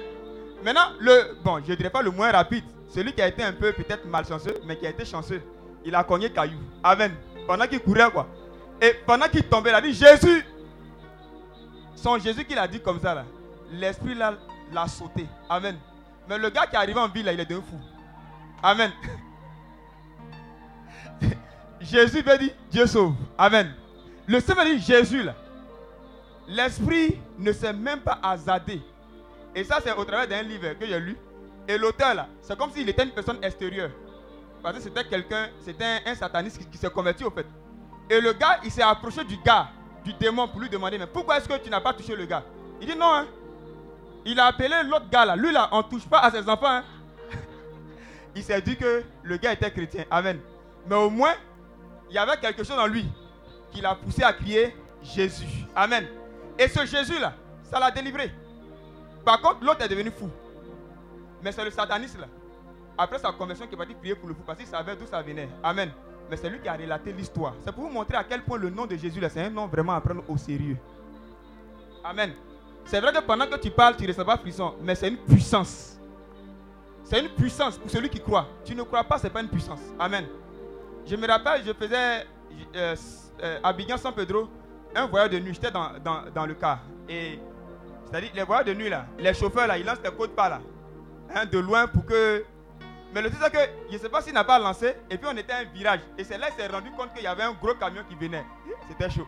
Maintenant, le, bon, je dirais pas le moins rapide, celui qui a été un peu peut-être malchanceux, mais qui a été chanceux, il a cogné caillou. Amen. Pendant qu'il courait quoi. Et pendant qu'il tombait, il a dit Jésus. Son Jésus qu'il a dit comme ça là, l'esprit là l'a sauté. Amen. Mais le gars qui est arrivé en ville là, il est devenu fou. Amen. Jésus veut dire Dieu sauve. Amen. Le Seigneur dit Jésus là. L'esprit ne s'est même pas hasardé. Et ça, c'est au travers d'un livre que j'ai lu. Et l'auteur là, c'est comme s'il était une personne extérieure. Parce que c'était quelqu'un, c'était un, un sataniste qui, qui s'est converti au fait. Et le gars, il s'est approché du gars, du démon, pour lui demander Mais pourquoi est-ce que tu n'as pas touché le gars? Il dit Non, hein. Il a appelé l'autre gars là. Lui là, on ne touche pas à ses enfants. hein. il s'est dit que le gars était chrétien. Amen. Mais au moins, il y avait quelque chose en lui qui l'a poussé à crier Jésus. Amen. Et ce Jésus-là, ça l'a délivré. Par contre, l'autre est devenu fou. Mais c'est le sataniste là après sa conversion, qui est parti prier pour le fou parce qu'il savait d'où ça venait. Amen. Mais c'est lui qui a relaté l'histoire. C'est pour vous montrer à quel point le nom de Jésus, là, c'est un nom vraiment à prendre au sérieux. Amen. C'est vrai que pendant que tu parles, tu ne ressens pas frisson, mais c'est une puissance. C'est une puissance pour celui qui croit. Tu ne crois pas, ce n'est pas une puissance. Amen. Je me rappelle, je faisais euh, euh, à San Pedro un voyage de nuit. J'étais dans, dans, dans, le car. Et c'est-à-dire, les voyages de nuit, là, les chauffeurs, là, ils lancent les côtes pas là. Hein, de loin pour que. Mais le truc, c'est que je ne sais pas s'il n'a pas lancé. Et puis, on était à un virage. Et c'est là qu'il s'est rendu compte qu'il y avait un gros camion qui venait. C'était chaud.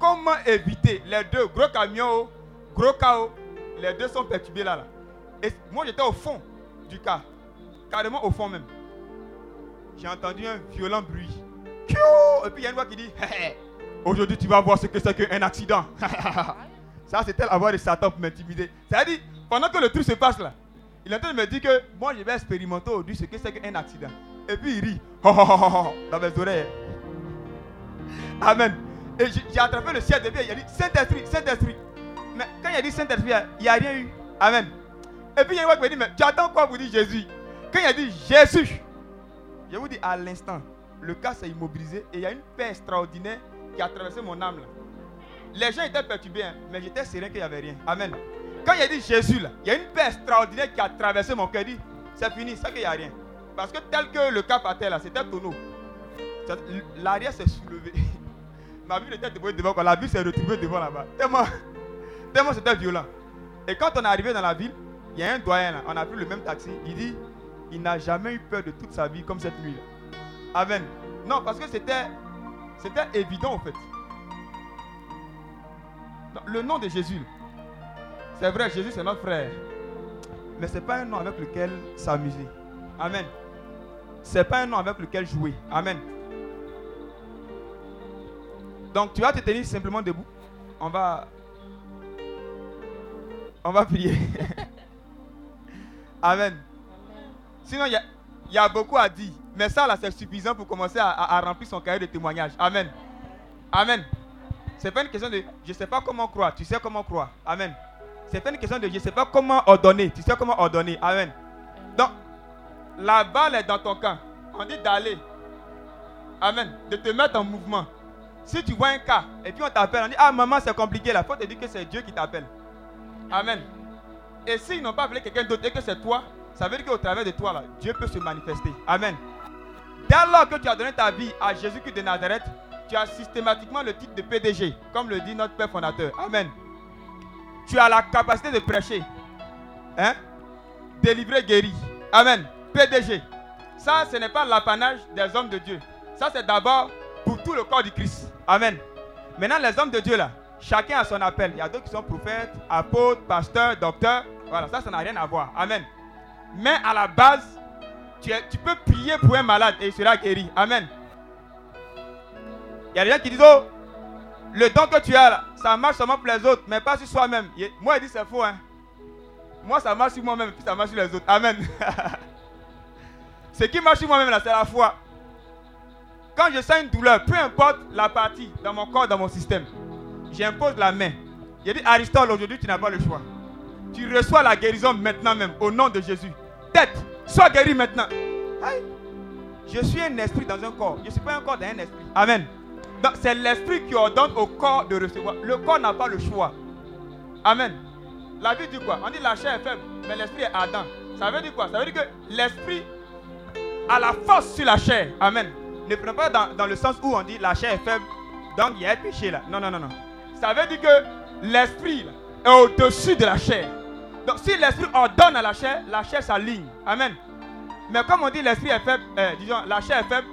Comment éviter les deux? Gros camions, gros chaos Les deux sont perturbés là. là. Et moi, j'étais au fond du car. Carrément au fond même. J'ai entendu un violent bruit. Et puis il y a une voix qui dit Aujourd'hui, tu vas voir ce que c'est qu'un accident. Ça, c'était la voix de Satan pour m'intimider. C'est-à-dire, pendant que le truc se passe là, il est en train de me dire que moi, je vais expérimenter aujourd'hui ce que c'est qu'un accident. Et puis il rit dans mes oreilles. Amen. Et j'ai attrapé le ciel de bien. Il a dit Saint-Esprit, Saint-Esprit. Mais quand il a dit Saint-Esprit, il n'y a rien eu. Amen. Et puis il y a qui me dit Mais tu attends quoi pour dire Jésus? Quand il a dit Jésus, je vous dis à l'instant, le cas s'est immobilisé et il y a une paix extraordinaire qui a traversé mon âme là. Les gens étaient perturbés, hein, mais j'étais serein qu'il n'y avait rien. Amen. Quand il a dit Jésus là, il y a une paix extraordinaire qui a traversé mon cœur. dit C'est fini, ça qu'il n'y a rien. Parce que tel que le à terre là, c'était tonneau. L'arrière s'est soulevé. Ma était devant quoi? La vie s'est retrouvée devant là-bas. Tellement, tellement c'était violent. Et quand on est arrivé dans la ville, il y a un doyen là. On a pris le même taxi. Il dit il n'a jamais eu peur de toute sa vie comme cette nuit là. Amen. Non, parce que c'était, c'était évident en fait. le nom de Jésus, c'est vrai, Jésus c'est notre frère. Mais ce n'est pas un nom avec lequel s'amuser. Amen. Ce n'est pas un nom avec lequel jouer. Amen. Donc tu vas te tenir simplement debout. On va. On va prier. Amen. Sinon, il y, a beaucoup à dire. Mais ça, là, c'est suffisant pour commencer à, remplir son cahier de témoignage. Amen. Amen. C'est pas une question de je sais pas comment croire, tu sais comment croire. Amen. C'est pas une question de je sais pas comment ordonner, tu sais comment ordonner. Amen. Donc, la balle est dans ton camp. On dit d'aller. Amen. De te mettre en mouvement. Si tu vois un cas et puis on t'appelle, on dit Ah maman, c'est compliqué là. Il faut te dire que c'est Dieu qui t'appelle. Amen. Et s'ils n'ont pas appelé quelqu'un d'autre et que c'est toi, ça veut dire qu'au travers de toi là, Dieu peut se manifester. Amen. Dès lors que tu as donné ta vie à Jésus-Christ de Nazareth, tu as systématiquement le titre de PDG, comme le dit notre Père fondateur. Amen. Tu as la capacité de prêcher. Hein? Délivrer, guérir. Amen. PDG. Ça, ce n'est pas l'apanage des hommes de Dieu. Ça, c'est d'abord pour tout le corps du Christ. Amen. Maintenant, les hommes de Dieu, là, chacun a son appel. Il y a d'autres qui sont prophètes, apôtres, pasteurs, docteurs. Voilà, ça, ça n'a rien à voir. Amen. Mais à la base, tu, peux prier pour un malade et il sera guéri. Amen. Il y a des gens qui disent, oh, le don que tu as là, ça marche seulement pour les autres, mais pas sur soi-même. Moi, il dit, c'est faux. Hein. Moi, ça marche sur moi-même, puis ça marche sur les autres. Amen. Ce qui marche sur moi-même, là, c'est la foi. Quand je sens une douleur, peu importe la partie dans mon corps, dans mon système, j'impose la main. Il dit, Aristote, aujourd'hui, tu n'as pas le choix. Tu reçois la guérison maintenant même, au nom de Jésus. Tête, Sois guéri maintenant. Je suis un esprit dans un corps. Je ne suis pas un corps dans un esprit. Amen. C'est l'esprit qui ordonne au corps de recevoir. Le corps n'a pas le choix. Amen. La vie dit quoi? On dit la chair est faible, mais l'esprit est ardent. Ça veut dire quoi? Ça veut dire que l'esprit a la force sur la chair. Amen. Ne prenez pas dans, dans, le sens où on dit la chair est faible, donc il y a un péché là. Non, non, non, non. Ça veut dire que l'esprit est au-dessus de la chair. Donc si l'esprit ordonne à la chair, la chair s'aligne. Amen. Mais comme on dit l'esprit est faible, euh, disons la chair est faible,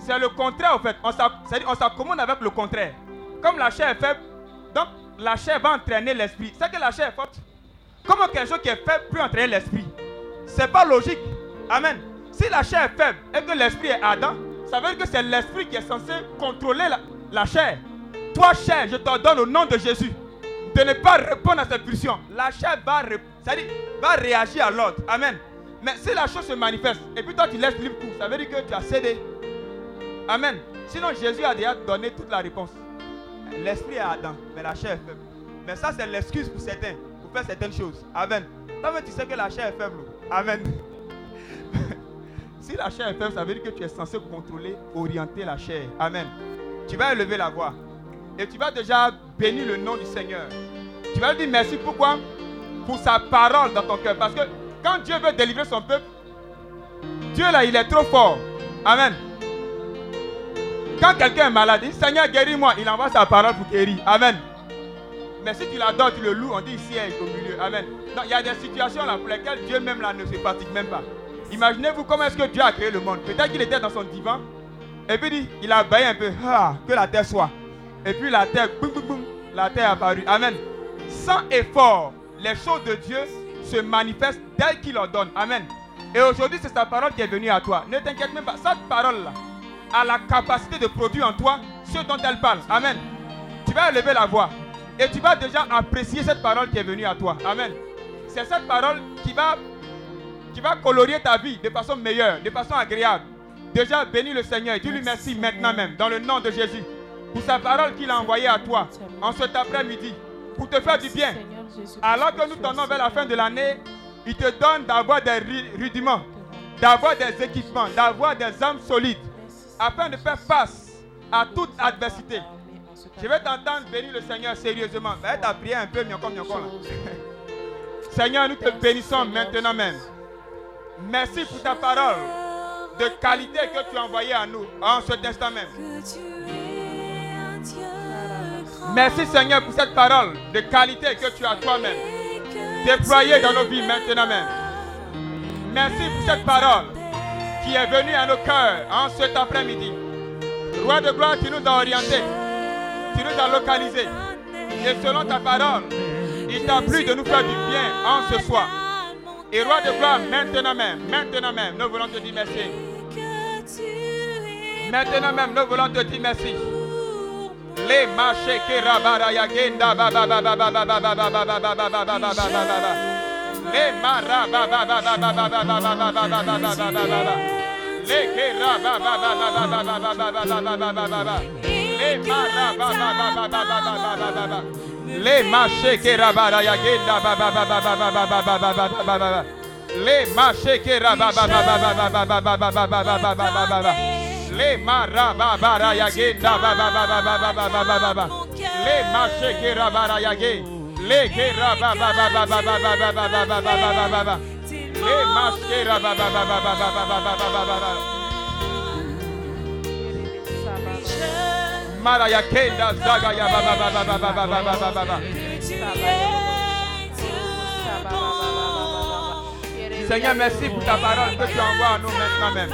c'est le contraire en fait. On s'accommode avec le contraire. Comme la chair est faible, donc la chair va entraîner l'esprit. C'est que la chair est forte. Comment quelque chose qui est faible peut entraîner l'esprit? C'est pas logique. Amen. Si la chair est faible et que l'esprit est ardent, ça veut dire que c'est l'esprit qui est censé contrôler la, chair. Toi, chair, je t'ordonne au nom de Jésus de ne pas répondre à cette pulsion. La chair va, va réagir à l'ordre. Amen. Mais si la chose se manifeste et puis toi tu laisses libre cours, ça veut dire que tu as cédé. Amen. Sinon Jésus a déjà donné toute la réponse. L'esprit est Adam, mais la chair est faible. Mais ça c'est l'excuse pour certains, pour faire certaines choses. Amen. Toi tu sais que la chair est faible. Amen. Si la chair est faible, ça veut dire que tu es censé contrôler, orienter la chair. Amen. Tu vas élever la voix. Et tu vas déjà bénir le nom du Seigneur. Tu vas lui dire merci. Pourquoi? Pour sa parole dans ton cœur. Parce que quand Dieu veut délivrer son peuple, Dieu là, il est trop fort. Amen. Quand quelqu'un est malade, il dit Seigneur, guéris-moi. Il envoie sa parole pour guérir. Amen. Mais si tu l'adores, tu le loues, on dit est au milieu. Amen. Donc il y a des situations là pour lesquelles Dieu même là ne se pratique même pas. Imaginez-vous comment est-ce que Dieu a créé le monde. Peut-être qu'il était dans son divan. Et puis il a baillé un peu. Ah, que la terre soit. Et puis la terre, boum, boum, boum, la terre est apparue. Amen. Sans effort, les choses de Dieu se manifestent dès qu'il ordonne. Amen. Et aujourd'hui, c'est sa parole qui est venue à toi. Ne t'inquiète même pas. Cette parole-là a la capacité de produire en toi ce dont elle parle. Amen. Tu vas élever la voix. Et tu vas déjà apprécier cette parole qui est venue à toi. Amen. C'est cette parole qui va, qui va colorier ta vie de façon meilleure, de façon agréable. Déjà, bénis le Seigneur et dis-lui merci maintenant même, dans le nom de Jésus, pour sa parole qu'il a envoyée à toi en cet après-midi, pour te faire du bien. Alors que nous tendons vers la fin de l'année, il te donne d'avoir des rudiments, d'avoir des équipements, d'avoir des âmes solides, afin de faire face à toute adversité. Je vais t'entendre bénir le Seigneur sérieusement. Va ta prière un peu, mieux mieux Seigneur, nous te bénissons maintenant même. Merci pour ta parole de qualité que tu as envoyée à nous en cet instant même. Merci Seigneur pour cette parole de qualité que tu as toi-même déployée dans nos vies maintenant même. Merci pour cette parole qui est venue à nos cœurs en cet après-midi. Roi de gloire, tu nous as orientés, tu nous as localisés. Et selon ta parole, il t'a plu de nous faire du bien en ce soir. Et roi de gloire, maintenant même, maintenant même, nous voulons te dire merci. Maintenant même, nous voulons te dire merci. Les marchés Les Les ba ba ba Les marchés qui ba ba Les marchés qui rabara ba ba Mara ya kenda zaga ya. Seigneur, merci pour ta parole que tu envoies à nous maintenant même.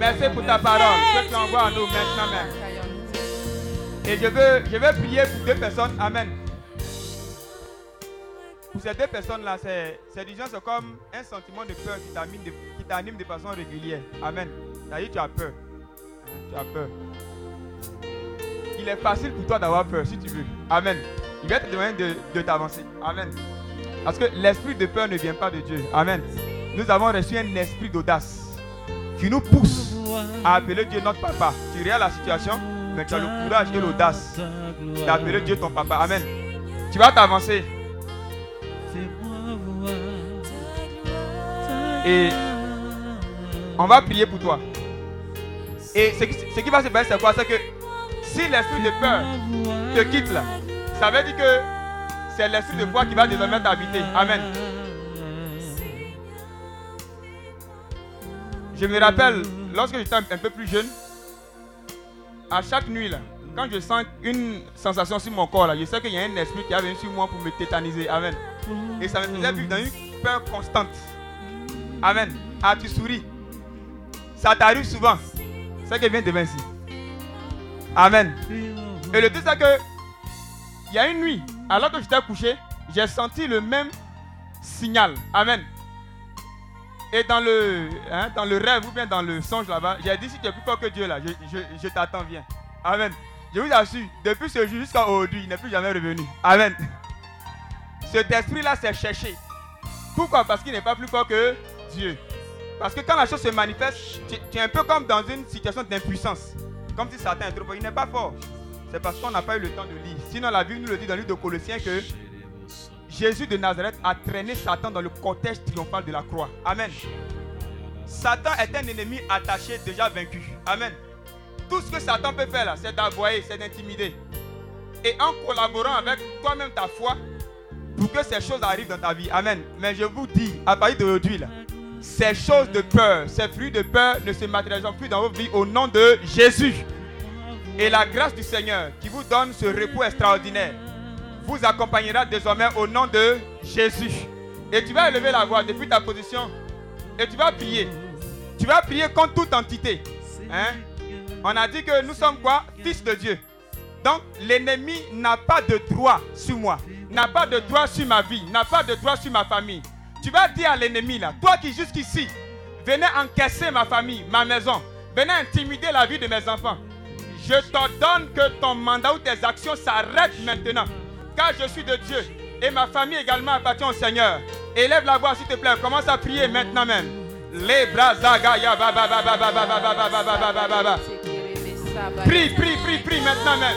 Merci pour ta parole que tu envoies à nous maintenant même. Et je veux, je veux prier pour deux personnes. Amen. Pour ces deux personnes-là, c'est, c'est c'est comme un sentiment de peur qui t'anime de, de façon régulière. Amen. C'est-à-dire, tu as peur. Tu as peur. Il est facile pour toi d'avoir peur si tu veux. Amen. Il va te demander de, de t'avancer. Amen. Parce que l'esprit de peur ne vient pas de Dieu. Amen. Nous avons reçu un esprit d'audace qui nous pousse à appeler Dieu notre papa. Tu regardes la situation, mais tu as le courage et l'audace d'appeler Dieu ton papa. Amen. Tu vas t'avancer. Et on va prier pour toi. Et ce qui va se passer, c'est quoi? C'est que si l'esprit de peur te quitte là, ça veut dire que c'est l'esprit de foi qui va désormais t'habiter. Amen. Je me rappelle, lorsque j'étais un peu plus jeune, à chaque nuit, là, quand je sens une sensation sur mon corps, là, je sais qu'il y a un esprit qui est venu sur moi pour me tétaniser. Amen. Et ça me faisait vivre dans une peur constante. Amen. Ah, tu souris. Ça t'arrive souvent. C'est que vient de Vinci. Amen. Et le truc, c'est que, il y a une nuit, alors que j'étais couché, j'ai senti le même signal. Amen. Et dans le, hein, dans le rêve ou bien dans le songe là-bas, j'ai dit si tu es plus fort que Dieu là, je, je, t'attends, viens. Amen. Je vous assure, depuis ce jour jusqu'à aujourd'hui, il n'est plus jamais revenu. Amen. Cet esprit-là s'est cherché. Pourquoi? Parce qu'il n'est pas plus fort que Dieu. Parce que quand la chose se manifeste, tu, es un peu comme dans une situation d'impuissance. Comme si Satan est trop fort. Il n'est pas fort. C'est parce qu'on n'a pas eu le temps de lire. Sinon, la Bible nous le dit dans le livre de Colossiens que Jésus de Nazareth a traîné Satan dans le cortège triomphal de la croix. Amen. Satan est un ennemi attaché, déjà vaincu. Amen. Tout ce que Satan peut faire là, c'est d'avoyer, c'est d'intimider. Et en collaborant avec toi-même ta foi, pour que ces choses arrivent dans ta vie. Amen. Mais je vous dis, à partir d'aujourd'hui, là, ces choses de peur, ces fruits de peur ne se matérialiseront plus dans vos vies au nom de Jésus. Et la grâce du Seigneur qui vous donne ce repos extraordinaire vous accompagnera désormais au nom de Jésus. Et tu vas élever la voix depuis ta position et tu vas prier. Tu vas prier contre toute entité. Hein? On a dit que nous sommes quoi? Fils de Dieu. Donc l'ennemi n'a pas de droit sur moi, n'a pas de droit sur ma vie, n'a pas de droit sur ma famille. Tu vas dire à l'ennemi là, toi qui jusqu'ici venais encaisser ma famille, ma maison, venais intimider la vie de mes enfants, je t'ordonne que ton mandat ou tes actions s'arrêtent maintenant. Car je suis de Dieu et ma famille également appartient au Seigneur. Élève la voix s'il te plaît, commence à prier maintenant même. Les bras Prie, prie, prie, prie maintenant même.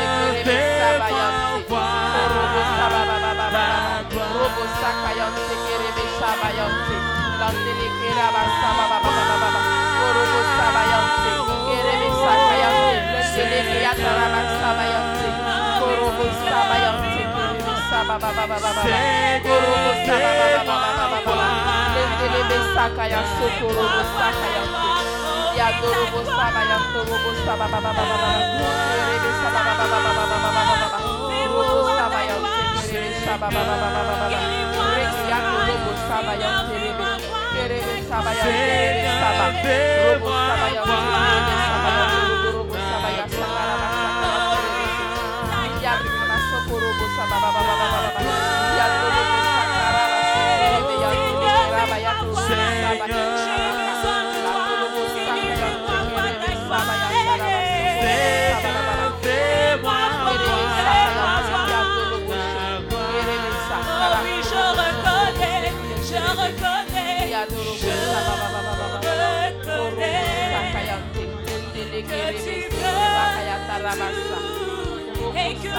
Seba, Seba, Seba, Seba, korobo sababa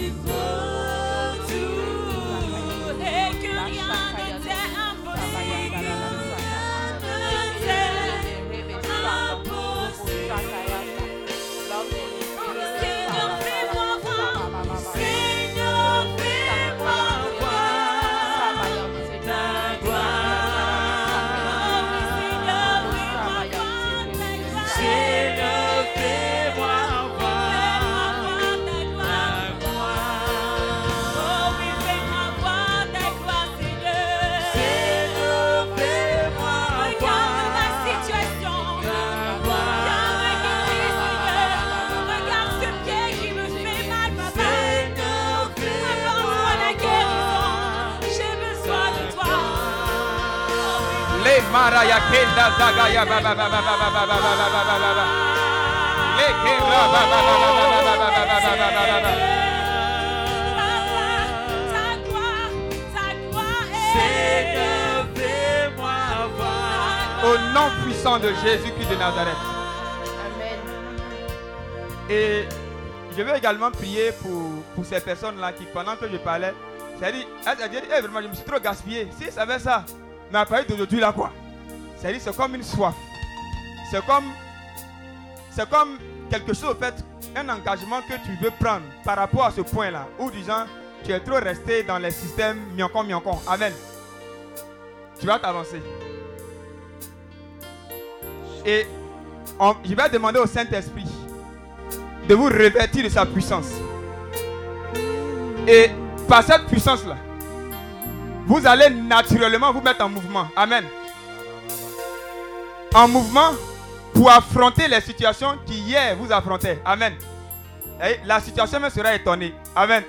happy. Ba ba ba ba ba ba ba ba ba ba. Papa, ta gloire, ta gloire est. Seigneur, fais-moi voir. Au nom puissant de Jésus-Christ de Nazareth. Amen. Et je veux également prier pour, pour ces personnes-là qui, pendant que je parlais, Eh, vraiment, je me suis trop gaspillé. Si ça ça, mais à partir d'aujourd'hui, là, quoi? C'est dit, c'est comme une soif. C'est comme, c'est comme quelque chose, au fait, un engagement que tu veux prendre par rapport à ce point-là, où disant, tu es trop resté dans les systèmes miancon, miancon. Amen. Tu vas t'avancer. Et je vais demander au Saint-Esprit de vous revêtir de sa puissance. Et par cette puissance-là, vous allez naturellement vous mettre en mouvement. Amen. En mouvement pour affronter les situations qui hier vous affrontaient. Amen. La situation me sera étonnée. Amen.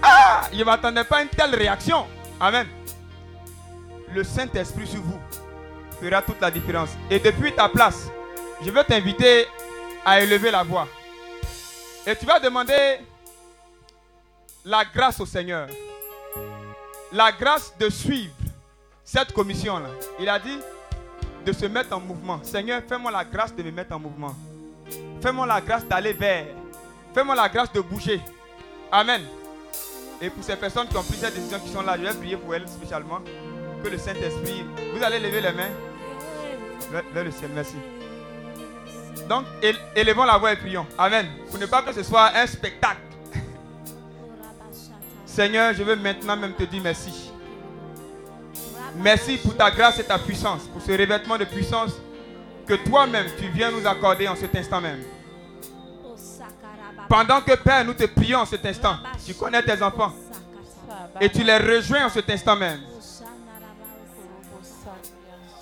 Ah, je ne m'attendais pas à une telle réaction. Amen. Le Saint-Esprit sur vous fera toute la différence. Et depuis ta place, je veux t'inviter à élever la voix. Et tu vas demander la grâce au Seigneur. La grâce de suivre cette commission-là. Il a dit de se mettre en mouvement. Seigneur, fais-moi la grâce de me mettre en mouvement. Fais-moi la grâce d'aller vers. Fais-moi la grâce de bouger. Amen. Et pour ces personnes qui ont pris cette décision qui sont là, je vais prier pour elles spécialement. Que le Saint-Esprit, vous allez lever les mains vers, vers le ciel. Merci. Donc, éle- élevons la voix et prions. Amen. Pour ne pas que ce soit un spectacle. Seigneur, je veux maintenant même te dire merci. Merci pour ta grâce et ta puissance, pour ce revêtement de puissance que toi-même tu viens nous accorder en cet instant même. Pendant que Père, nous te prions en cet instant, tu connais tes enfants et tu les rejoins en cet instant même.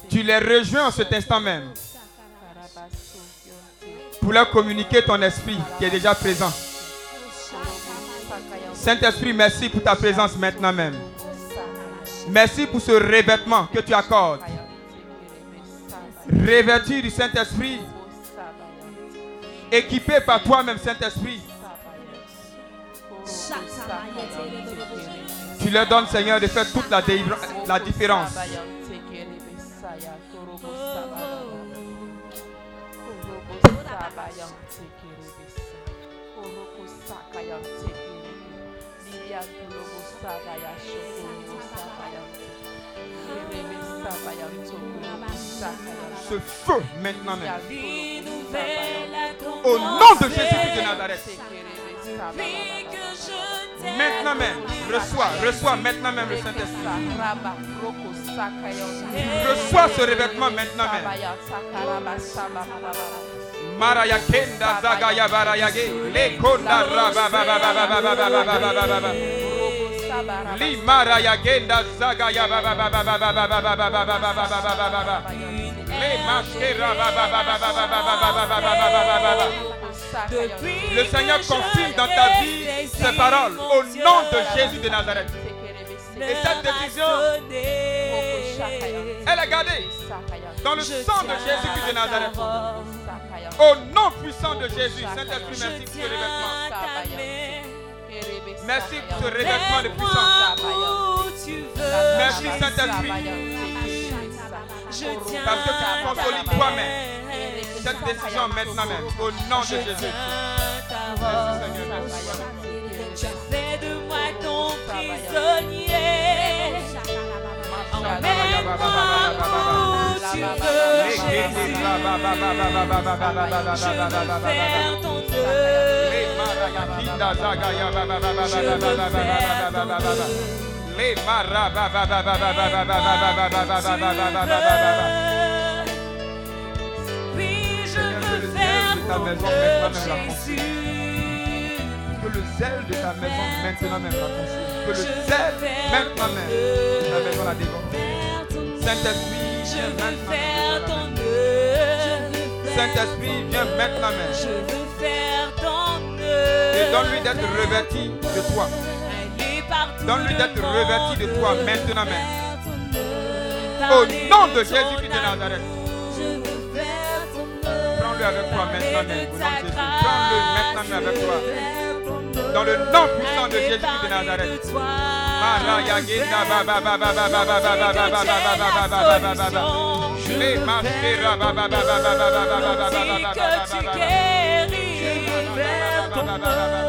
Tu les rejoins en cet instant même pour leur communiquer ton esprit qui est déjà présent. Saint-Esprit, merci pour ta présence maintenant même. Merci pour ce revêtement que tu accordes. Revêtu du Saint-Esprit, équipé par toi-même, Saint-Esprit. Tu leur donnes, Seigneur, de faire toute la, délivra- la différence. Ce feu maintenant même. Au nom de Jésus-Christ de Nazareth. Maintenant même. Reçois, reçois maintenant même le Saint-Esprit. Reçois ce revêtement maintenant même. Ba ba ba ba ba ba ba ba ba ba ba ba ba. Li maraya genda zagaya ba ba ba ba ba ba ba ba ba ba ba ba ba ba ba ba ba ba ba. Le mashkera ba ba ba ba ba ba ba ba ba ba ba ba ba ba ba ba. Depuis Le Seigneur confirme dans ta vie ces paroles au nom de Jésus de Nazareth. Et cette décision, elle est gardée dans le sang de Jésus-Christ de Nazareth. Au nom puissant de Jésus, Saint-Esprit, merci pour ce revêtement. Merci pour ce revêtement de puissance. Merci, Saint-Esprit. Parce que tu consolides toi-même cette décision maintenant même. Au nom de Jésus. Merci, Seigneur. Tu as fait de moi ton prisonnier. Emmène-moi où tu veux, Jésus. Je veux faire ton œuvre. Que le zèle de ta maison maintenant même la consume. Que le zèle maintenant même de ta maison la dévore. Saint-Esprit, Je viens veux maintenant. Saint-Esprit, viens maintenant même. Je veux faire. Donne-lui d'être revêtu de toi. Donne-lui d'être revêtu de toi maintenant même. Au nom de Jésus-Christ de Nazareth. Prends-le avec toi maintenant même. Prends-le maintenant avec toi. Dans le nom puissant de Jésus-Christ de Nazareth. Je veux que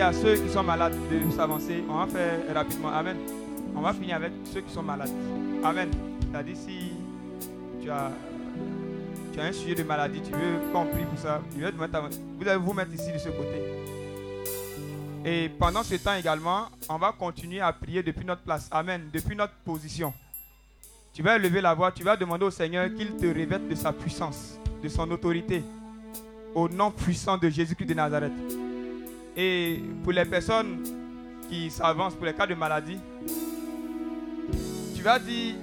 à ceux qui sont malades de s'avancer. On va faire rapidement. Amen. On va finir avec ceux qui sont malades. Amen. C'est-à-dire si tu as, tu as un sujet de maladie, tu veux qu'on prie pour ça, tu veux vous allez vous mettre ici de ce côté. Et pendant ce temps également, on va continuer à prier depuis notre place. Amen. Depuis notre position. Tu vas lever la voix, tu vas demander au Seigneur qu'il te revête de sa puissance, de son autorité. Au nom puissant de Jésus-Christ de Nazareth. Et pour les personnes qui s'avancent, pour les cas de maladie, tu vas dire,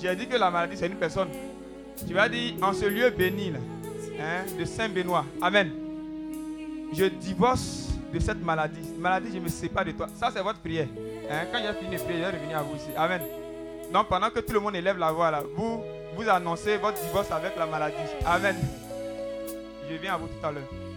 j'ai dit que la maladie, c'est une personne. Tu vas dire, en ce lieu béni là, hein, de Saint-Benoît, Amen. Je divorce de cette maladie. Maladie, je me sépare de toi. Ça, c'est votre prière. Hein. Quand j'ai fini de prier, je vais revenir à vous aussi. Amen. Donc, pendant que tout le monde élève la voix, là, vous, vous annoncez votre divorce avec la maladie. Amen. Je viens à vous tout à l'heure.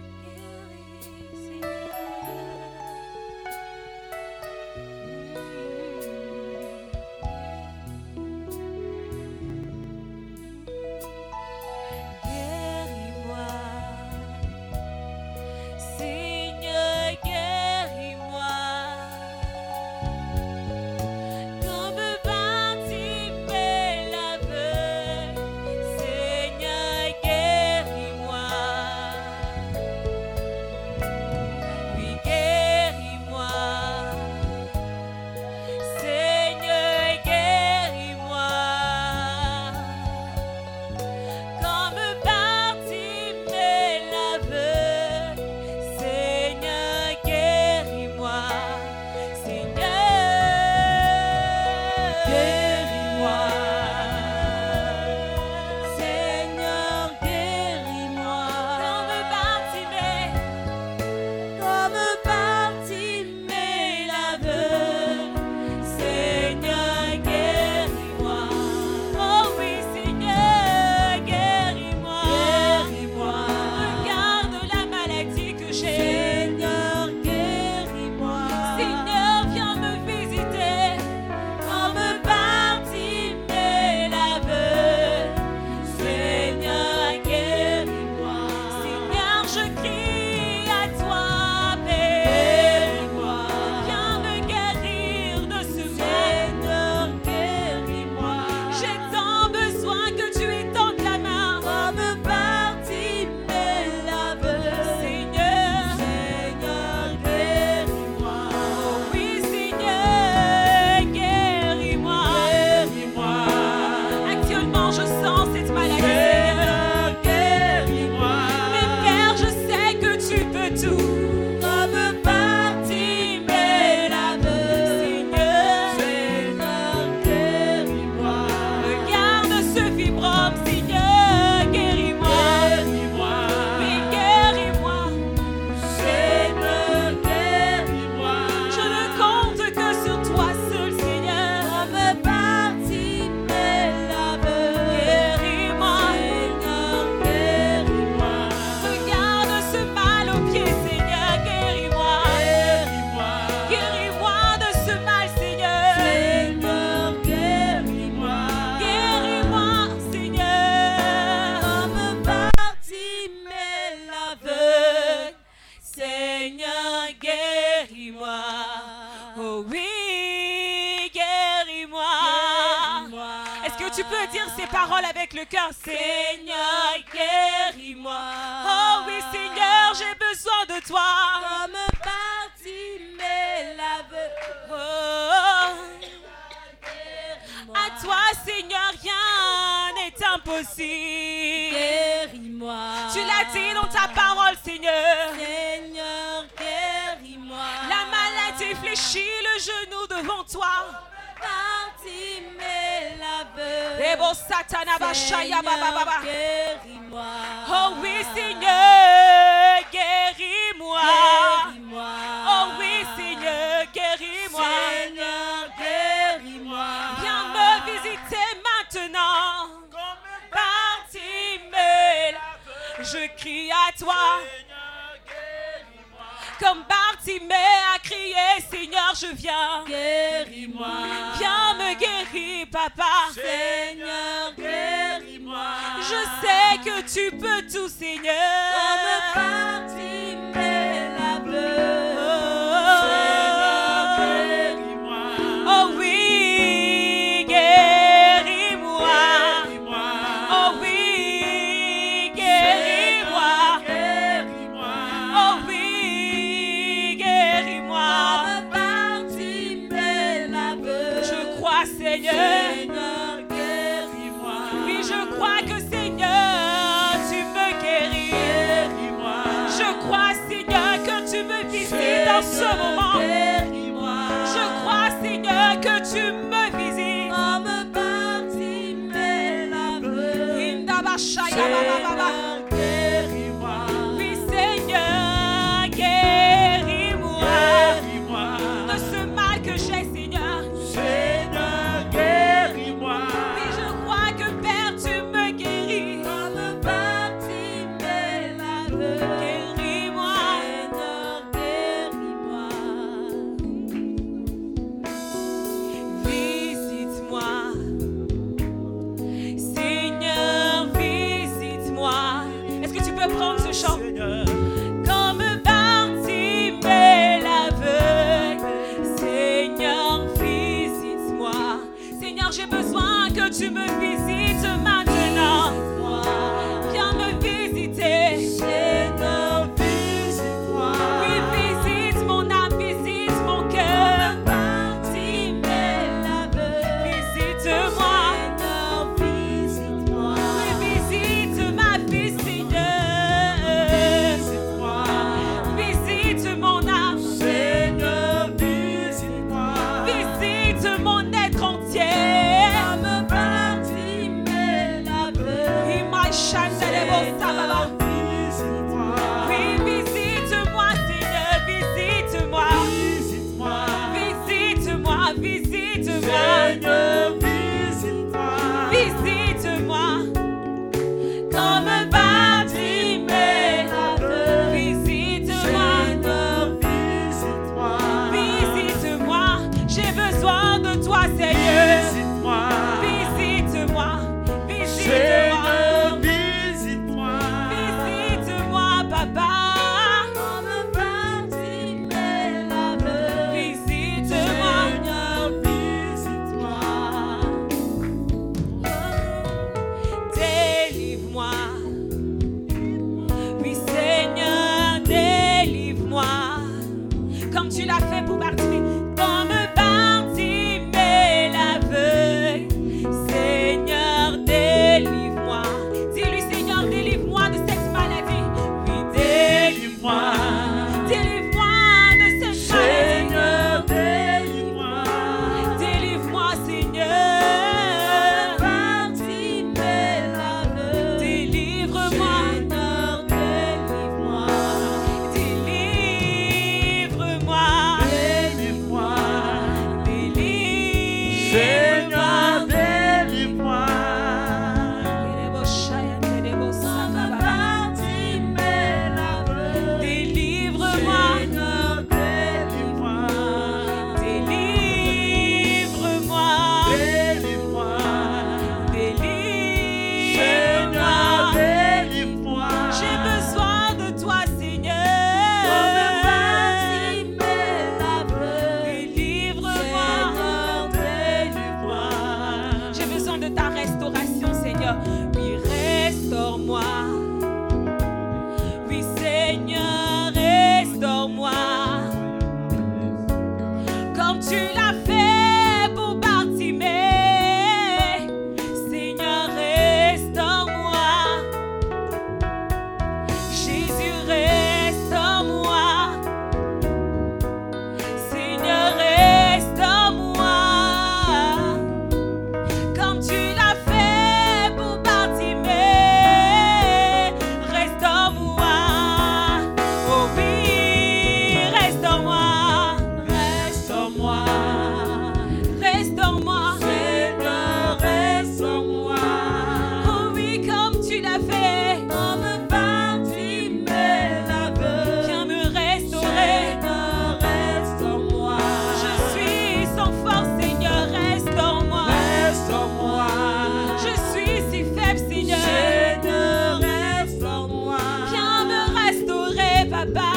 bye bye.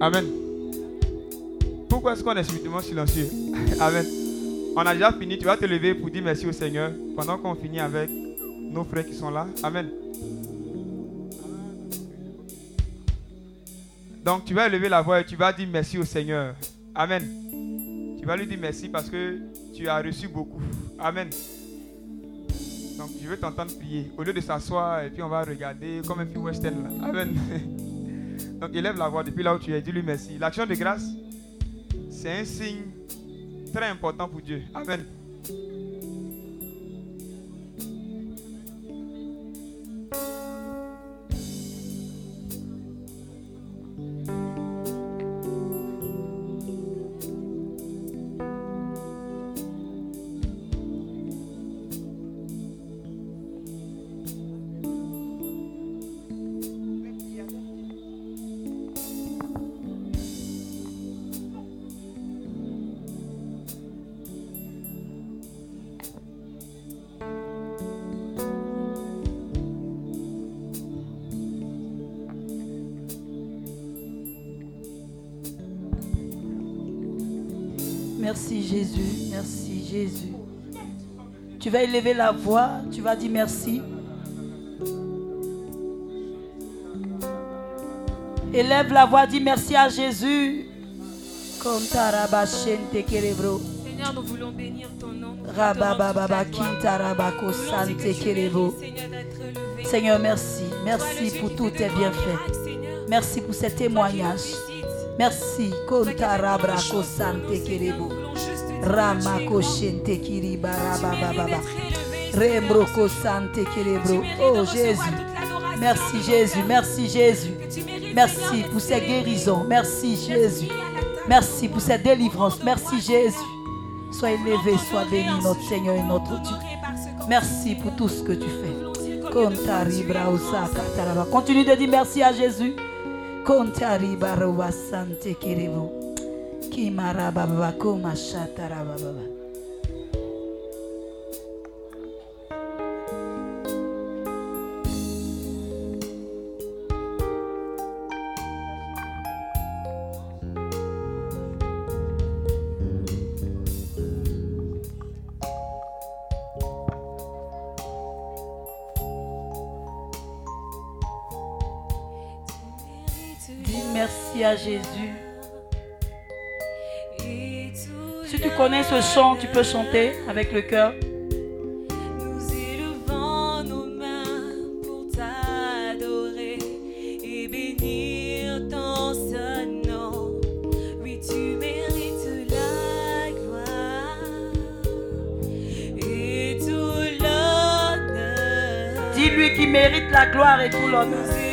Amen. Pourquoi est-ce qu'on est subitement silencieux? Amen. On a déjà fini. Tu vas te lever pour dire merci au Seigneur pendant qu'on finit avec nos frères qui sont là. Amen. Donc tu vas lever la voix et tu vas dire merci au Seigneur. Amen. Tu vas lui dire merci parce que tu as reçu beaucoup. Amen. Donc je veux t'entendre prier. Au lieu de s'asseoir et puis on va regarder comme un film western. Amen. Donc élève la voix depuis là où tu es. Dis-lui merci. L'action de grâce, c'est un signe très important pour Dieu. Amen. Élever la voix, tu vas dire merci. Élève la voix, dis merci à Jésus. Seigneur, nous voulons bénir ton nom. Seigneur, merci. Merci pour tous tes bienfaits. Merci pour ces témoignages. Merci. Kontarabrako sante kerebo. Kiriba rabababa. Rembroko sante kerebro. Oh Jésus. Merci Jésus. Merci Jésus. Merci pour ces guérisons. Merci Jésus. Merci pour cette délivrance. Merci Jésus. Sois élevé, sois béni notre Seigneur et notre Dieu. Merci pour tout ce que tu fais. Continue de dire merci à Jésus. Kontari connais ce chant, tu peux chanter avec le cœur. Nous élevons nos mains pour t'adorer et bénir ton saint nom. Oui, tu mérites la gloire et tout l'honneur. Dis-lui qui mérite la gloire et tout l'honneur.